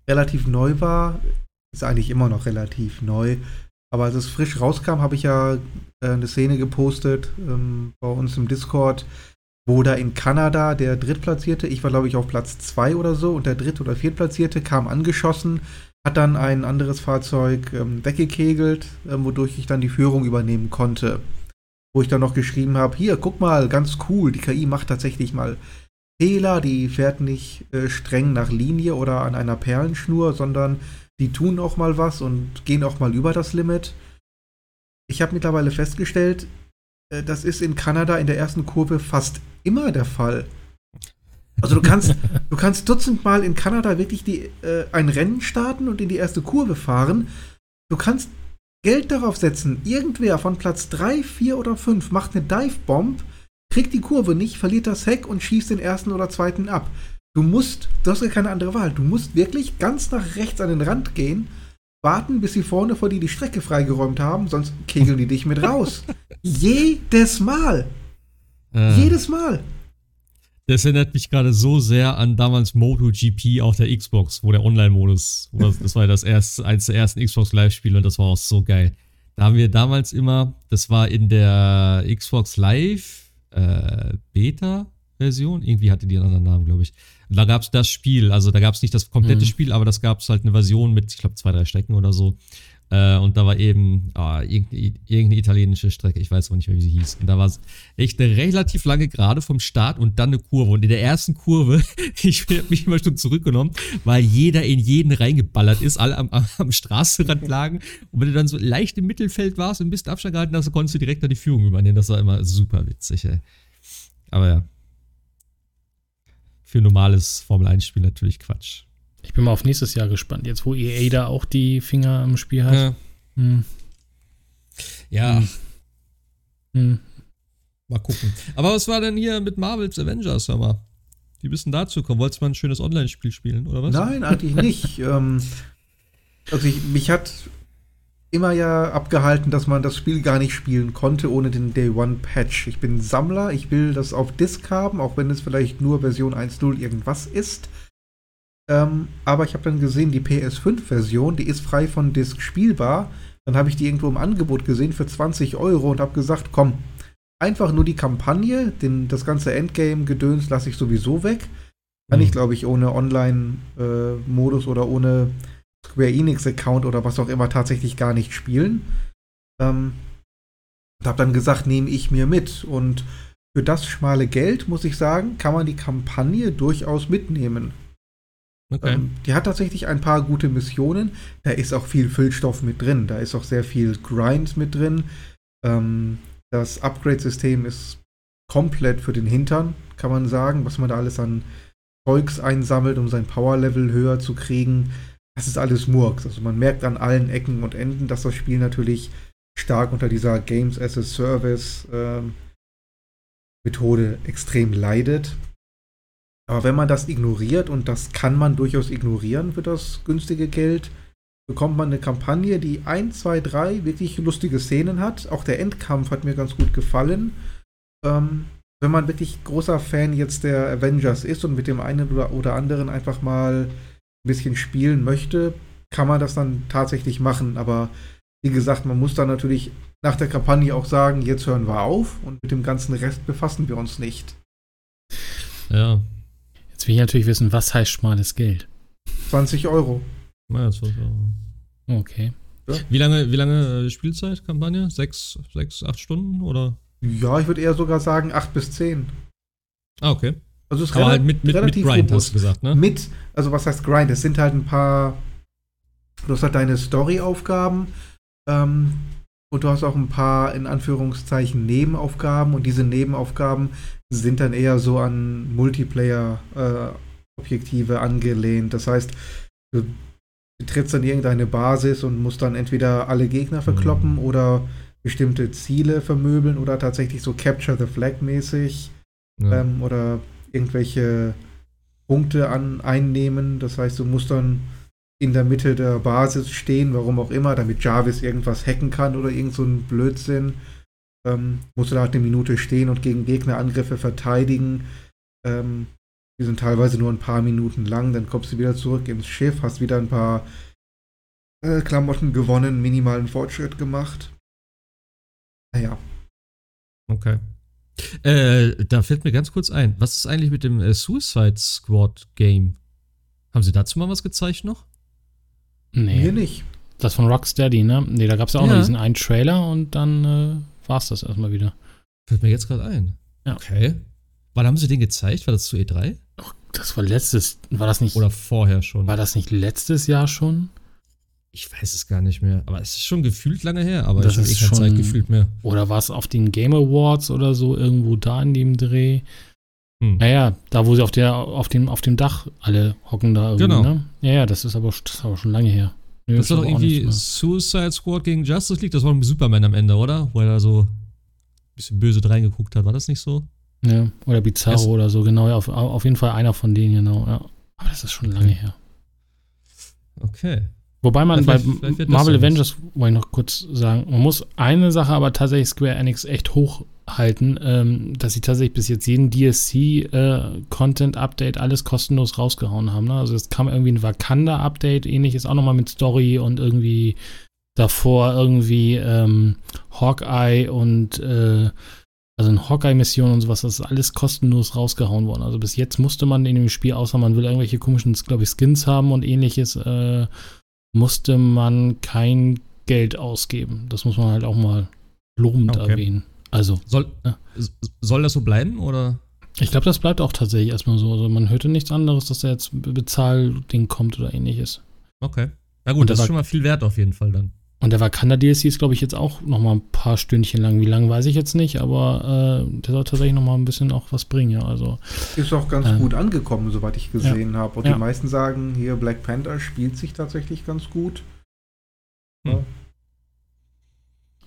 Speaker 2: relativ neu war, ist eigentlich immer noch relativ neu, aber als es frisch rauskam, habe ich ja äh, eine Szene gepostet ähm, bei uns im Discord, wo da in Kanada der Drittplatzierte, ich war glaube ich auf Platz 2 oder so, und der Dritt- oder Viertplatzierte kam angeschossen, hat dann ein anderes Fahrzeug ähm, weggekegelt, ähm, wodurch ich dann die Führung übernehmen konnte. Wo ich dann noch geschrieben habe, hier, guck mal, ganz cool, die KI macht tatsächlich mal Fehler, die fährt nicht äh, streng nach Linie oder an einer Perlenschnur, sondern die tun auch mal was und gehen auch mal über das Limit. Ich habe mittlerweile festgestellt, äh, das ist in Kanada in der ersten Kurve fast immer der Fall. Also du kannst, du kannst dutzendmal in Kanada wirklich die, äh, ein Rennen starten und in die erste Kurve fahren. Du kannst Geld darauf setzen, irgendwer von Platz 3, 4 oder 5 macht eine Dive-Bomb, kriegt die Kurve nicht, verliert das Heck und schießt den ersten oder zweiten ab. Du musst, du hast ja keine andere Wahl, du musst wirklich ganz nach rechts an den Rand gehen, warten, bis sie vorne vor dir die Strecke freigeräumt haben, sonst kegeln die dich mit raus. Jedes Mal.
Speaker 1: Äh,
Speaker 2: Jedes Mal.
Speaker 1: Das erinnert mich gerade so sehr an damals MotoGP auf der Xbox, wo der Online-Modus, das, war ja das erste, eins der ersten Xbox Live-Spiele und das war auch so geil. Da haben wir damals immer, das war in der Xbox Live äh, Beta-Version, irgendwie hatte die einen anderen Namen, glaube ich. Da gab es das Spiel, also da gab es nicht das komplette
Speaker 3: Mhm.
Speaker 1: Spiel, aber das gab es halt eine Version mit, ich glaube, zwei, drei Strecken oder so. Äh, und da war eben ah, irgendeine, italienische Strecke, ich weiß aber nicht mehr, wie sie hieß. Und da war es echt eine relativ lange Gerade vom Start und dann eine Kurve. Und in der ersten Kurve, ich habe mich immer schon zurückgenommen, weil jeder in jeden reingeballert ist, alle am, am, Straßenrand lagen. Und wenn du dann so leicht im Mittelfeld warst und ein bisschen Abstand gehalten hast, dann konntest du direkt dann die Führung übernehmen. Das war immer super witzig, ey. Aber ja. Für normales Formel-1-Spiel natürlich Quatsch.
Speaker 3: Ich bin mal auf nächstes Jahr gespannt, jetzt wo EA da auch die Finger im Spiel hat. Hm.
Speaker 1: ja.
Speaker 3: Hm. Hm.
Speaker 1: Mal gucken. Aber was war denn hier mit Marvel's Avengers, hör mal? Wie bist du denn dazu gekommen? Wolltest du mal ein schönes Online-Spiel spielen, oder was?
Speaker 2: Nein, eigentlich nicht. ähm, also ich, mich hat immer ja abgehalten, dass man das Spiel gar nicht spielen konnte ohne den Day One Patch. Ich bin Sammler, ich will das auf Disk haben, auch wenn es vielleicht nur Version 1.0 irgendwas ist. Ähm, aber ich habe dann gesehen, die PS5-Version, die ist frei von Disk spielbar. Dann habe ich die irgendwo im Angebot gesehen für 20 Euro und habe gesagt, komm, einfach nur die Kampagne, den, das ganze Endgame-Gedöns lasse ich sowieso weg. Kann
Speaker 1: Mhm.
Speaker 2: ich, glaube ich, ohne Online-Modus oder ohne Square Enix-Account oder was auch immer tatsächlich gar nicht spielen. Ähm, und habe dann gesagt, nehme ich mir mit. Und für das schmale Geld, muss ich sagen, kann man die Kampagne durchaus mitnehmen. Okay. Ähm, die hat tatsächlich ein paar gute Missionen. Da ist auch viel Füllstoff mit drin. Da ist auch sehr viel Grind mit drin. Ähm, das Upgrade-System ist komplett für den Hintern, kann man sagen, was man da alles an Zeugs einsammelt, um sein Power-Level höher zu kriegen. Das ist alles Murks. Also man merkt an allen Ecken und Enden, dass das Spiel natürlich stark unter dieser Games as a Service äh, Methode extrem leidet. Aber wenn man das ignoriert, und das kann man durchaus ignorieren für das günstige Geld, bekommt man eine Kampagne, die 1, 2, 3 wirklich lustige Szenen hat. Auch der Endkampf hat mir ganz gut gefallen. Ähm, wenn man wirklich großer Fan jetzt der Avengers ist und mit dem einen oder, anderen einfach mal ein bisschen spielen möchte, kann man das dann tatsächlich machen. Aber wie gesagt, man muss dann natürlich nach der Kampagne auch sagen, jetzt hören wir auf und mit dem ganzen Rest befassen wir uns nicht.
Speaker 3: Ja. Jetzt will ich natürlich wissen, was heißt schmales Geld?
Speaker 2: 20 Euro.
Speaker 1: Ja, 20 Euro.
Speaker 3: Okay.
Speaker 1: Ja. Wie lange, wie lange äh, Spielzeit, Kampagne? Sechs, sechs, acht Stunden oder?
Speaker 2: Ja, ich würde eher sogar sagen acht bis zehn.
Speaker 1: Ah, okay.
Speaker 2: Also es ist
Speaker 1: Aber halt mit, mit, mit Grind, hast du gesagt, ne?
Speaker 2: Mit, also was heißt Grind? Es sind halt ein paar, du hast halt deine Story-Aufgaben, ähm, und du hast auch ein paar, in Anführungszeichen, Nebenaufgaben. Und diese Nebenaufgaben sind dann eher so an Multiplayer-Objektive äh, angelehnt. Das heißt, du betrittst dann irgendeine Basis und musst dann entweder alle Gegner verkloppen mhm. oder bestimmte Ziele vermöbeln oder tatsächlich so Capture the Flag mäßig ja. ähm, oder irgendwelche Punkte an, einnehmen. Das heißt, du musst dann in der Mitte der Basis stehen, warum auch immer, damit Jarvis irgendwas hacken kann oder irgend so ein Blödsinn. Ähm, musst du da halt eine Minute stehen und gegen Gegnerangriffe verteidigen. Ähm, die sind teilweise nur ein paar Minuten lang, dann kommst du wieder zurück ins Schiff, hast wieder ein paar äh, Klamotten gewonnen, minimalen Fortschritt gemacht. Naja.
Speaker 1: Okay. Äh, da fällt mir ganz kurz ein, was ist eigentlich mit dem äh, Suicide Squad Game? Haben Sie dazu mal was gezeigt noch?
Speaker 3: Nee.
Speaker 2: Mir nicht.
Speaker 3: Das von Rocksteady, ne? Nee, da gab es ja auch ja. noch diesen einen Trailer und dann äh, war es das erstmal wieder.
Speaker 1: Fällt mir jetzt gerade ein. Ja. Okay. Wann haben sie den gezeigt? War das zu E3?
Speaker 3: Oh, das war letztes, war das nicht?
Speaker 1: Oder vorher schon?
Speaker 3: War das nicht letztes Jahr schon?
Speaker 1: Ich weiß es gar nicht mehr. Aber es ist schon gefühlt lange her. Aber
Speaker 3: das ich habe eh keine Zeit
Speaker 1: gefühlt mehr.
Speaker 3: Oder war es auf den Game Awards oder so irgendwo da in dem Dreh? Hm. Naja, da wo sie auf, der, auf, dem, auf dem Dach alle hocken da irgendwie, genau. ne? Ja, ja, das ist aber, das ist aber schon lange her.
Speaker 1: Nee, das war doch irgendwie Suicide Squad gegen Justice League, das war ein Superman am Ende, oder? Wo er da so ein bisschen böse reingeguckt hat, war das nicht so?
Speaker 3: Ja, oder Bizarro es oder so, genau, ja, auf, auf jeden Fall einer von denen, genau, ja. Aber das ist schon lange her.
Speaker 1: Okay.
Speaker 3: Wobei man ja, bei Marvel Avengers, wollte ich noch kurz sagen, man muss eine Sache aber tatsächlich Square Enix echt hochhalten, ähm, dass sie tatsächlich bis jetzt jeden DLC-Content-Update äh, alles kostenlos rausgehauen haben. Ne? Also es kam irgendwie ein Wakanda-Update, ähnliches auch nochmal mit Story und irgendwie davor irgendwie ähm, Hawkeye und äh, also eine Hawkeye-Mission und sowas, das ist alles kostenlos rausgehauen worden. Also bis jetzt musste man in dem Spiel, außer man will irgendwelche komischen, glaube ich, Skins haben und ähnliches, äh, musste man kein Geld ausgeben. Das muss man halt auch mal lobend okay. erwähnen. Also.
Speaker 1: Soll, ja. soll das so bleiben oder?
Speaker 3: Ich glaube, das bleibt auch tatsächlich erstmal so. Also man hörte nichts anderes, dass da jetzt Bezahlding kommt oder ähnliches.
Speaker 1: Okay. Na gut, das ist schon mal viel wert auf jeden Fall dann.
Speaker 3: Und der Wakanda DLC ist, glaube ich, jetzt auch noch mal ein paar Stündchen lang. Wie lang weiß ich jetzt nicht, aber äh, der soll tatsächlich noch mal ein bisschen auch was bringen. Ja, also
Speaker 2: ist auch ganz äh, gut angekommen, soweit ich gesehen ja. habe. Und ja. die meisten sagen, hier Black Panther spielt sich tatsächlich ganz gut.
Speaker 3: Hm.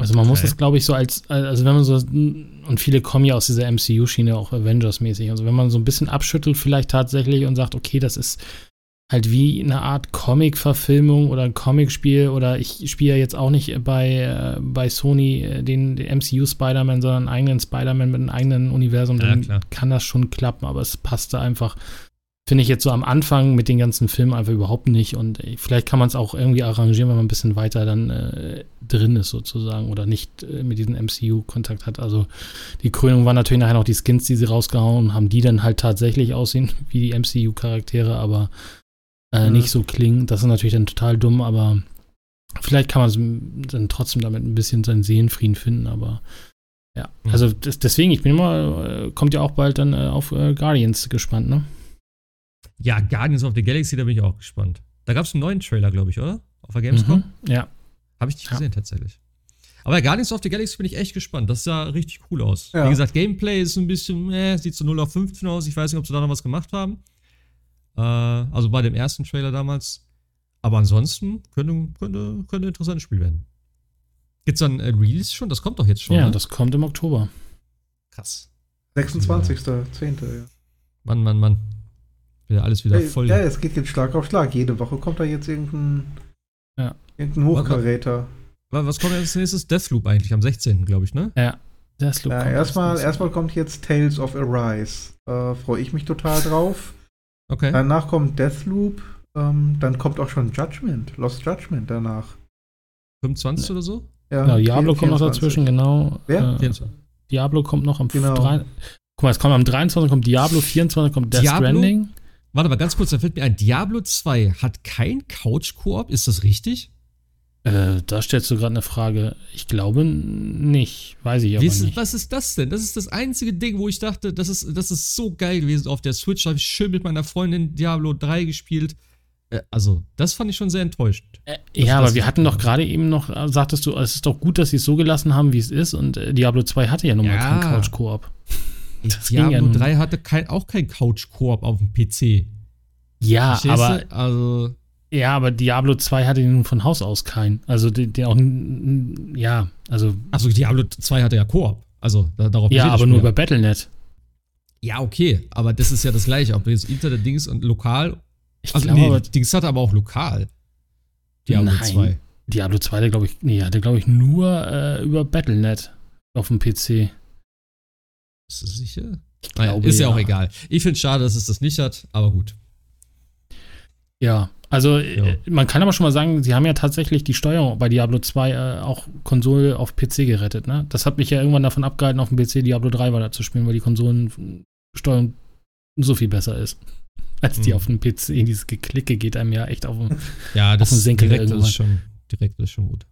Speaker 3: Also man okay. muss das, glaube ich, so als, also wenn man so, und viele kommen ja aus dieser MCU-Schiene, auch Avengers-mäßig. Also wenn man so ein bisschen abschüttelt vielleicht tatsächlich und sagt, okay, das ist halt wie eine Art Comic-Verfilmung oder ein Comicspiel oder ich spiele ja jetzt auch nicht bei, äh, bei Sony äh, den, den MCU Spider-Man, sondern einen eigenen Spider-Man mit einem eigenen Universum, ja, dann klar. kann das schon klappen, aber es passte einfach, finde ich jetzt so am Anfang mit den ganzen Filmen einfach überhaupt nicht und äh, vielleicht kann man es auch irgendwie arrangieren, wenn man ein bisschen weiter dann äh, drin ist sozusagen oder nicht äh, mit diesem MCU Kontakt hat. Also die Krönung war natürlich nachher noch die Skins, die sie rausgehauen haben, die dann halt tatsächlich aussehen wie die MCU Charaktere, aber äh, mhm. nicht so klingen. Das ist natürlich dann total dumm, aber Vielleicht kann man dann trotzdem damit ein bisschen seinen Seelenfrieden finden, aber ja.
Speaker 1: Ja.
Speaker 3: Also das, deswegen, ich bin immer, äh, kommt ja auch bald dann äh, auf äh, Guardians gespannt, ne?
Speaker 1: Ja, Guardians of the Galaxy, da bin ich auch gespannt. Da gab es einen neuen Trailer, glaube ich, oder? Auf der Gamescom?
Speaker 3: Mhm. Ja.
Speaker 1: Habe ich nicht
Speaker 3: Ja.
Speaker 1: gesehen, tatsächlich. Aber Guardians of the Galaxy bin ich echt gespannt. Das sah richtig cool aus.
Speaker 2: Ja.
Speaker 1: Wie gesagt, Gameplay ist ein bisschen, äh, sieht so 0 auf 15 aus. Ich weiß nicht, ob sie da noch was gemacht haben. Äh, also bei dem ersten Trailer damals. Aber ansonsten könnte, könnte, könnte ein interessantes Spiel werden. Gibt's dann äh, Release schon? Das kommt doch jetzt schon.
Speaker 3: ja,
Speaker 1: ne?
Speaker 3: das kommt im Oktober.
Speaker 1: krass.
Speaker 2: 26.10. Ja.
Speaker 1: Mann, Mann, Mann. Wieder alles wieder voll.
Speaker 2: Ja, es geht jetzt Schlag auf Schlag. Jede Woche kommt da jetzt irgendein,
Speaker 3: Ja.
Speaker 2: irgendein Hochkaräter.
Speaker 1: Wa- Was kommt als nächstes? Deathloop eigentlich, am 16. glaube ich, ne?
Speaker 3: Ja. Das
Speaker 2: Ja, erstmal, erstmal kommt jetzt Tales of Arise. Äh, Freue ich mich total drauf.
Speaker 1: Okay.
Speaker 2: Danach kommt Deathloop. Ähm, dann kommt auch schon Judgment, Lost Judgment danach.
Speaker 1: 25 oder so?
Speaker 2: Ja,
Speaker 3: Genau, Diablo kommt noch
Speaker 2: 24.
Speaker 3: dazwischen, genau.
Speaker 2: Wer?
Speaker 3: Äh,
Speaker 1: 24.
Speaker 3: Diablo kommt noch am
Speaker 2: Genau.
Speaker 3: drei- Guck mal, es kommt am 23. kommt Diablo, 24 kommt Death
Speaker 1: Diablo?
Speaker 3: Stranding.
Speaker 1: Warte mal ganz kurz, da fällt mir ein. Diablo 2 hat kein Couch-Koop, ist das richtig?
Speaker 3: Äh, da stellst du gerade eine Frage. Ich glaube nicht. Weiß ich aber
Speaker 1: ist,
Speaker 3: nicht.
Speaker 1: was ist das denn? Das ist das einzige Ding, wo ich dachte, das ist, das ist so geil gewesen. Auf der Switch habe ich schön mit meiner Freundin Diablo 3 gespielt. Äh, also, das fand ich schon sehr enttäuschend.
Speaker 3: Äh, ja, aber wir hatten doch gerade eben noch, äh, sagtest du, es ist doch gut, dass sie es so gelassen haben, wie es ist. Und Diablo 2 hatte ja nun mal
Speaker 1: Ja.
Speaker 3: keinen Couch-Koop.
Speaker 1: Diablo
Speaker 3: ja nun-
Speaker 1: 3 hatte kein, auch kein Couch-Koop auf dem PC.
Speaker 3: Ja,
Speaker 1: Verstehst
Speaker 3: aber,
Speaker 1: du? Also,
Speaker 3: ja, aber Diablo 2 hatte nun von Haus aus keinen. Also, den, den auch, ja, also,
Speaker 1: also Diablo 2 hatte ja Koop. Also, da, darauf
Speaker 3: ja, aber nur über Battlenet.
Speaker 1: Ja, okay, aber das ist ja das gleiche, ob du jetzt Internet-Dings und lokal.
Speaker 3: Ich
Speaker 1: Also,
Speaker 3: glaube,
Speaker 1: nee, Dings hat aber auch lokal. Diablo
Speaker 3: Nein.
Speaker 1: 2.
Speaker 3: Diablo 2, der glaube ich, nee, hatte glaube ich nur äh, über Battlenet auf dem PC.
Speaker 1: Bist du sicher?
Speaker 3: Ich
Speaker 1: Naja,
Speaker 3: glaube,
Speaker 1: ist ja,
Speaker 3: ja.
Speaker 1: auch egal. Ich finde es schade, dass es das nicht hat, aber gut.
Speaker 3: Ja, also
Speaker 1: Ja.
Speaker 3: äh, man kann aber schon mal sagen, sie haben ja tatsächlich die Steuerung bei Diablo 2 äh, auch Konsole auf PC gerettet, ne? Das hat mich ja irgendwann davon abgehalten, auf dem PC Diablo 3 weiter zu spielen, weil die Konsolensteuerung so viel besser ist. Als die
Speaker 1: Mhm.
Speaker 3: auf dem PC, dieses Geklicke geht einem ja echt auf den.
Speaker 1: Ja, das
Speaker 3: den Senkel
Speaker 1: direkt
Speaker 3: irgendwann.
Speaker 1: ist schon, direkt ist schon gut.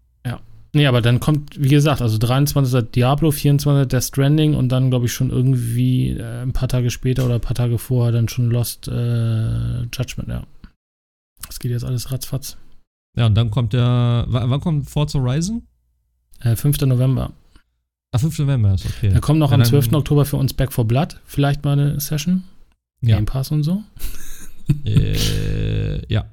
Speaker 3: Nee, aber dann kommt, wie gesagt, also 23. Diablo, 24. Death Stranding und dann, glaube ich, schon irgendwie äh, ein paar Tage später oder ein paar Tage vorher dann schon Lost äh, Judgment, ja. Das geht jetzt alles ratzfatz.
Speaker 1: Ja, und dann kommt der. Wann, kommt Forza Horizon?
Speaker 3: Äh, 5. November.
Speaker 1: Ah, 5. November ist okay.
Speaker 3: Da kommt noch
Speaker 1: Ja,
Speaker 3: am
Speaker 1: dann-
Speaker 3: 12. Oktober für uns Back for Blood. Vielleicht mal eine Session.
Speaker 1: Ja.
Speaker 3: Game Pass und so.
Speaker 1: äh, ja.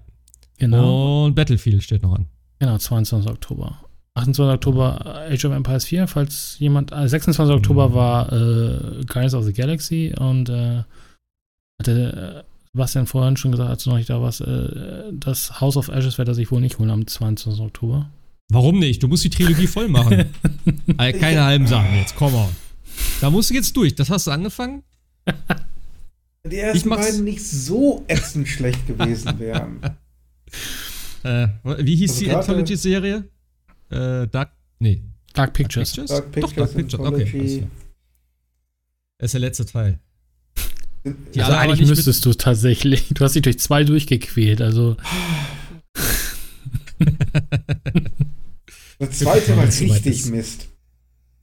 Speaker 3: Genau.
Speaker 1: Und Battlefield steht noch an.
Speaker 3: Genau, 22. Oktober. 28. Oktober äh, Age of Empires 4, falls jemand. Äh, 26. Oktober
Speaker 1: Mhm.
Speaker 3: war äh, Guardians of the Galaxy und äh, hatte äh, Sebastian vorhin schon gesagt, als du noch nicht da warst, äh, das House of Ashes wird er sich wohl nicht holen am 22. Oktober.
Speaker 1: Warum nicht? Du musst die Trilogie voll machen. Äh, Keine halben Sachen jetzt, komm on. Da musst du jetzt durch. Das hast du angefangen?
Speaker 2: Die ersten beiden nicht so ätzend schlecht gewesen wären.
Speaker 1: Äh, wie hieß
Speaker 2: Also
Speaker 1: die Anthology-Serie? Äh, Dark. Nee.
Speaker 3: Dark Pictures.
Speaker 2: Dark
Speaker 1: Doch,
Speaker 2: Pictures,
Speaker 1: Dark Pictures. Okay.
Speaker 2: Anthology.
Speaker 1: alles klar. Das ist der letzte Teil. Die
Speaker 3: also eigentlich müsstest du tatsächlich. Du hast dich durch zwei durchgequält. Also
Speaker 2: Das zweite war
Speaker 1: soweit
Speaker 2: richtig
Speaker 1: ist.
Speaker 2: Mist.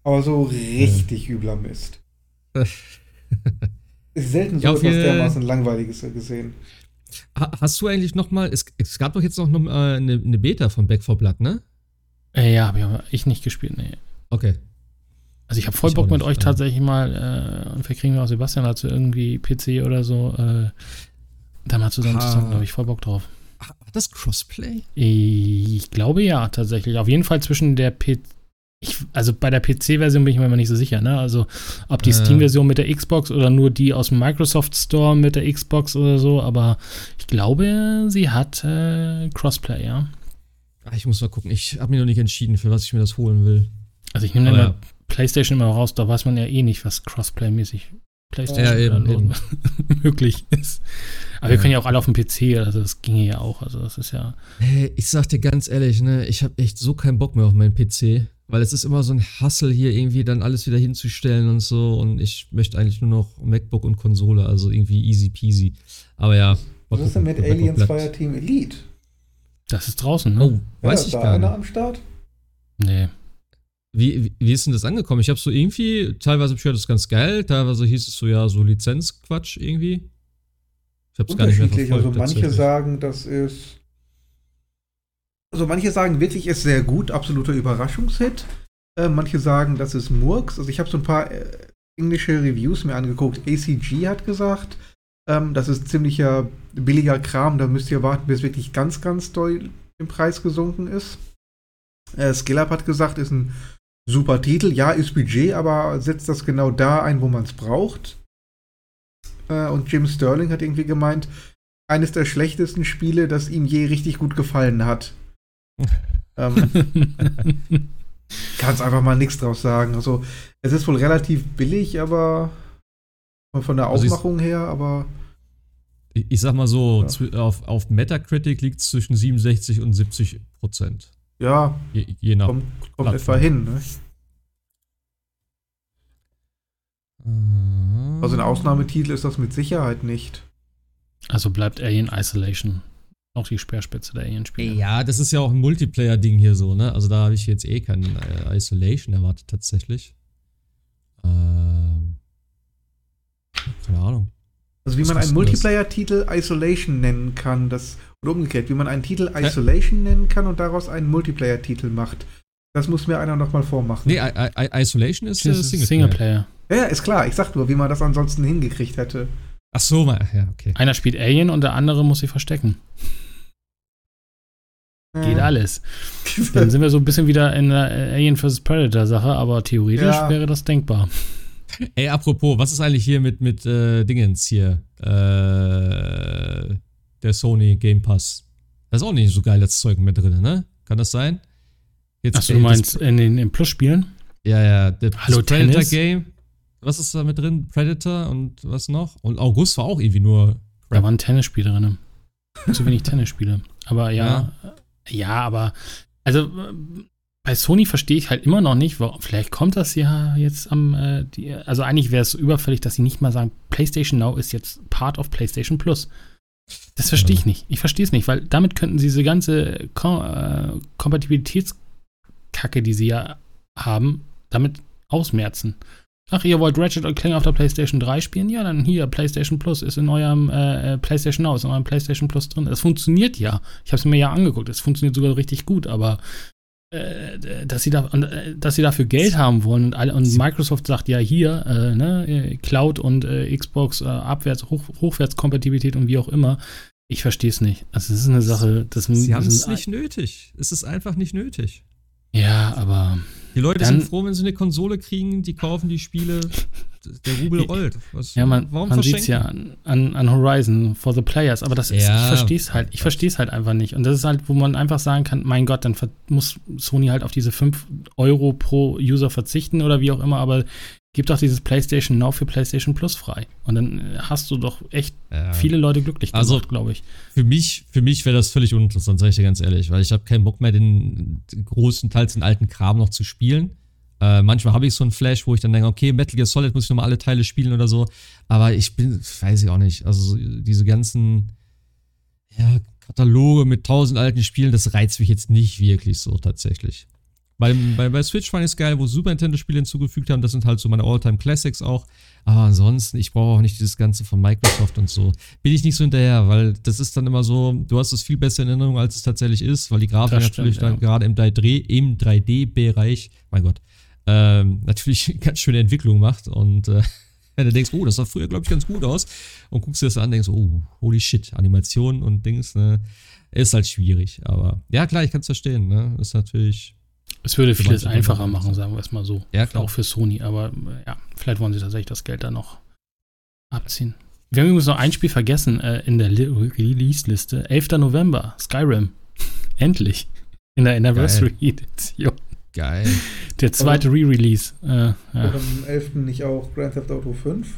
Speaker 2: Aber so richtig übler Mist. Ist selten so
Speaker 1: Ja,
Speaker 2: etwas dermaßen Langweiliges gesehen.
Speaker 1: Ha- Hast du eigentlich noch mal, es, es gab doch jetzt noch eine, äh, eine, eine Beta von Back 4 Blood, ne?
Speaker 3: äh, ja, habe ich aber ich nicht gespielt. Nee.
Speaker 1: Okay.
Speaker 3: Also ich habe voll
Speaker 1: Ich
Speaker 3: Bock mit euch
Speaker 1: ja.
Speaker 3: tatsächlich mal, äh, und wir kriegen auch Sebastian dazu irgendwie PC oder so, äh, da mal zusammen zu
Speaker 1: Ah.
Speaker 3: zocken, da habe ich voll Bock drauf.
Speaker 1: Hat das Crossplay?
Speaker 3: Ich glaube ja, tatsächlich. Auf jeden Fall zwischen der PC. Ich, also bei der PC-Version bin ich mir immer nicht so sicher, ne? Also ob die
Speaker 1: Äh.
Speaker 3: Steam-Version mit der Xbox oder nur die aus dem Microsoft Store mit der Xbox oder so, aber ich glaube, sie hat äh, Crossplay, ja.
Speaker 1: Ah, ich muss mal gucken. Ich habe mir noch nicht entschieden, für was ich mir das holen will.
Speaker 3: Also ich nehme dann mal PlayStation immer raus, da weiß man ja eh nicht, was Crossplay-mäßig PlayStation
Speaker 1: Ja, eben,
Speaker 3: oder
Speaker 1: eben.
Speaker 3: möglich ist. Aber wir
Speaker 1: Ja.
Speaker 3: können ja auch alle auf dem PC, also das ginge ja auch. Also das ist ja.
Speaker 1: Hey, ich sag dir ganz ehrlich, ne, ich habe echt so keinen Bock mehr auf meinen PC, weil es ist immer so ein Hassel hier irgendwie dann alles wieder hinzustellen und so und ich möchte eigentlich nur noch MacBook und Konsole, also irgendwie easy peasy. Aber ja.
Speaker 2: Was ist denn mit
Speaker 1: ob Back 4
Speaker 2: Aliens. Fireteam Elite?
Speaker 3: Das ist draußen, ne?
Speaker 1: Oh, weiß
Speaker 2: ja,
Speaker 1: ich
Speaker 2: da
Speaker 1: gar
Speaker 2: einer
Speaker 1: nicht.
Speaker 2: am Start?
Speaker 3: Nee.
Speaker 1: Wie, wie, ist denn das angekommen? Ich habe so irgendwie, teilweise hab ich das ganz geil, teilweise hieß es so, ja, so Lizenzquatsch irgendwie. Ich hab's gar nicht mehr
Speaker 2: Unterschiedlich.
Speaker 1: verfolgt.
Speaker 2: Also manche sagen, das ist. Also manche sagen wirklich, ist sehr gut, absoluter Überraschungshit. Äh, manche sagen, das ist Murks. Also ich habe so ein paar äh, englische Reviews mir angeguckt. ACG hat gesagt, ähm, das ist ziemlicher billiger Kram, da müsst ihr warten, bis wirklich ganz, ganz doll im Preis gesunken ist. Äh, SkillUp hat gesagt, ist ein super Titel. Ja, ist Budget, aber setzt das genau da ein, wo man es braucht. Äh, und Jim Sterling hat irgendwie gemeint, eines der schlechtesten Spiele, das ihm je richtig gut gefallen hat. ähm, kannst einfach mal nichts draus sagen. Also, es ist wohl relativ billig, aber von der
Speaker 1: Also
Speaker 2: Aufmachung her, aber
Speaker 1: Ich, ich sag mal so,
Speaker 2: Ja.
Speaker 1: auf, auf Metacritic liegt es zwischen 67 und 70 Prozent.
Speaker 2: Ja,
Speaker 1: Je, je nach.
Speaker 2: kommt, kommt etwa hin. Ne?
Speaker 1: Äh,
Speaker 2: Also ein Ausnahmetitel ist das mit Sicherheit nicht.
Speaker 3: Also bleibt Alien Isolation. Auch die Speerspitze der Alien-Spiele.
Speaker 1: Ja, das ist ja auch ein Multiplayer-Ding hier so, ne? Also da habe ich jetzt eh kein äh, Isolation erwartet tatsächlich. Ähm, keine Ahnung.
Speaker 2: Also wie man einen? Multiplayer-Titel Isolation nennen kann, das oder umgekehrt, wie man einen Titel Isolation nennen kann und daraus einen Multiplayer-Titel macht. Das muss mir einer nochmal vormachen.
Speaker 1: Nee, I I Isolation ist, äh,
Speaker 3: Das ist
Speaker 1: Singleplayer.
Speaker 3: Singleplayer.
Speaker 2: Ja, ja, ist klar. Ich sag nur, wie man das ansonsten hingekriegt hätte.
Speaker 1: Ach so, mal, ja, okay.
Speaker 3: Einer spielt Alien und der andere muss sich verstecken. Geht alles. Dann sind wir so ein bisschen wieder in der Alien vs. Predator-Sache, aber theoretisch
Speaker 2: Ja.
Speaker 3: wäre das denkbar.
Speaker 1: Ey, apropos, was ist eigentlich hier mit, mit äh, Dingens hier? Äh, der Sony Game Pass. Da ist auch nicht so geiles Zeug mit drin, ne? Kann das sein? Jetzt,
Speaker 3: Achso, du
Speaker 1: äh, das-
Speaker 3: meinst in den in Plus-Spielen?
Speaker 1: Ja, ja, der,
Speaker 3: Hallo,
Speaker 1: das Predator
Speaker 3: Tennis?
Speaker 1: Game. Was ist da mit drin? Predator und was noch? Und August war auch irgendwie nur.
Speaker 3: Da waren Tennisspiele drin. Zu wenig Tennisspiele. Aber ja, ja, aber also bei Sony verstehe ich halt immer noch nicht, warum, vielleicht kommt das ja jetzt am, äh, die, also eigentlich wäre es so überfällig, dass sie nicht mal sagen, PlayStation Now ist jetzt Part of PlayStation Plus. Das verstehe ich nicht. Ich verstehe es nicht, weil damit könnten sie diese ganze Ko äh, Kompatibilitätskacke, die sie ja haben, damit ausmerzen. Ach, ihr wollt Ratchet und Clank auf der PlayStation 3 spielen? Ja, dann hier, PlayStation Plus ist in eurem äh, äh, PlayStation Now, ist in eurem PlayStation Plus drin. Es funktioniert ja. Ich habe es mir ja angeguckt. Es funktioniert sogar richtig gut, aber dass, sie da, äh, dass sie dafür Geld haben wollen und, alle, und Microsoft sagt ja hier, äh, ne, äh, Cloud und äh, Xbox äh, Abwärts, Hoch, Hochwärtskompatibilität und wie auch immer. Ich verstehe es nicht. Also es ist eine Sache, das
Speaker 1: Sie haben es nicht nötig. Es ist einfach nicht nötig.
Speaker 3: Ja, aber
Speaker 1: Die Leute
Speaker 3: Dann-
Speaker 1: sind froh, wenn sie eine Konsole kriegen, die kaufen die Spiele. Der Rubel rollt. Was,
Speaker 3: Ja, man,
Speaker 1: warum
Speaker 3: man sieht es ja an, an, an Horizon for the Players, aber das ist,
Speaker 1: Ja,
Speaker 3: ich verstehe es halt, ich verstehe es halt einfach nicht. Und das ist halt, wo man einfach sagen kann, mein Gott, dann muss Sony halt auf diese 5 Euro pro User verzichten oder wie auch immer, aber gib doch dieses PlayStation Now für PlayStation Plus frei. Und dann hast du doch echt
Speaker 1: Ja.
Speaker 3: viele Leute glücklich
Speaker 1: Also-
Speaker 3: gemacht, glaube ich.
Speaker 1: Für mich, für mich wäre das völlig uninteressant, sage ich dir ganz ehrlich, weil ich habe keinen Bock mehr, den, den größtenteils den alten Kram noch zu spielen. Äh, manchmal habe ich so einen Flash, wo ich dann denke, okay, Metal Gear Solid muss ich nochmal alle Teile spielen oder so. Aber ich bin, weiß ich auch nicht. Also so diese ganzen ja, Kataloge mit tausend alten Spielen, das reizt mich jetzt nicht wirklich so tatsächlich. Bei, bei, bei Switch fand ich es geil, wo Super Nintendo-Spiele hinzugefügt haben. Das sind halt so meine All-Time Classics auch. Aber ansonsten, ich brauche auch nicht dieses Ganze von Microsoft und so. Bin ich nicht so hinterher, weil das ist dann immer so, du hast es viel besser in Erinnerung, als es tatsächlich ist, weil die Grafik natürlich
Speaker 3: stimmt,
Speaker 1: dann gerade im 3D, im 3D-Bereich, mein Gott, ähm, natürlich ganz schöne Entwicklung macht. Und äh, wenn du denkst, oh, das sah früher, glaube ich, ganz gut aus, und guckst dir das an, denkst, oh, holy shit, Animation und Dings, ne, ist halt schwierig. Aber ja, klar, ich kann es verstehen, ne, ist natürlich.
Speaker 3: Es würde vieles einfacher machen, sagen wir es mal so.
Speaker 1: Ja, klar.
Speaker 3: Auch für Sony, aber äh, ja, vielleicht wollen sie tatsächlich das Geld da noch abziehen. Wir haben übrigens noch ein Spiel vergessen äh, in der Li- Release-Liste. 11. November, Skyrim. Endlich. In der Anniversary Edition.
Speaker 1: Geil.
Speaker 3: Der zweite Re-Release. Äh, ja.
Speaker 2: am 11. nicht auch Grand Theft Auto 5?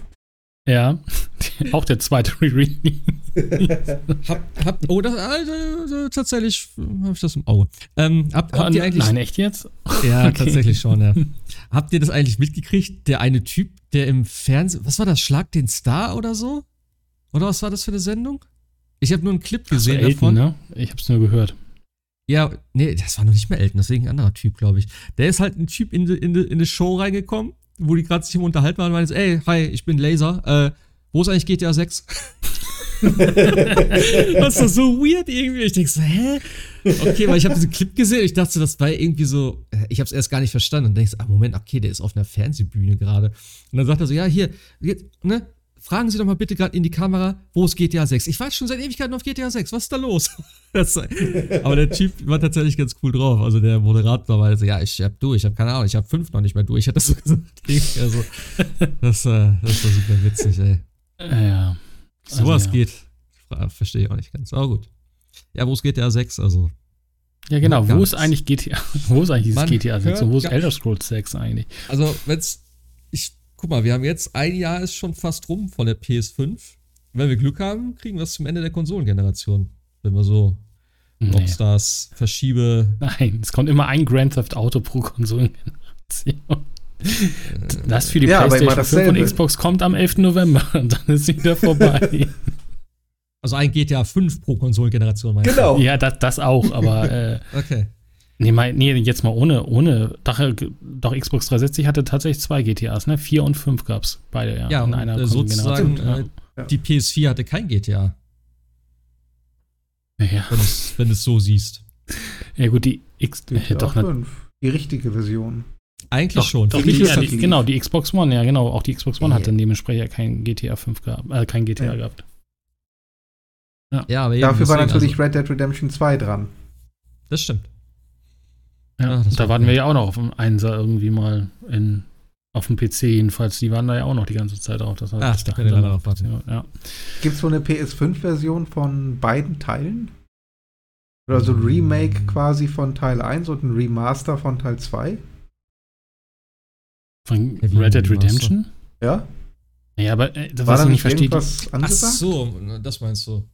Speaker 3: ja. Auch der zweite Re-Release.
Speaker 1: Hab, hab, oh, das, also, tatsächlich habe ich das im Auge. Ähm, hab, habt ihr eigentlich.
Speaker 3: Nein, echt jetzt?
Speaker 1: Ja,
Speaker 3: Okay.
Speaker 1: tatsächlich schon, ja. Habt ihr das eigentlich mitgekriegt? Der eine Typ, der im Fernsehen. Was war das? Schlag den Star oder so? Oder was war das für eine Sendung? Ich habe nur einen Clip gesehen
Speaker 3: Elton,
Speaker 1: davon.
Speaker 3: ne? Ich hab's nur gehört.
Speaker 1: Ja, nee, das war noch nicht mehr Elton, deswegen ein anderer Typ, glaube ich. Der ist halt ein Typ in in in die Show reingekommen, wo die gerade sich im Unterhalten waren und meinte, ey, hi, ich bin Laser, äh, wo ist eigentlich GTA 6? das ist so weird irgendwie. Ich denke so, hä? Okay, weil ich habe diesen Clip gesehen, ich dachte, das war irgendwie so, äh, ich habe es erst gar nicht verstanden und denkst, ah, Moment, okay, der ist auf einer Fernsehbühne gerade. Und dann sagt er so, ja, hier, ne, fragen Sie doch mal bitte gerade in die Kamera, wo ist GTA 6? Ich warte schon seit Ewigkeiten auf GTA 6. Was ist da los? Das, aber der Typ war tatsächlich ganz cool drauf. Also der Moderator war so, ja, ich hab du, ich hab keine Ahnung, ich hab fünf noch nicht mehr durch. Ich hatte das so gesagt. Also, das, das war super witzig, ey.
Speaker 3: Ja.
Speaker 1: Also, Sowas ja. geht. Verstehe ich auch nicht ganz. Aber gut. Ja, wo ist GTA 6? Also.
Speaker 3: Ja, genau. Wo ist eigentlich GTA? Wo ist eigentlich dieses GTA 6 und wo ist Elder Scrolls 6 eigentlich?
Speaker 1: Also, wenn's. Ich guck mal, wir haben jetzt ein Jahr ist schon fast rum von der PS5. Wenn wir Glück haben, kriegen wir es zum Ende der Konsolengeneration. Wenn wir so nee. Rockstars verschiebe.
Speaker 3: Nein, es kommt immer ein Grand Theft Auto pro Konsolengeneration. Das für die ja, PlayStation 5 und Xbox kommt am 11. November und dann ist sie wieder vorbei.
Speaker 1: Also ein GTA 5 pro Konsolengeneration
Speaker 3: meinst Genau. Ja, das, das auch, aber äh,
Speaker 1: Okay.
Speaker 3: Nee, mein, nee, jetzt mal ohne, ohne. Doch, doch, Xbox 360 hatte tatsächlich zwei GTAs, ne? Vier und fünf gab es beide, ja.
Speaker 1: Ja, in einer äh, sozusagen, äh, ja. die PS4 hatte kein GTA.
Speaker 3: Ja.
Speaker 1: Wenn, es, wenn du es so siehst.
Speaker 3: Ja, gut, die X.
Speaker 2: GTA doch 5, die richtige Version.
Speaker 1: Eigentlich doch, schon.
Speaker 3: Doch, die, ja, die, genau, die Xbox One, ja, genau. Auch die Xbox One ja. hatte dementsprechend kein GTA 5 gehabt, äh, kein GTA ja. gehabt.
Speaker 2: Ja, ja aber Dafür war natürlich also, Red Dead Redemption 2 dran.
Speaker 1: Das stimmt.
Speaker 3: Ja, Ach, da warten wir ja auch noch auf einen Einser irgendwie mal in, auf dem PC jedenfalls. Die waren da ja auch noch die ganze Zeit drauf. Das heißt,
Speaker 1: Ach, da können wir darauf warten.
Speaker 2: Ja. Gibt es so eine PS5-Version von beiden Teilen? Oder so ein Remake quasi von Teil 1 und ein Remaster von Teil 2?
Speaker 3: Von Red Dead Redemption?
Speaker 2: Ja.
Speaker 3: Ja, aber äh,
Speaker 2: das, War was ich nicht verstehe. Ach
Speaker 1: so, das meinst du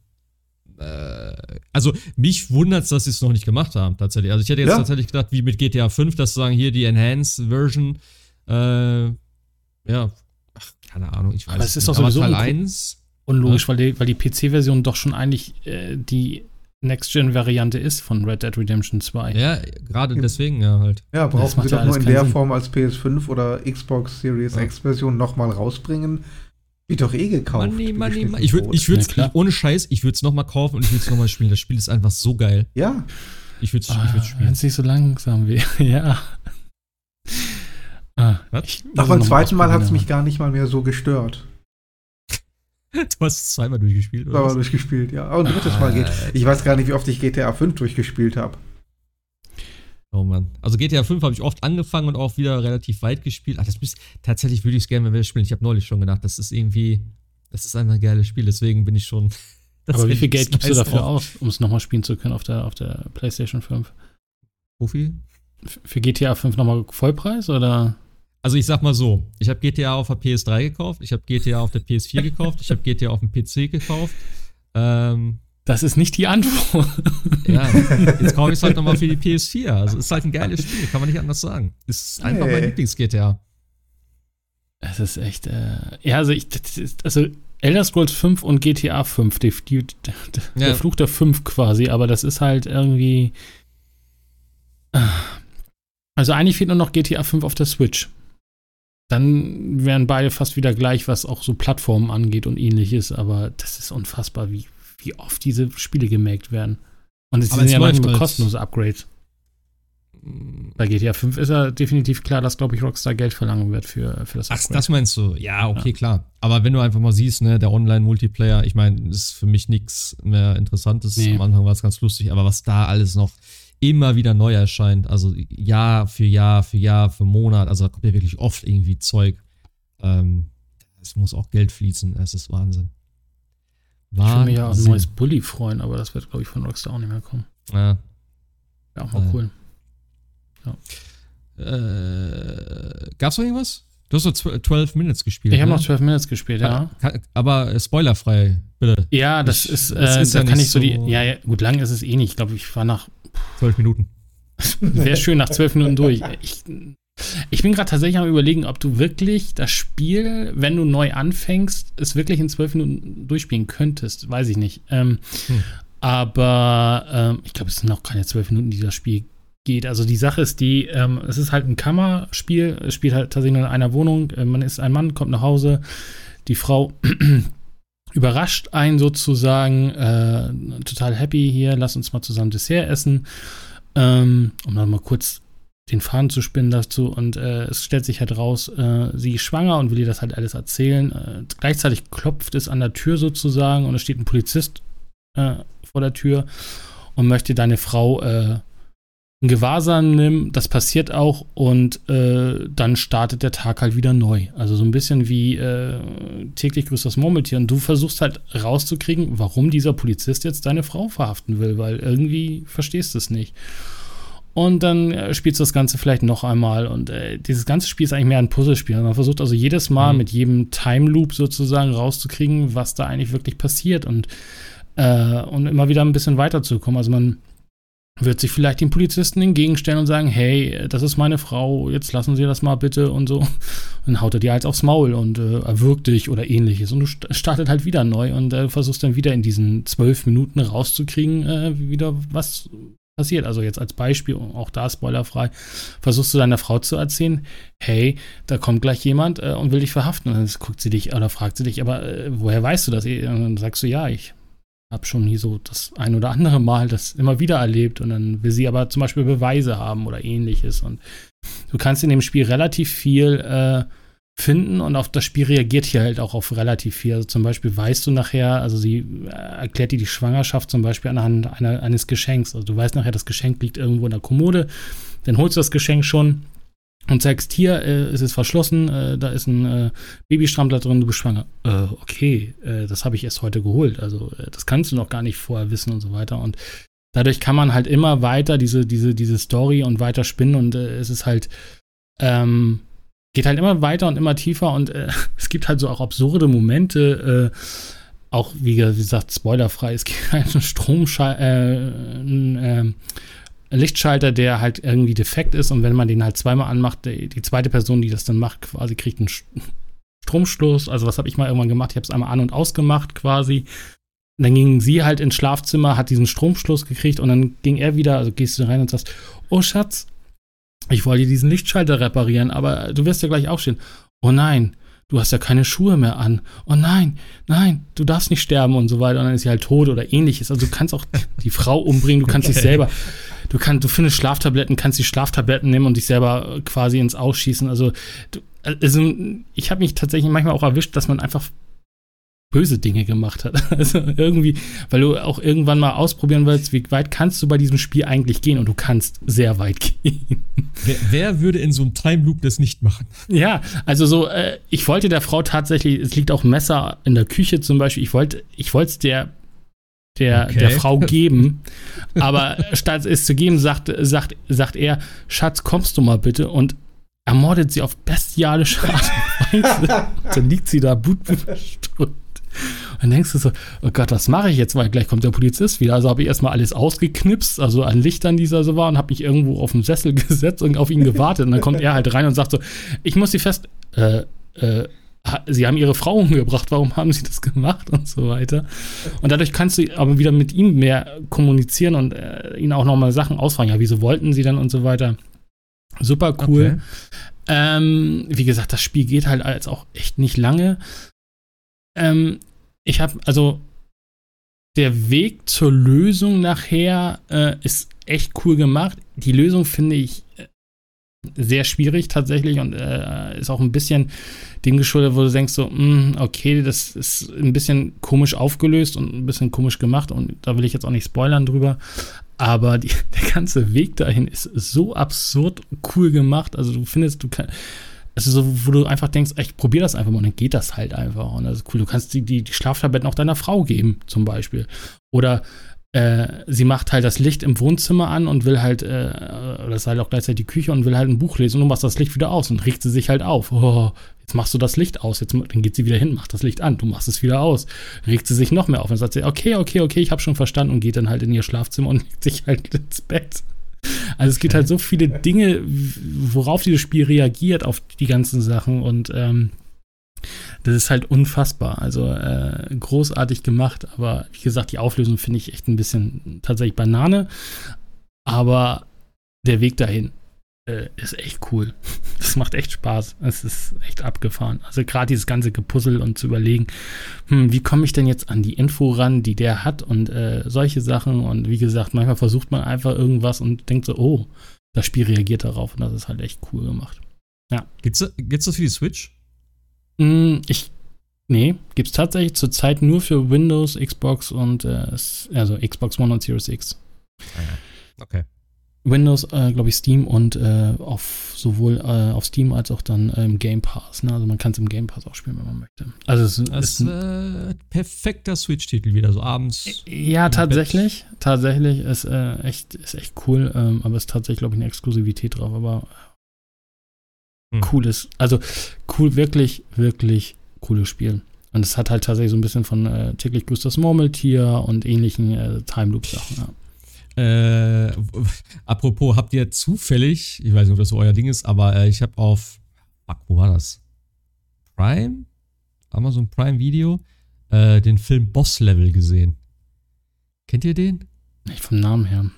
Speaker 1: also mich wundert es, dass sie es noch nicht gemacht haben, tatsächlich. Also ich hätte jetzt ja. tatsächlich gedacht, wie mit GTA 5, dass sie sagen, hier die Enhanced Version, äh, ja, ach, keine Ahnung, ich weiß
Speaker 3: Aber es ist doch sowieso Teil 1. Unlogisch, ja? weil die, weil die PC-Version doch schon eigentlich äh, die Next-Gen-Variante ist von Red Dead Redemption 2.
Speaker 1: Ja, gerade deswegen ja halt.
Speaker 2: Ja, brauchen sie doch nur in der Sinn. Form als PS5 oder Xbox Series ja. X-Version nochmal rausbringen. Wird doch eh gekauft.
Speaker 1: Money, money, money. Ich würde ich würd's, ja, ohne Scheiß, ich würde es nochmal kaufen und ich würde es nochmal spielen. Das Spiel ist einfach so geil.
Speaker 2: Ja.
Speaker 1: Ich würde es ah,
Speaker 3: spielen. Wenn es nicht so langsam wäre, ja.
Speaker 2: Ah, ich, Ach, beim zweiten Mal hat es mich gar nicht mal mehr so gestört.
Speaker 1: Du hast es zweimal durchgespielt,
Speaker 2: oder? Zweimal durchgespielt, ja. Und ein drittes ah, Mal geht. Ich weiß gar nicht, wie oft ich GTA 5 durchgespielt habe.
Speaker 1: Oh Mann. Also GTA 5 habe ich oft angefangen und auch wieder relativ weit gespielt. Ach, das müsst, tatsächlich würde ich es gerne mal wieder spielen. Ich habe neulich schon gedacht, das ist irgendwie, das ist einfach ein geiles Spiel, deswegen bin ich schon.
Speaker 3: Aber wie viel Geld gibst du dafür aus, um es nochmal spielen zu können auf der, auf der PlayStation 5?
Speaker 1: Wo viel?
Speaker 3: Für GTA 5 nochmal Vollpreis oder?
Speaker 1: Also ich sag mal so, ich habe GTA auf der PS3 gekauft, ich habe GTA auf der PS4 gekauft, ich habe GTA auf dem PC gekauft. Ähm,
Speaker 3: das ist nicht die Antwort.
Speaker 1: Ja, jetzt kaufe ich es halt nochmal für die PS4. Also ist halt ein geiles Spiel, kann man nicht anders sagen. Ist einfach hey. mein Lieblings-GTA.
Speaker 3: Es ist echt, äh, ja, also ich, also Elder Scrolls 5 und GTA 5, die, die, der ja. Fluch der 5 quasi, aber das ist halt irgendwie. Äh, also eigentlich fehlt nur noch GTA 5 auf der Switch. Dann wären beide fast wieder gleich, was auch so Plattformen angeht und ähnliches, aber das ist unfassbar, wie wie oft diese Spiele gemaked werden. Und es sind ja nur kostenlose Upgrades. Bei GTA 5 ist ja definitiv klar, dass, glaube ich, Rockstar Geld verlangen wird für, für das
Speaker 1: Upgrade. Ach, das meinst du? Ja, okay, ja. klar. Aber wenn du einfach mal siehst, ne, der Online-Multiplayer, ich meine, ist für mich nichts mehr Interessantes. Nee. Am Anfang war es ganz lustig, aber was da alles noch immer wieder neu erscheint, also Jahr für Jahr für Jahr für Monat, also da kommt ja wirklich oft irgendwie Zeug. Ähm, es muss auch Geld fließen, es ist Wahnsinn.
Speaker 3: Wahnsinn. Ich würde mich ja auf ein neues Bully freuen, aber das wird, glaube ich, von Rockstar auch nicht mehr kommen.
Speaker 1: Ja.
Speaker 3: Ja, auch mal ja. cool.
Speaker 1: Ja. Äh, gab's noch irgendwas? Du hast so 12 Minutes gespielt.
Speaker 3: Ich habe ne? noch 12 Minutes gespielt, ja.
Speaker 1: Aber spoilerfrei, bitte.
Speaker 3: Ja, das ich, ist, äh, das ist da ja kann ich so die. Ja, ja, gut, lang ist es eh nicht. Ich glaube, ich war nach.
Speaker 1: 12 Minuten.
Speaker 3: Wäre schön nach 12 Minuten durch. Ich, ich bin gerade tatsächlich am überlegen, ob du wirklich das Spiel, wenn du neu anfängst, es wirklich in zwölf Minuten durchspielen könntest. Weiß ich nicht. Ähm, hm. Aber ähm, ich glaube, es sind noch keine zwölf Minuten, die das Spiel geht. Also die Sache ist die, ähm, es ist halt ein Kammerspiel, es spielt halt tatsächlich nur in einer Wohnung. Äh, man ist ein Mann, kommt nach Hause, die Frau überrascht einen sozusagen, äh, total happy hier, lass uns mal zusammen Dessert essen, ähm, um dann mal kurz den Faden zu spinnen dazu und äh, es stellt sich halt raus, äh, sie ist schwanger und will ihr das halt alles erzählen. Äh, gleichzeitig klopft es an der Tür sozusagen und es steht ein Polizist äh, vor der Tür und möchte deine Frau äh, in Gewahrsam nehmen. Das passiert auch und äh, dann startet der Tag halt wieder neu. Also so ein bisschen wie täglich grüßt das Murmeltier und du versuchst halt rauszukriegen, warum dieser Polizist jetzt deine Frau verhaften will, weil irgendwie verstehst du es nicht. Und dann äh, spielst du das Ganze vielleicht noch einmal. Und äh, dieses ganze Spiel ist eigentlich mehr ein Puzzlespiel. Man versucht also jedes Mal mhm. mit jedem Time Loop sozusagen rauszukriegen, was da eigentlich wirklich passiert und, äh, und immer wieder ein bisschen weiterzukommen. Also man wird sich vielleicht den Polizisten entgegenstellen und sagen, hey, das ist meine Frau, jetzt lassen Sie das mal bitte und so. Und dann haut er dir halt aufs Maul und äh, erwürgt dich oder ähnliches. Und du startet halt wieder neu und äh, versuchst dann wieder in diesen zwölf Minuten rauszukriegen, wieder was passiert. Also jetzt als Beispiel, auch da spoilerfrei, versuchst du deiner Frau zu erzählen, hey, da kommt gleich jemand äh, und will dich verhaften. Und dann guckt sie dich oder fragt sie dich, aber äh, woher weißt du das? Und dann sagst du, ja, ich habe schon hier so das ein oder andere Mal das immer wieder erlebt. Und dann will sie aber zum Beispiel Beweise haben oder ähnliches. Und du kannst in dem Spiel relativ viel äh, finden und auf das Spiel reagiert hier halt auch auf relativ viel. Also zum Beispiel weißt du nachher, also sie äh, erklärt dir die Schwangerschaft zum Beispiel anhand einer, eines Geschenks. Also du weißt nachher, das Geschenk liegt irgendwo in der Kommode, dann holst du das Geschenk schon und sagst, hier äh, ist es verschlossen, äh, da ist ein äh, Babystrampler drin, du bist schwanger. Äh, okay, äh, das habe ich erst heute geholt. Also äh, das kannst du noch gar nicht vorher wissen und so weiter. Und dadurch kann man halt immer weiter diese, diese, diese Story und weiter spinnen und es ist halt ähm, geht halt immer weiter und immer tiefer und äh, es gibt halt so auch absurde Momente, äh, auch wie gesagt, spoilerfrei, es gibt halt einen Stromschalter, äh, ein, äh, Lichtschalter, der halt irgendwie defekt ist und wenn man den halt zweimal anmacht, die, zweite Person, die das dann macht, quasi kriegt einen Stromstoß. Also was habe ich mal irgendwann gemacht? Ich habe es einmal an und ausgemacht quasi. Und dann ging sie halt ins Schlafzimmer, hat diesen Stromstoß gekriegt und dann ging er wieder, also gehst du rein und sagst, oh Schatz, ich wollte diesen Lichtschalter reparieren, aber du wirst ja gleich aufstehen. Oh nein, du hast ja keine Schuhe mehr an. Oh nein, nein, du darfst nicht sterben und so weiter. Und dann ist sie halt tot oder ähnliches. Also du kannst auch die Frau umbringen, du kannst dich selber, du kannst, du findest Schlaftabletten, kannst die Schlaftabletten nehmen und dich selber quasi ins Ausschießen. Also, du, also ich habe mich tatsächlich manchmal auch erwischt, dass man einfach böse Dinge gemacht hat. Also irgendwie, weil du auch irgendwann mal ausprobieren willst, wie weit kannst du bei diesem Spiel eigentlich gehen und du kannst sehr weit gehen.
Speaker 1: Wer, wer würde in so einem Time Loop das nicht machen?
Speaker 3: Ja, also so, äh, ich wollte der Frau tatsächlich, es liegt auch Messer in der Küche zum Beispiel, ich wollte, ich wollte es der der, okay. der Frau geben. Aber statt es zu geben, sagt, sagt, sagt er, Schatz, kommst du mal bitte und ermordet sie auf bestialische Art und Weise. Dann liegt sie da blutbeströmt. Und dann denkst du so, oh Gott, was mache ich jetzt? Weil gleich kommt der Polizist wieder. Also habe ich erstmal alles ausgeknipst, also an Lichtern, die da so waren, habe mich irgendwo auf den Sessel gesetzt und auf ihn gewartet. Und dann kommt er halt rein und sagt so, ich muss sie fest, äh, äh, Sie haben ihre Frau umgebracht, warum haben sie das gemacht und so weiter. Und dadurch kannst du aber wieder mit ihm mehr kommunizieren und äh, ihn auch nochmal Sachen ausfragen. Ja, wieso wollten sie dann und so weiter. Super cool. Okay. Ähm, wie gesagt, das Spiel geht halt als auch echt nicht lange. Ähm, ich habe, also, der Weg zur Lösung nachher äh, ist echt cool gemacht. Die Lösung finde ich äh, sehr schwierig tatsächlich und äh, ist auch ein bisschen dem geschuldet, wo du denkst so, mh, hm, okay, das ist ein bisschen komisch aufgelöst und ein bisschen komisch gemacht und da will ich jetzt auch nicht spoilern drüber. Aber die, der ganze Weg dahin ist so absurd cool gemacht. Also du findest, du kannst also so, wo du einfach denkst, ich probier das einfach mal und dann geht das halt einfach. Und das ist cool. Du kannst die, die, die Schlaftabletten auch deiner Frau geben, zum Beispiel. Oder äh, sie macht halt das Licht im Wohnzimmer an und will halt, äh, das ist halt auch gleichzeitig die Küche und will halt ein Buch lesen und du machst das Licht wieder aus und regt sie sich halt auf. Oh, jetzt machst du das Licht aus, jetzt dann geht sie wieder hin, macht das Licht an, du machst es wieder aus. Regt sie sich noch mehr auf und sagt sie, okay, okay, okay, ich habe schon verstanden und geht dann halt in ihr Schlafzimmer und legt sich halt ins Bett. Also es gibt halt so viele Dinge, worauf dieses Spiel reagiert, auf die ganzen Sachen und ähm, das ist halt unfassbar. Also äh, großartig gemacht, aber wie gesagt, die Auflösung finde ich echt ein bisschen tatsächlich Banane. Aber der Weg dahin äh, ist echt cool. Das macht echt Spaß. Es ist echt abgefahren. Also gerade dieses ganze Gepuzzle und zu überlegen, hm, wie komme ich denn jetzt an die Info ran, die der hat und äh, solche Sachen. Und wie gesagt, manchmal versucht man einfach irgendwas und denkt so, oh, das Spiel reagiert darauf und das ist halt echt cool gemacht. Ja.
Speaker 1: Gibt's, gibt's das für die Switch?
Speaker 3: Mm, ich. Nee, gibt's tatsächlich zurzeit nur für Windows, Xbox und äh, also Xbox One und Series X.
Speaker 1: Ah, okay.
Speaker 3: Windows, äh, glaube ich, Steam und äh, auf sowohl äh, auf Steam als auch dann im Game Pass. Ne? Also man kann es im Game Pass auch spielen, wenn man möchte. Also es
Speaker 1: das ist ein äh, perfekter Switch-Titel wieder, so abends.
Speaker 3: Ja, tatsächlich. Bett. Tatsächlich ist äh, echt, ist echt cool, ähm, aber es ist tatsächlich, glaube ich, eine Exklusivität drauf, aber hm. cooles, also cool, wirklich, wirklich cooles Spiel. Und es hat halt tatsächlich so ein bisschen von äh, täglich grüßt das Murmeltier und ähnlichen äh, Time Loop Sachen. Ja.
Speaker 1: Äh, apropos, habt ihr zufällig, ich weiß nicht, ob das so euer Ding ist, aber äh, ich habe auf, fuck, wo war das? Prime? Amazon Prime Video, äh, den Film Boss Level gesehen. Kennt ihr den?
Speaker 3: Nicht vom Namen her.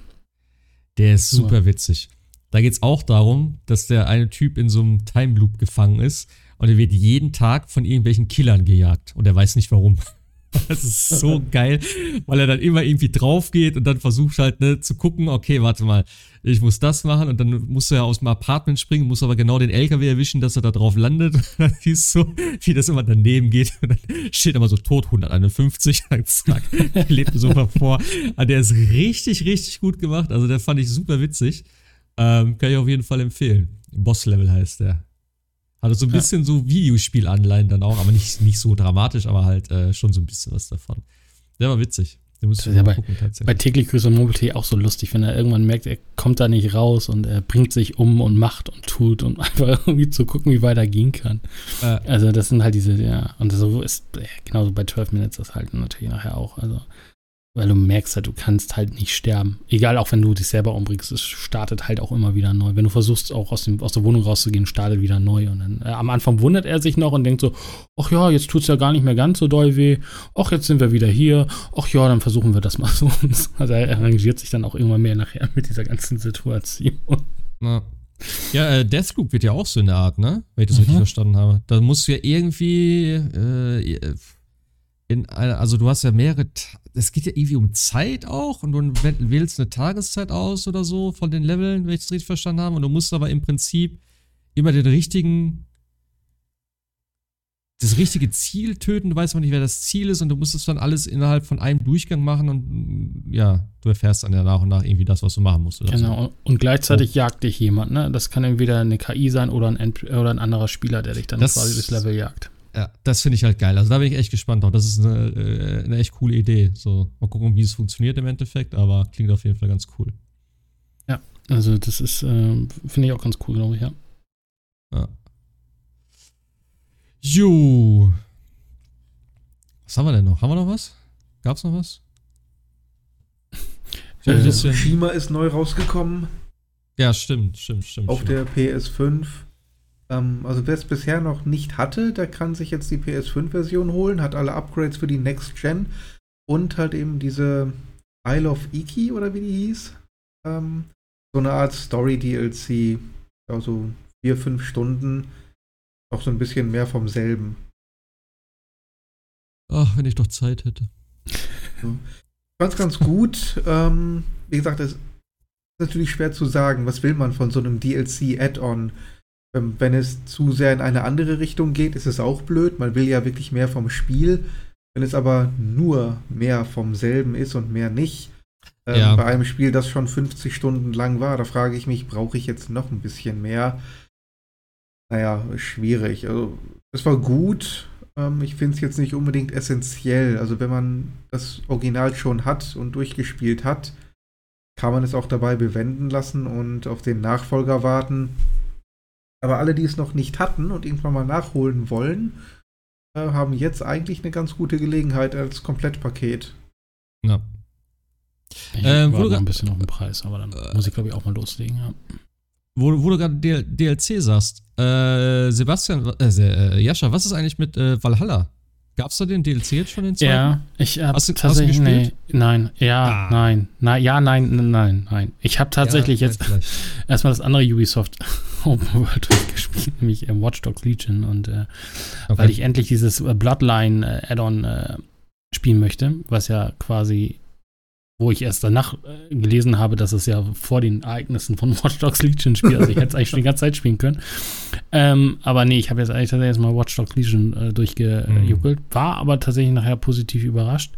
Speaker 1: Der ist super ja. witzig. Da geht es auch darum, dass der eine Typ in so einem Time Loop gefangen ist und er wird jeden Tag von irgendwelchen Killern gejagt und er weiß nicht warum. Das ist so geil, weil er dann immer irgendwie drauf geht und dann versucht halt ne, zu gucken, okay, warte mal, ich muss das machen und dann musst du ja aus dem Apartment springen, musst aber genau den LKW erwischen, dass er da drauf landet. Und dann siehst wie das immer daneben geht. Und dann steht immer so tot 151. Dann zack, lebt so mal vor. Aber der ist richtig, richtig gut gemacht. Also der fand ich super witzig. Ähm, kann ich auf jeden Fall empfehlen. Boss Level heißt der. Also so ein bisschen ja. so Videospielanleihen dann auch, aber nicht, nicht so dramatisch, aber halt äh, schon so ein bisschen was davon. Der war witzig.
Speaker 3: Den muss ich ja bei, gucken, tatsächlich. Bei täglich grüße und Mobility auch so lustig, wenn er irgendwann merkt, er kommt da nicht raus und er bringt sich um und macht und tut und einfach irgendwie zu gucken, wie weit er gehen kann. Äh. Also das sind halt diese, ja, und so ist genauso bei 12 Minutes das halt natürlich nachher auch. Also weil du merkst halt, du kannst halt nicht sterben. Egal, auch wenn du dich selber umbringst, es startet halt auch immer wieder neu. Wenn du versuchst, auch aus, dem, aus der Wohnung rauszugehen, startet wieder neu. Und dann äh, am Anfang wundert er sich noch und denkt so, ach ja, jetzt tut es ja gar nicht mehr ganz so doll weh. Ach, jetzt sind wir wieder hier. Ach ja, dann versuchen wir das mal so. Also er arrangiert sich dann auch irgendwann mehr nachher mit dieser ganzen Situation.
Speaker 1: Ja. Ja, äh, Deathloop wird ja auch so in der Art, ne? Wenn ich das mhm. richtig verstanden habe. Da musst du ja irgendwie äh, in einer, also du hast ja mehrere, es geht ja irgendwie um Zeit auch und du wählst eine Tageszeit aus oder so von den Leveln, wenn ich das richtig verstanden habe. Und du musst aber im Prinzip immer den richtigen, das richtige Ziel töten. Du weißt aber nicht, wer das Ziel ist und du musst es dann alles innerhalb von einem Durchgang machen und ja, du erfährst dann ja nach und nach irgendwie das, was du machen musst.
Speaker 3: genau, so. und gleichzeitig oh. jagt dich jemand, ne? Das kann entweder eine KI sein oder ein, oder ein anderer Spieler, der dich dann das, quasi das Level jagt.
Speaker 1: Ja, das finde ich halt geil. Also da bin ich echt gespannt drauf. Das ist eine, äh, eine echt coole Idee. So, mal gucken, wie es funktioniert im Endeffekt, aber klingt auf jeden Fall ganz cool.
Speaker 3: Ja, also das ist, äh, finde ich auch ganz cool, glaube ich, ja. Ja.
Speaker 1: Jo. Was haben wir denn noch? Haben wir noch was? Gab's noch was?
Speaker 2: Äh, Shima ist neu rausgekommen.
Speaker 1: Ja, stimmt, stimmt, stimmt.
Speaker 2: Auf
Speaker 1: stimmt.
Speaker 2: der PS5. Ähm, also wer es bisher noch nicht hatte, der kann sich jetzt die PS5-Version holen, hat alle Upgrades für die Next Gen und halt eben diese Isle of Iki oder wie die hieß. Ähm, so eine Art Story-DLC. Also vier, fünf Stunden. Auch so ein bisschen mehr vom selben.
Speaker 1: Ach, wenn ich doch Zeit hätte.
Speaker 2: So. Ganz, ganz gut. Ähm, wie gesagt, es ist natürlich schwer zu sagen, was will man von so einem DLC-Add-on. Ähm, wenn es zu sehr in eine andere Richtung geht, ist es auch blöd. Man will ja wirklich mehr vom Spiel. Wenn es aber nur mehr vom selben ist und mehr nicht, ähm, ja. bei einem Spiel, das schon 50 Stunden lang war, da frage ich mich, brauche ich jetzt noch ein bisschen mehr? Naja, schwierig. Also, es war gut. Ähm, ich finde es jetzt nicht unbedingt essentiell. Also, wenn man das Original schon hat und durchgespielt hat, kann man es auch dabei bewenden lassen und auf den Nachfolger warten. Aber alle, die es noch nicht hatten und irgendwann mal nachholen wollen, äh, haben jetzt eigentlich eine ganz gute Gelegenheit als Komplettpaket.
Speaker 3: Ja. Ich ähm, warte noch ein bisschen auf den Preis, aber dann äh, muss ich, glaube ich, auch mal loslegen, ja.
Speaker 1: wo, wo du gerade DL DLC sagst, äh, Sebastian, äh, äh, Jascha, was ist eigentlich mit äh, Valhalla? Gab's da den DLC jetzt schon den zweiten?
Speaker 3: Ja, ich habe
Speaker 1: du- hast
Speaker 3: tatsächlich nee,
Speaker 1: gespielt?
Speaker 3: nein, ja,
Speaker 1: Ah.
Speaker 3: nein, na, ja, nein, nein, nein, nein. Ich habe tatsächlich
Speaker 1: Ja,
Speaker 3: jetzt erstmal das andere Ubisoft Open World durchgespielt, nämlich äh, Watch Dogs Legion und äh,
Speaker 1: Okay.
Speaker 3: weil ich endlich dieses äh, Bloodline äh, Add-on äh, spielen möchte, was ja quasi, wo ich erst danach äh, gelesen habe, dass es ja vor den Ereignissen von Watch Dogs Legion spielt. Also ich hätte es eigentlich schon die ganze Zeit spielen können. Ähm, aber nee, ich habe jetzt eigentlich tatsächlich erstmal Watch Dogs Legion äh, durchgejuckelt, war aber tatsächlich nachher positiv überrascht.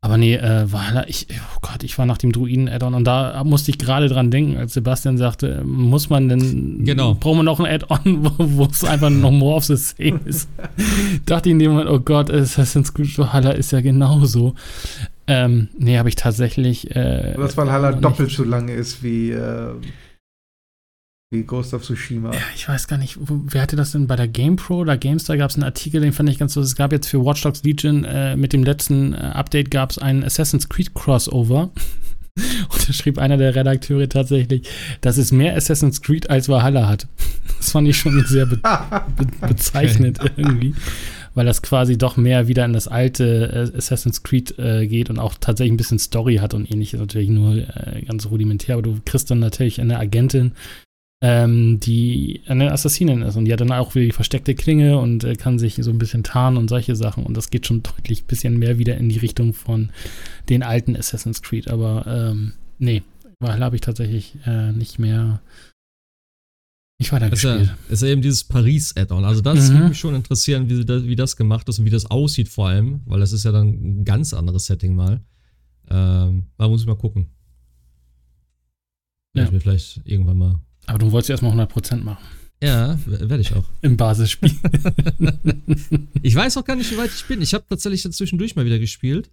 Speaker 3: Aber nee, äh, war ich, oh Gott, ich war nach dem Druiden-Add-on und da musste ich gerade dran denken, als Sebastian sagte, muss man denn,
Speaker 1: Genau.
Speaker 3: brauchen wir noch ein Add-on, wo, wo es einfach noch more of the same ist. Dachte ich in dem Moment, oh Gott, Assassin's Creed Valhalla ist ja genauso. Ähm, nee, habe ich tatsächlich. Äh,
Speaker 2: Das Valhalla doppelt
Speaker 3: nicht.
Speaker 2: so lange ist wie, äh, wie Ghost of Tsushima.
Speaker 3: Ja, ich weiß gar nicht, wo, wer hatte das denn bei der GamePro oder GameStar gab es einen Artikel, den fand ich ganz so. Es gab jetzt für Watch Dogs Legion äh, mit dem letzten äh, Update gab es einen Assassin's Creed Crossover. Und da schrieb einer der Redakteure tatsächlich, dass es mehr Assassin's Creed als Valhalla hat. Das fand ich schon sehr be be bezeichnet irgendwie, weil das quasi doch mehr wieder in das alte äh, Assassin's Creed äh, geht und auch tatsächlich ein bisschen Story hat und ähnliches. Natürlich nur äh, ganz rudimentär, aber du kriegst dann natürlich eine Agentin, ähm, die eine Assassinin ist und die hat dann auch wieder die versteckte Klinge und äh, kann sich so ein bisschen tarnen und solche Sachen und das geht schon deutlich ein bisschen mehr wieder in die Richtung von den alten Assassin's Creed, aber ähm, nee, Valhalla habe ich tatsächlich äh, nicht mehr nicht
Speaker 1: Ist ja, ist ja eben dieses Paris-Add-on. Also das
Speaker 3: Mhm.
Speaker 1: würde mich schon interessieren, wie, das, wie das gemacht ist und wie das aussieht vor allem, weil das ist ja dann ein ganz anderes Setting mal. Ähm, da muss ich mal gucken.
Speaker 3: Ja.
Speaker 1: Ich mir vielleicht irgendwann mal.
Speaker 3: Aber du wolltest ja erstmal 100% machen
Speaker 1: Ja, werde ich auch.
Speaker 3: im Basisspiel.
Speaker 1: Ich weiß auch gar nicht, wie weit ich bin. Ich habe tatsächlich zwischendurch mal wieder gespielt,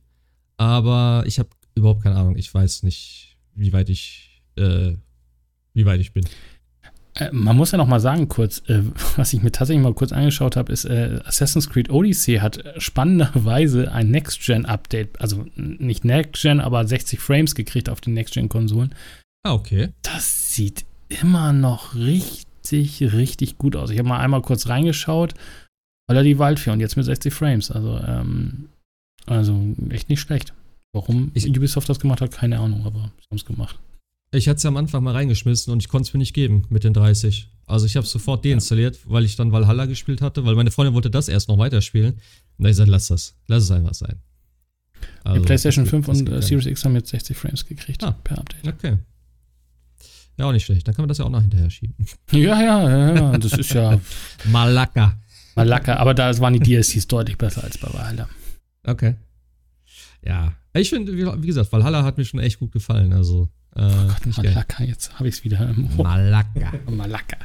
Speaker 1: aber ich habe überhaupt keine Ahnung. Ich weiß nicht, wie weit ich, äh, wie weit ich bin.
Speaker 3: Äh, man muss ja noch mal sagen kurz, äh, was ich mir tatsächlich mal kurz angeschaut habe, ist äh, Assassin's Creed Odyssey hat äh, spannenderweise ein Next-Gen-Update, also nicht Next-Gen, aber 60 Frames gekriegt auf den Next-Gen-Konsolen.
Speaker 1: Ah, okay.
Speaker 3: Das sieht immer noch richtig, richtig gut aus. Ich habe mal einmal kurz reingeschaut, relativ weit für und jetzt mit 60 Frames. Also, ähm, also echt nicht schlecht. Warum
Speaker 1: Ich-
Speaker 3: Ubisoft das gemacht hat, keine Ahnung, aber sie haben es gemacht.
Speaker 1: Ich hatte es ja am Anfang mal reingeschmissen und ich konnte es mir nicht geben mit den 30. Also ich habe es sofort deinstalliert, weil ich dann Valhalla gespielt hatte, weil meine Freundin wollte das erst noch weiterspielen. Und da ich gesagt, lass das. Lass es einfach sein.
Speaker 3: Die
Speaker 1: Also,
Speaker 3: PlayStation
Speaker 1: das
Speaker 3: 5
Speaker 1: geht- das
Speaker 3: und äh, Series X haben jetzt 60 Frames gekriegt
Speaker 1: Ah.
Speaker 3: per Update.
Speaker 1: Okay. Ja, auch nicht schlecht. Dann kann man das ja auch noch hinterher schieben.
Speaker 3: Ja, ja, ja, ja. Das ist ja
Speaker 1: Malaka.
Speaker 3: mal lecker. Aber da waren die DLCs deutlich besser als bei Valhalla.
Speaker 1: Okay. Ja. Ich finde, wie wie gesagt, Valhalla hat mir schon echt gut gefallen. Also, äh,
Speaker 3: Oh Gott,
Speaker 1: geil.
Speaker 3: Malaka, jetzt habe ich es wieder im Ohr.
Speaker 1: Malaka.
Speaker 3: Malaka.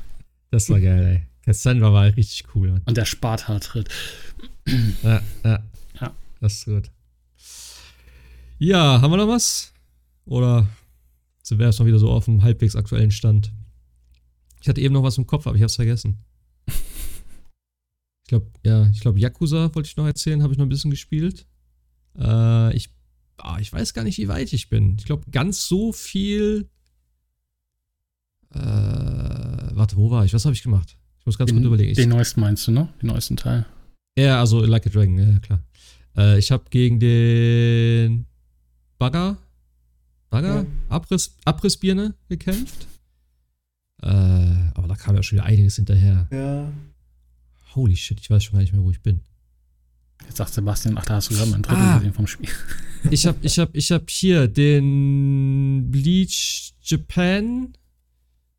Speaker 1: Das war geil, ey. Cassandra war richtig cool.
Speaker 3: Und der Sparta-Tritt.
Speaker 1: Ja, ja.
Speaker 3: Ja.
Speaker 1: Das ist gut. Ja, haben wir noch was? Oder wir erst noch wieder so auf dem halbwegs aktuellen Stand? Ich hatte eben noch was im Kopf, aber ich hab's vergessen. Ich glaube, ja, ich glaube, Yakuza wollte ich noch erzählen, habe ich noch ein bisschen gespielt. Äh, ich, ah, ich weiß gar nicht, wie weit ich bin. Ich glaube, ganz so viel. Äh, warte, wo war ich? Was habe ich gemacht? Ich muss ganz kurz überlegen. Ich,
Speaker 3: Den neuesten meinst du, ne? Den neuesten Teil.
Speaker 1: ja, also Like a Dragon, ja, klar. Äh, ich habe gegen den Bagger, Bagger,
Speaker 2: Ja.
Speaker 1: Abriss, Abrissbirne gekämpft. Äh, aber da kam ja schon wieder einiges hinterher.
Speaker 2: Ja.
Speaker 1: Holy shit, ich weiß schon gar nicht mehr, wo ich bin.
Speaker 3: Jetzt sagt Sebastian, ach, da hast du gerade mal ein Drittel
Speaker 1: Ah.
Speaker 3: gesehen vom Spiel.
Speaker 1: Ich habe ich hab, ich hab hier den Bleach Japan,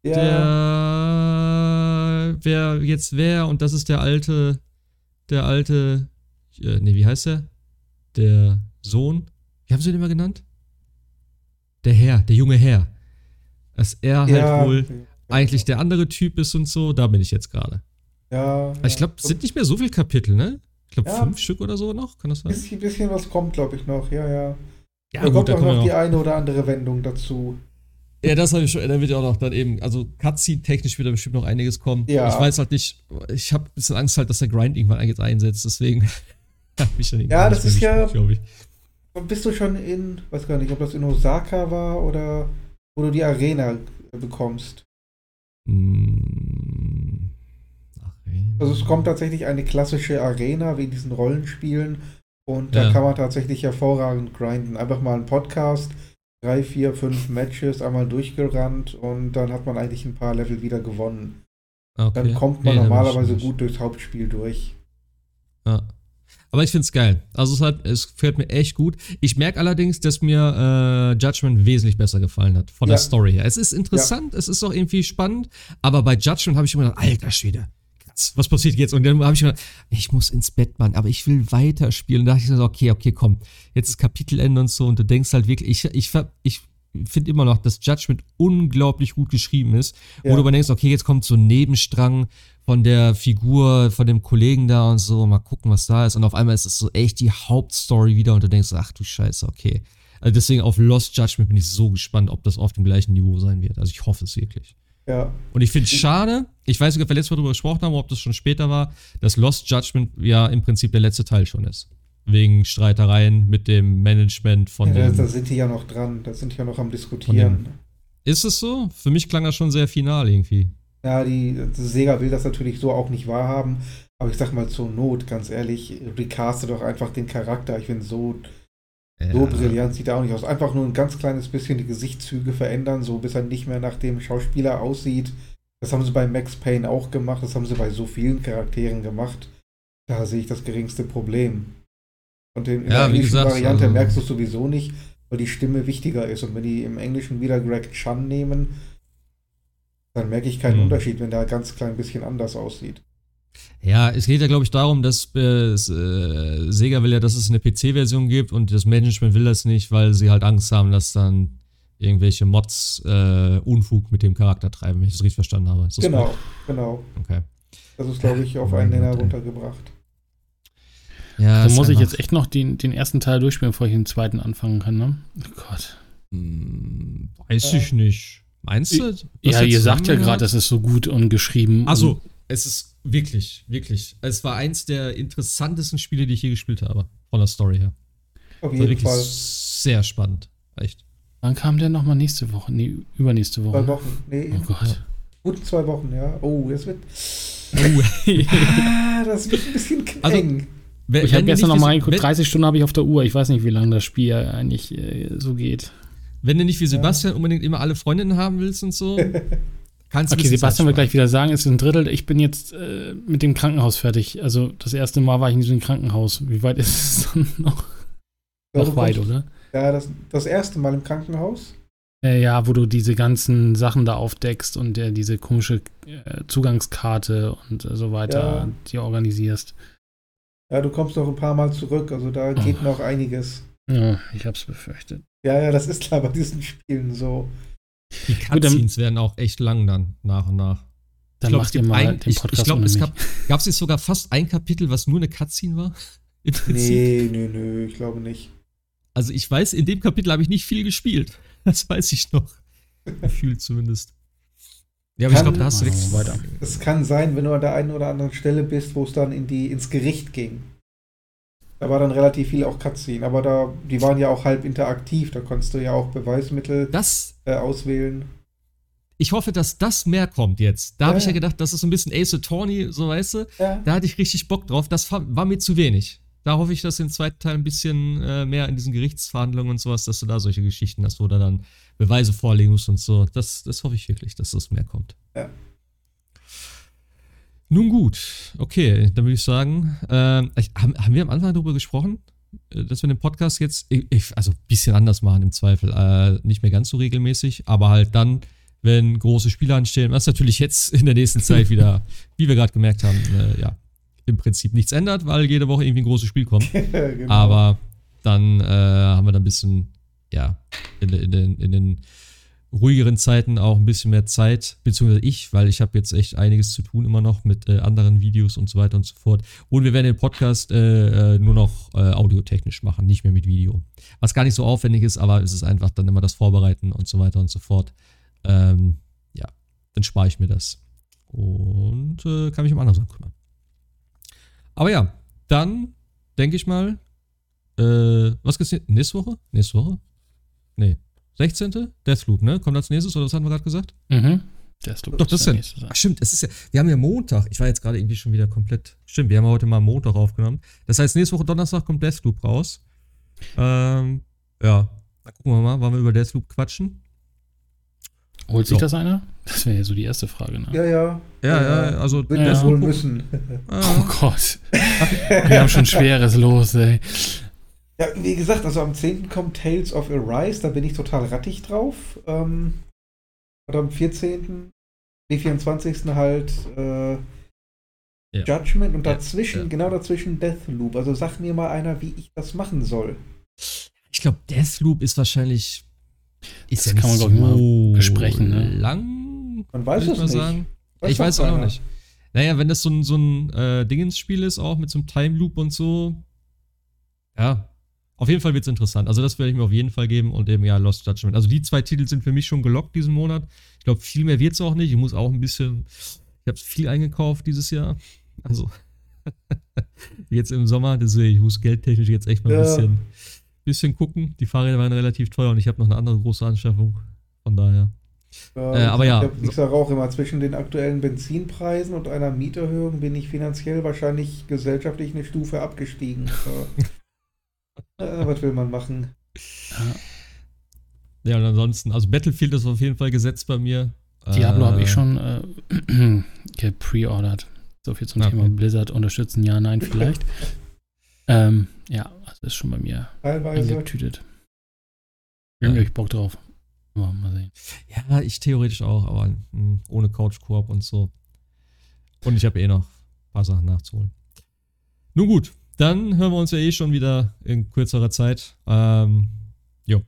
Speaker 2: Ja.
Speaker 1: der wer jetzt wer und das ist der alte, der alte, äh, nee, wie heißt der? Der Sohn. Wie haben sie den immer genannt? Der Herr, der junge Herr. Dass er
Speaker 2: ja.
Speaker 1: halt wohl eigentlich der andere Typ ist und so, da bin ich jetzt gerade.
Speaker 2: Ja.
Speaker 1: Ich glaube, es sind nicht mehr so viele Kapitel, ne? Ich glaube,
Speaker 2: Ja.
Speaker 1: fünf Stück oder so noch, kann das sein?
Speaker 2: Bisschen, bisschen was kommt, glaube ich, noch. Ja, ja.
Speaker 1: Ja,
Speaker 2: da kommt
Speaker 1: da
Speaker 2: auch noch die eine oder andere Wendung dazu.
Speaker 1: Ja, das habe ich schon, da wird ja auch noch dann eben, also Cutscene-technisch wird da bestimmt noch einiges kommen.
Speaker 2: Ja.
Speaker 1: Ich weiß halt nicht, ich habe ein bisschen Angst halt, dass der Grind irgendwann einsetzt, deswegen hab ich dann
Speaker 2: Ja, das ist ja-
Speaker 1: gespielt, glaub ich.
Speaker 2: Bist du schon in, weiß gar nicht, ob das in Osaka war oder wo du die Arena bekommst?
Speaker 1: Mm, Arena.
Speaker 2: Also es kommt tatsächlich eine klassische Arena wie in diesen Rollenspielen und da
Speaker 1: Ja.
Speaker 2: kann man tatsächlich hervorragend grinden. Einfach mal einen Podcast, drei, vier, fünf Matches einmal durchgerannt und dann hat man eigentlich ein paar Level wieder gewonnen.
Speaker 1: Okay.
Speaker 2: Dann kommt man
Speaker 1: Nee, da
Speaker 2: normalerweise gut durchs Hauptspiel durch.
Speaker 1: Ja. Aber ich finde es geil. Also es, hat, es gefällt mir echt gut. Ich merke allerdings, dass mir äh, Judgment wesentlich besser gefallen hat. Von
Speaker 2: Ja.
Speaker 1: der Story her. Es ist interessant, es ist auch irgendwie spannend. Aber bei Judgment habe ich immer gedacht, alter Schwede, krass, was passiert jetzt? Und dann habe ich mir gedacht, ich muss ins Bett, Mann, aber ich will weiterspielen. Und da dachte ich so, okay, okay, komm, jetzt ist Kapitelende und so. Und du denkst halt wirklich, ich, ich, ich finde immer noch, dass Judgment unglaublich gut geschrieben ist. Wo
Speaker 2: Ja.
Speaker 1: du aber denkst, okay, jetzt kommt so ein Nebenstrang von der Figur, von dem Kollegen da und so, mal gucken, was da ist. Und auf einmal ist es so echt die Hauptstory wieder und du denkst, ach du Scheiße, okay. Also deswegen auf Lost Judgment bin ich so gespannt, ob das auf dem gleichen Niveau sein wird. Also ich hoffe es wirklich.
Speaker 2: Ja,
Speaker 1: Und ich finde es schade, ich weiß nicht, ob wir letztes Mal darüber gesprochen haben, ob das schon später war, dass Lost Judgment ja im Prinzip der letzte Teil schon ist. Wegen Streitereien mit dem Management von
Speaker 2: ja da,
Speaker 1: dem.
Speaker 2: da sind die ja noch dran, da sind die ja noch am Diskutieren.
Speaker 1: Ist es so? Für mich klang das schon sehr final irgendwie.
Speaker 2: Ja, die, die Sega will das natürlich so auch nicht wahrhaben, aber ich sag mal zur Not, ganz ehrlich, recaste doch einfach den Charakter. Ich finde so So brillant sieht er auch nicht aus. Einfach nur ein ganz kleines bisschen die Gesichtszüge verändern, so bis er nicht mehr nach dem Schauspieler aussieht. Das haben sie bei Max Payne auch gemacht, das haben sie bei so vielen Charakteren gemacht. Da sehe ich das geringste Problem. Und in, in
Speaker 1: Ja,
Speaker 2: der englischen
Speaker 1: gesagt,
Speaker 2: Variante
Speaker 1: also-
Speaker 2: merkst du es sowieso nicht, weil die Stimme wichtiger ist. Und wenn die im Englischen wieder Greg Chan nehmen, dann merke ich keinen
Speaker 1: Hm.
Speaker 2: Unterschied, wenn der ganz klein bisschen anders aussieht.
Speaker 1: Ja, es geht ja, glaube ich, darum, dass äh, äh, Sega will ja, dass es eine PC-Version gibt und das Management will das nicht, weil sie halt Angst haben, dass dann irgendwelche Mods äh, Unfug mit dem Charakter treiben, wenn ich das richtig verstanden habe. Das
Speaker 2: Genau,
Speaker 1: korrekt?
Speaker 2: genau.
Speaker 1: Okay.
Speaker 2: Das ist, glaube ich, auf einen Nenner runtergebracht.
Speaker 1: Ja,
Speaker 3: Dann
Speaker 1: ist
Speaker 3: muss ich jetzt echt noch den, den ersten Teil durchspielen, bevor ich den zweiten anfangen kann, ne? Oh Gott.
Speaker 1: Hm, weiß
Speaker 2: Ja.
Speaker 1: ich nicht. Meinst du?
Speaker 3: Ja, ihr sagt ja gerade, es ist so gut und geschrieben.
Speaker 1: Also, es ist wirklich, wirklich. Es war eins der interessantesten Spiele, die ich je gespielt habe. Von der Story her.
Speaker 2: Auf
Speaker 1: War
Speaker 2: jeden
Speaker 1: wirklich
Speaker 2: Fall.
Speaker 1: sehr spannend. Echt.
Speaker 3: Wann kam der nochmal nächste Woche? Nee, übernächste
Speaker 2: Zwei
Speaker 3: Woche.
Speaker 2: Wochen. Nee,
Speaker 3: Oh Gott.
Speaker 2: gut zwei Wochen, ja. Oh, das wird.
Speaker 1: Oh.
Speaker 2: Ah, das wird ein bisschen
Speaker 1: Also,
Speaker 2: eng.
Speaker 1: Wenn-
Speaker 3: Ich habe gestern nochmal reingeguckt,
Speaker 1: wenn-
Speaker 3: 30 Stunden habe ich auf der Uhr. Ich weiß nicht, wie lange das Spiel eigentlich äh, so geht.
Speaker 1: Wenn du nicht wie Sebastian unbedingt immer alle Freundinnen haben willst und so, kannst
Speaker 3: Okay, Sebastian wird gleich wieder sagen, es ist ein Drittel. Ich bin jetzt äh, mit dem Krankenhaus fertig. Also das erste Mal war ich in diesem Krankenhaus. Wie weit ist es dann noch?
Speaker 2: Ja,
Speaker 3: noch weit, oder?
Speaker 2: Ja, das, das erste Mal im Krankenhaus.
Speaker 3: Äh, ja, wo du diese ganzen Sachen da aufdeckst und äh, diese komische äh, Zugangskarte und äh, so weiter
Speaker 2: Ja.
Speaker 3: dir organisierst.
Speaker 2: Ja, du kommst noch ein paar Mal zurück, also da
Speaker 3: Oh.
Speaker 2: geht noch einiges.
Speaker 3: Ja, ich hab's befürchtet.
Speaker 2: Ja, ja, das ist klar bei diesen Spielen so.
Speaker 1: Die Cutscenes werden auch echt lang dann, nach und nach.
Speaker 3: Dann
Speaker 1: glaub,
Speaker 3: macht
Speaker 1: es
Speaker 3: ihr mal
Speaker 1: ein-
Speaker 3: den
Speaker 1: ich-
Speaker 3: Podcast
Speaker 1: ich glaub,
Speaker 3: ohne
Speaker 1: es gab- Gab es jetzt sogar fast ein Kapitel, was nur eine Cutscene war? Im Prinzip.
Speaker 2: Nee, nö, nö, ich glaube nicht.
Speaker 1: Also ich weiß, in dem Kapitel habe ich nicht viel gespielt. Das weiß ich noch. Gefühlt zumindest. Ja, aber ich
Speaker 2: Kann-
Speaker 1: glaube, da hast du nichts
Speaker 3: weiter.
Speaker 2: Es kann sein, wenn du an der einen oder anderen Stelle bist, wo es dann in die, ins Gericht ging. Da war dann relativ viel auch Cutscene, aber da, die waren ja auch halb interaktiv, da konntest du ja auch Beweismittel
Speaker 1: Das,
Speaker 2: äh, auswählen.
Speaker 1: ich hoffe, dass das mehr kommt jetzt. Da habe
Speaker 2: Ja,
Speaker 1: ich ja gedacht, das ist so ein bisschen Ace Attorney, so weißt du.
Speaker 2: Ja.
Speaker 1: Da hatte ich richtig Bock drauf. Das war, war mir zu wenig. Da hoffe ich, dass im zweiten Teil ein bisschen äh, mehr in diesen Gerichtsverhandlungen und sowas, dass du da solche Geschichten hast, wo du dann Beweise vorlegen musst und so. Das, das hoffe ich wirklich, dass das mehr kommt.
Speaker 2: Ja.
Speaker 1: Nun gut, okay, dann würde ich sagen, ähm, ich, haben, haben wir am Anfang darüber gesprochen, äh, dass wir den Podcast jetzt, ich, also ein bisschen anders machen im Zweifel, äh, nicht mehr ganz so regelmäßig, aber halt dann, wenn große Spiele anstehen, was natürlich jetzt in der nächsten Zeit wieder, wie wir gerade gemerkt haben, äh, ja, im Prinzip nichts ändert, weil jede Woche irgendwie ein großes Spiel kommt.
Speaker 2: genau.
Speaker 1: Aber dann äh, haben wir dann ein bisschen, ja, in, in, den, in den ruhigeren Zeiten auch ein bisschen mehr Zeit, beziehungsweise ich, weil ich habe jetzt echt einiges zu tun immer noch mit äh, anderen Videos und so weiter und so fort. Und wir werden den Podcast äh, äh, nur noch äh, audiotechnisch machen, nicht mehr mit Video. Was gar nicht so aufwendig ist, aber es ist einfach dann immer das Vorbereiten und so weiter und so fort. Ähm, ja, dann spare ich mir das. Und äh, kann mich um andere Sachen kümmern. Aber ja, dann denke ich mal, äh, was gibt's nächste Woche? Nächste Woche? Nee. 16. Deathloop, ne? Kommt als nächstes oder was hatten wir gerade gesagt?
Speaker 3: Mhm. Deathloop
Speaker 1: Doch, das ist ja. Ach, stimmt, es ist ja. Wir haben ja Montag. Ich war jetzt gerade irgendwie schon wieder komplett. Stimmt, wir haben heute mal Montag aufgenommen. Das heißt, nächste Woche Donnerstag kommt Deathloop raus. Ähm, ja. Dann gucken wir mal, wollen wir über Deathloop quatschen?
Speaker 3: Holt sich
Speaker 1: So.
Speaker 3: das einer? Das wäre ja so die erste Frage, ne?
Speaker 2: Ja, ja.
Speaker 1: Ja, ja, also
Speaker 2: Wird
Speaker 3: Ja.
Speaker 2: das wohl müssen.
Speaker 3: Oh Gott. Wir haben schon Schweres los, ey.
Speaker 2: Ja, wie gesagt, also am 10. kommt Tales of Arise, da bin ich total rattig drauf. Ähm, und am 14., die 24. halt äh,
Speaker 1: Ja.
Speaker 2: Judgment und dazwischen,
Speaker 1: ja.
Speaker 2: genau dazwischen Deathloop. Also sag mir mal einer, wie ich das machen soll.
Speaker 1: ich glaube, Deathloop ist wahrscheinlich. Ist
Speaker 3: Das
Speaker 1: ja nicht
Speaker 3: kann man, glaub ich, mal
Speaker 1: so
Speaker 3: besprechen, ne?
Speaker 2: Man
Speaker 1: lang.
Speaker 2: weiß
Speaker 1: würd
Speaker 2: es nicht.
Speaker 1: sagen.
Speaker 2: Weiß
Speaker 1: ich weiß auch noch nicht. Naja, wenn das so ein, so ein äh, Dingens-Spiel ist, auch mit so einem Time Loop und so. Ja, auf jeden Fall wird es interessant. Also, das werde ich mir auf jeden Fall geben und eben ja Lost Judgment. Also, die zwei Titel sind für mich schon gelockt diesen Monat. Ich glaube, viel mehr wird es auch nicht. Ich muss auch ein bisschen. Ich habe viel eingekauft dieses Jahr. Also, jetzt im Sommer, deswegen, ich muss geldtechnisch jetzt echt mal ein
Speaker 2: Ja.
Speaker 1: bisschen, bisschen gucken. Die Fahrräder waren relativ teuer und ich habe noch eine andere große Anschaffung. Von daher.
Speaker 2: Äh,
Speaker 1: Äh, aber ja.
Speaker 2: Ich, ich sage auch immer, zwischen den aktuellen Benzinpreisen und einer Mieterhöhung bin ich finanziell wahrscheinlich gesellschaftlich eine Stufe abgestiegen. Äh, äh, was will man machen?
Speaker 3: Ja.
Speaker 1: Ja, und ansonsten, also Battlefield ist auf jeden Fall gesetzt bei mir.
Speaker 3: Diablo
Speaker 1: Äh,
Speaker 3: habe ich schon äh, gepreordert. So viel zum
Speaker 1: Okay.
Speaker 3: Thema Blizzard unterstützen. Ja, nein, vielleicht. ähm, ja, das ist schon bei mir
Speaker 2: Teilweise.
Speaker 3: eingetütet. Irgendwie
Speaker 1: Ja.
Speaker 3: hab ich Bock drauf. Aber mal sehen.
Speaker 1: Ja, ich theoretisch auch, aber mh, ohne Couch-Koop und so. Und ich habe eh noch ein paar Sachen nachzuholen. Nun gut, dann hören wir uns ja eh schon wieder in kürzerer Zeit. Ähm, jo.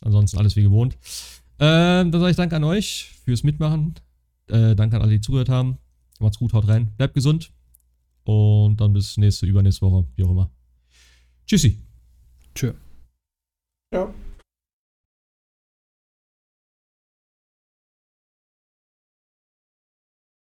Speaker 1: Ansonsten alles wie gewohnt. Ähm, dann sage ich Danke an euch fürs Mitmachen. Äh, danke an alle, die zugehört haben. Macht's gut, haut rein. Bleibt gesund. Und dann bis nächste, übernächste Woche, wie auch immer. Tschüssi.
Speaker 3: Tschö.
Speaker 2: Ja.